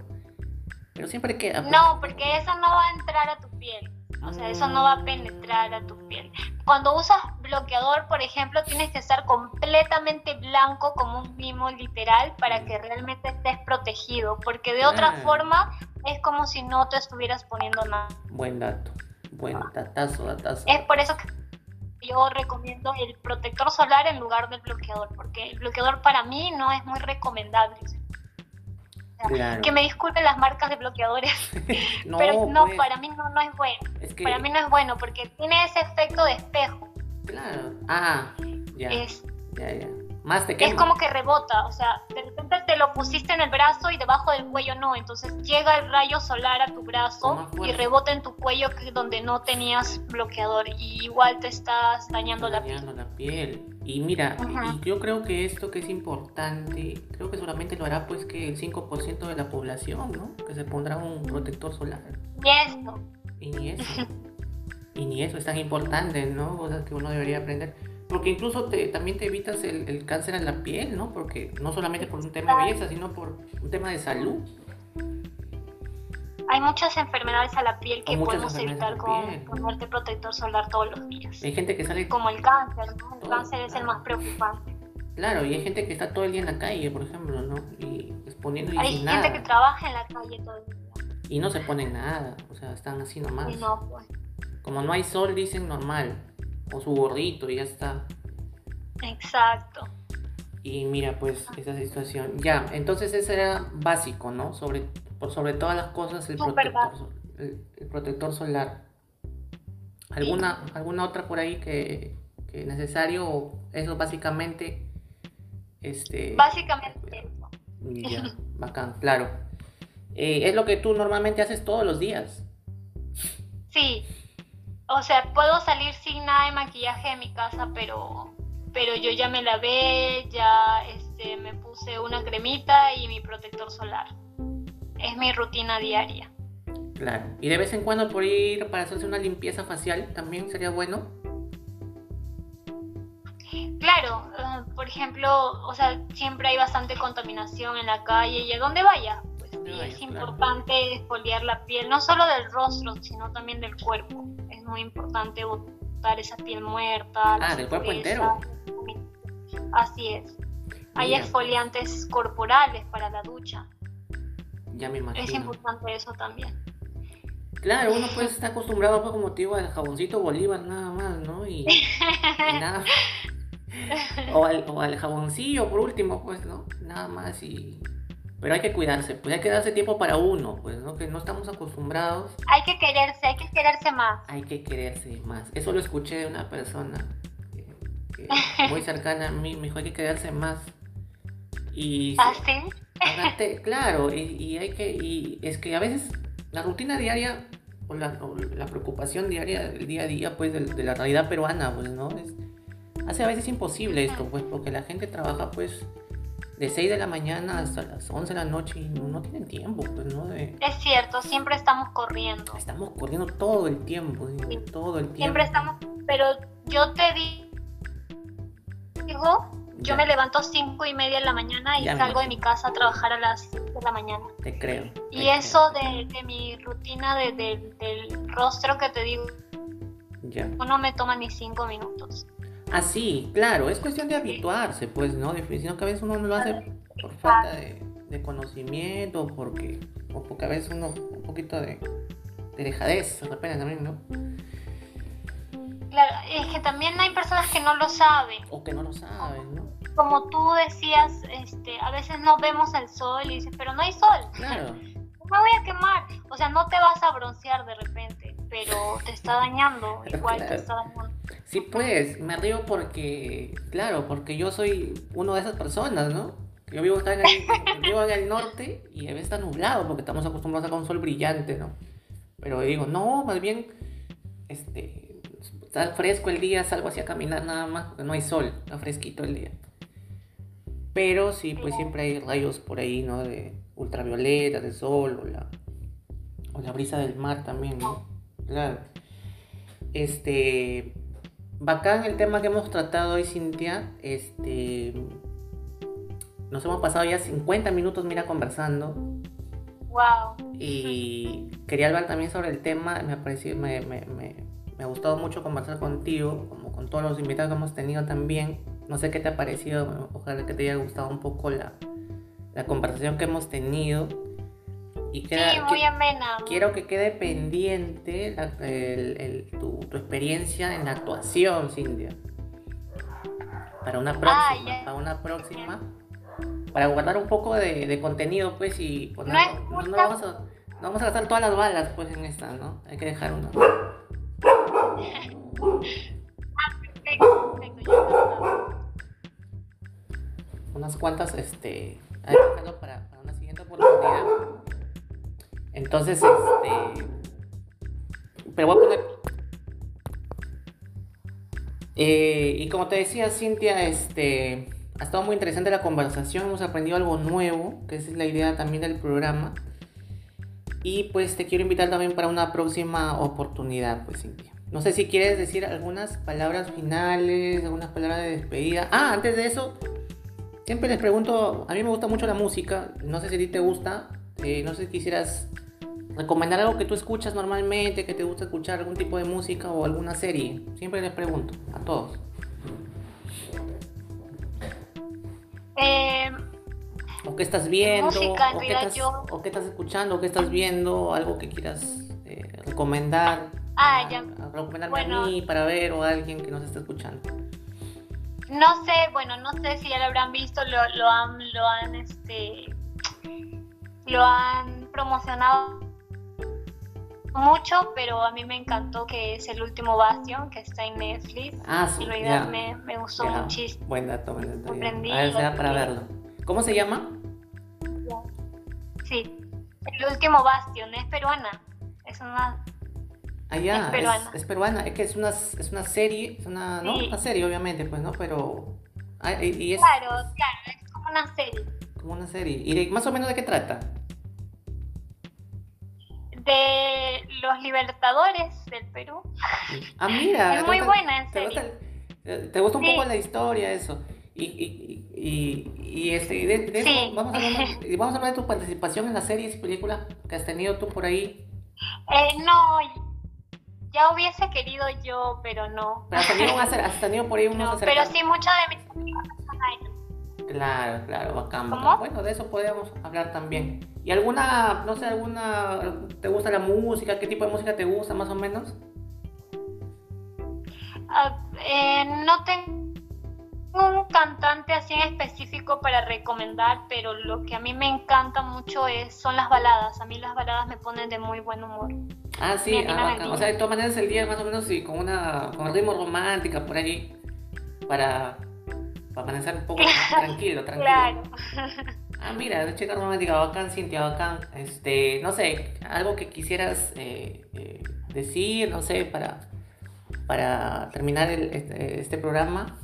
pero siempre queda. pues. No, porque eso no va a entrar a tu piel. O sea, eso no va a penetrar a tu piel. Cuando usas bloqueador, por ejemplo, tienes que estar completamente blanco como un mimo literal para que realmente estés protegido, porque de otra forma es como si no te estuvieras poniendo nada. Buen dato, buen datazo, datazo. Es por eso que yo recomiendo el protector solar en lugar del bloqueador, porque el bloqueador para mí no es muy recomendable. O sea, Claro. Que me disculpen las marcas de bloqueadores, [LAUGHS] No, [LAUGHS] pero no, pues, para mí no, no es bueno. es que, Para mí no es bueno porque tiene ese efecto de espejo. claro. Ah, ya, Es, ya, ya. Más te es quema. como que rebota, o sea, de repente te lo pusiste en el brazo y debajo del cuello no, entonces llega el rayo solar a tu brazo y rebota en tu cuello donde no tenías bloqueador y igual te estás dañando la piel. la piel. Y mira, y- Ajá. y yo creo que esto que es importante, creo que solamente lo hará pues que el 5% de la población, ¿no? Que se pondrá un protector solar. Y esto, Y ni eso. [LAUGHS] y ni eso es tan importante, ¿no? Cosas que uno debería aprender. Porque incluso te, también te evitas el, el cáncer en la piel, ¿no? Porque no solamente por un tema de belleza, sino por un tema de salud. hay muchas enfermedades a la piel que podemos evitar con ponerte protector solar todos los días. Hay gente que sale, Como el cáncer, ¿no? El Todo, cáncer es el más preocupante. claro, y hay gente que está todo el día en la calle, por ejemplo, ¿no? Y exponiendo y Hay gente nada. que trabaja en la calle todo el día. Y no se ponen nada, o sea, están así nomás. Y no, pues. Como no hay sol, dicen normal. O su gorrito y ya está. Exacto. Y mira, pues, esa situación. Ya, entonces ese era básico, ¿no? Sobre, por sobre todas las cosas, el, protector, el, el protector solar. ¿Alguna, ¿Alguna otra por ahí que, que necesario? O eso básicamente. Este. Básicamente. Ya, [LAUGHS] bacán, claro. Eh, es lo que tú normalmente haces todos los días. Sí. O sea, puedo salir sin nada de maquillaje de mi casa, pero pero yo ya me lavé, ya este, me puse una cremita y mi protector solar. Es mi rutina diaria. Claro. Y de vez en cuando por ir para hacerse una limpieza facial también sería bueno. Claro, eh, por ejemplo, o sea, siempre hay bastante contaminación en la calle y a donde vaya. Pues, y es claro. importante exfoliar la piel, no solo del rostro, sino también del cuerpo. Es muy importante botar esa piel muerta. Ah, del cuerpo impurezas. Así es. Hay exfoliantes corporales para la ducha. Ya me Es imagino. importante eso también. Claro, uno [LAUGHS] pues está acostumbrado pues, como te digo al jaboncito Bolívar nada más, ¿no? Y, y nada. [LAUGHS] o, al, o al jaboncillo por último, pues, ¿no? Nada más y... Pero hay que cuidarse, pues hay que darse tiempo para uno, pues, ¿no? Que no estamos acostumbrados. Hay que quererse, hay que quererse más. Hay que quererse más. Eso lo escuché de una persona que- que [LAUGHS] muy cercana a mí, me dijo hay que quererse más. Y ¿Ah, sí? Hágate- [LAUGHS] claro, y, y hay que, y es que a veces la rutina diaria o la, o la preocupación diaria del día a día, pues, de, de la realidad peruana, pues, ¿no? Es, hace a veces imposible esto, pues, porque la gente trabaja, pues, de 6 de la mañana hasta las 11 de la noche y no, no tienen tiempo, pues, ¿no? De- Es cierto, siempre estamos corriendo. estamos corriendo todo el tiempo, digo, Sí. todo el tiempo. Siempre estamos, pero yo te di- digo, yo Ya. me levanto cinco y media de la mañana y Ya me salgo de imagino. mi casa a trabajar a las 7 de la mañana. Te creo. te Y creo. eso de, de mi rutina de- de- del rostro que te digo, Ya. no me toma ni cinco minutos. Ah, sí, claro, es cuestión de habituarse, pues, ¿no? Sino que a veces uno no lo hace por falta de, de conocimiento, porque, o porque a veces uno, un poquito de, de dejadez, de repente también, ¿no? Claro, es que también hay personas que no lo saben. O que no lo saben, ¿no? Como tú decías, este, a veces no vemos el sol y dices, pero no hay sol. Claro, [LAUGHS] me voy a quemar. O sea, no te vas a broncear de repente, pero te está dañando. Igual te está dañando. sí, pues, me río porque, claro, porque yo soy uno de esas personas, ¿no? Yo vivo acá en el, [LAUGHS] vivo en el norte y a veces está nublado porque estamos acostumbrados a un sol brillante, ¿no? Pero digo, no, más bien, este, está fresco el día, salgo así a caminar nada más porque no hay sol, está fresquito el día. Pero sí, pues siempre hay rayos por ahí, ¿no? De ultravioleta, de sol o la, o la brisa del mar también, ¿no? Claro. Este, bacán el tema que hemos tratado hoy, Cintia. Este, nos hemos pasado ya 50 minutos, mira, conversando. Wow. Y quería hablar también sobre el tema. Me ha, parecido, me, me, me, me ha gustado mucho conversar contigo, como con todos los invitados que hemos tenido también. No sé qué te ha parecido, ojalá que te haya gustado un poco la, la conversación que hemos tenido. Y queda- Sí, muy que- amena. quiero que quede pendiente la- el- el- tu, tu experiencia en la actuación, Cintia. Para una próxima, ya. para una próxima. Para guardar un poco de, de contenido, pues, y pues, no, No no- vamos a, no vamos a gastar todas las balas, pues, en esta, ¿no? Hay que dejar una. Perfecto, perfecto, encantada. unas cuantas, este, hay que dejarlo para, para una siguiente oportunidad. Entonces, este, pero voy a poner, Eh, y como te decía, Cintia, este, ha estado muy interesante la conversación, hemos aprendido algo nuevo, que esa es la idea también del programa. Y pues te quiero invitar también para una próxima oportunidad, pues Cintia. No sé si quieres decir algunas palabras finales, algunas palabras de despedida. Ah, antes de eso, siempre les pregunto, a mí me gusta mucho la música, no sé si a ti te gusta, eh, no sé si quisieras recomendar algo que tú escuchas normalmente, que te gusta escuchar algún tipo de música o alguna serie. Siempre les pregunto, a todos. Eh, O qué estás viendo, Música, en o, qué realidad, estás, yo- o qué estás escuchando, o qué estás viendo, algo que quieras eh, recomendar. Ah, a- ya. a recomendarme Bueno. a mí para ver o a alguien que nos está escuchando. no sé, bueno, no sé si ya lo habrán visto, lo, lo han, lo han, este, lo han promocionado mucho, pero a mí me encantó que es el último Bastion que está en Netflix. Ah, sí, En realidad me, me gustó muchísimo. Buen dato, buen dato. ya. Aprendí A ver, lo para verlo. ¿Cómo se llama? Sí, el último Bastion es peruana. Es una Ah, Es peruana. es peruana. Es que es una, es una serie, es una, ¿no? Sí. Una serie, obviamente, pues, ¿no? Pero. ah, y, y es Claro, claro, es como una serie. Como una serie. ¿Y de- más o menos de qué trata? De los libertadores del Perú. Ah, mira. Es ¿te muy gusta- buena, en ¿Te gusta, serio. el- te gusta un Sí. poco la historia, eso? Y, y, y, y, este, de, de eso Sí. vamos, a hablar, [LAUGHS] vamos a hablar de tu participación en las series y películas que has tenido tú por ahí. Eh, no, ya hubiese querido yo, pero no. Pero has tenido, [LAUGHS] has, tenido por ahí unos No, pero sí, muchos de mis ahí. Claro, claro, bacán. Bueno, de eso podemos hablar también. ¿Y alguna, no sé, alguna, te gusta la música? ¿Qué tipo de música te gusta más o menos? Ah, eh, no tengo un cantante así en específico para recomendar, pero lo que a mí me encanta mucho es, son las baladas. A mí las baladas me ponen de muy buen humor. Ah, sí, ah, o sea, de todas maneras el día más o menos sí, con una con ritmo romántica por ahí para, para amanecer un poco [LAUGHS] tranquilo, tranquilo. Claro. Ah, mira, chica romántica, bacán, Cintia, bacán. Este, no sé, algo que quisieras eh, eh, decir, no sé, para, para terminar el, este, este programa.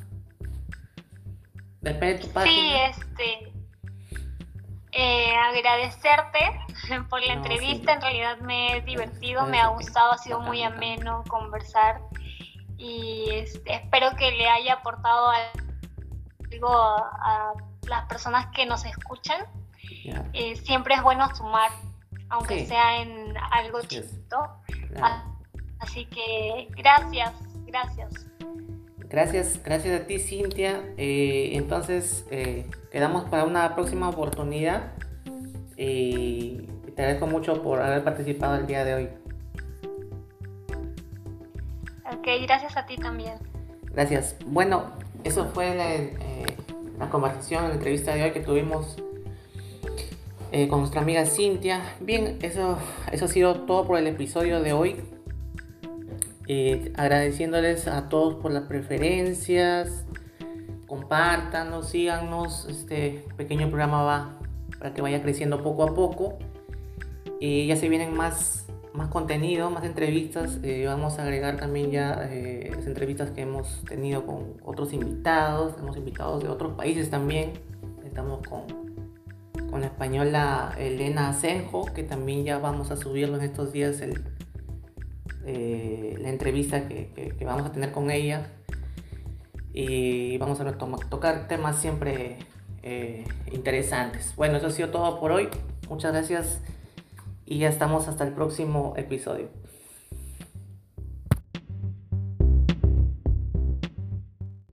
Depende de tu página. Sí, este. Eh, agradecerte [LAUGHS] por la entrevista, en realidad me he divertido, me ha gustado, ha sido muy ameno conversar y este, espero que le haya aportado algo a, las personas que nos escuchan. Eh, siempre es bueno sumar, aunque sea en algo chiquito. Así que gracias, gracias. Gracias, gracias a ti Cintia. Eh, entonces eh, quedamos para una próxima oportunidad. y te agradezco mucho por haber participado el día de hoy. Ok, gracias a ti también. Gracias. Bueno, eso fue la, eh, la conversación, la entrevista de hoy que tuvimos con nuestra amiga Cintia. Bien, eso, eso ha sido todo por el episodio de hoy. Eh, agradeciéndoles a todos por las preferencias. Compártanos, síganos. Este pequeño programa va para que vaya creciendo poco a poco. y ya se vienen más, más contenido, más entrevistas. Eh, vamos a agregar también ya eh, las entrevistas que hemos tenido con otros invitados. Hemos invitados de otros países también. Estamos con, con la española Elena Asenjo, que también ya vamos a subirlo en estos días el, eh, la entrevista que, vamos a tener con ella y vamos a tocar temas siempre interesantes. Bueno, eso ha sido todo por hoy. Muchas gracias y ya estamos hasta el próximo episodio.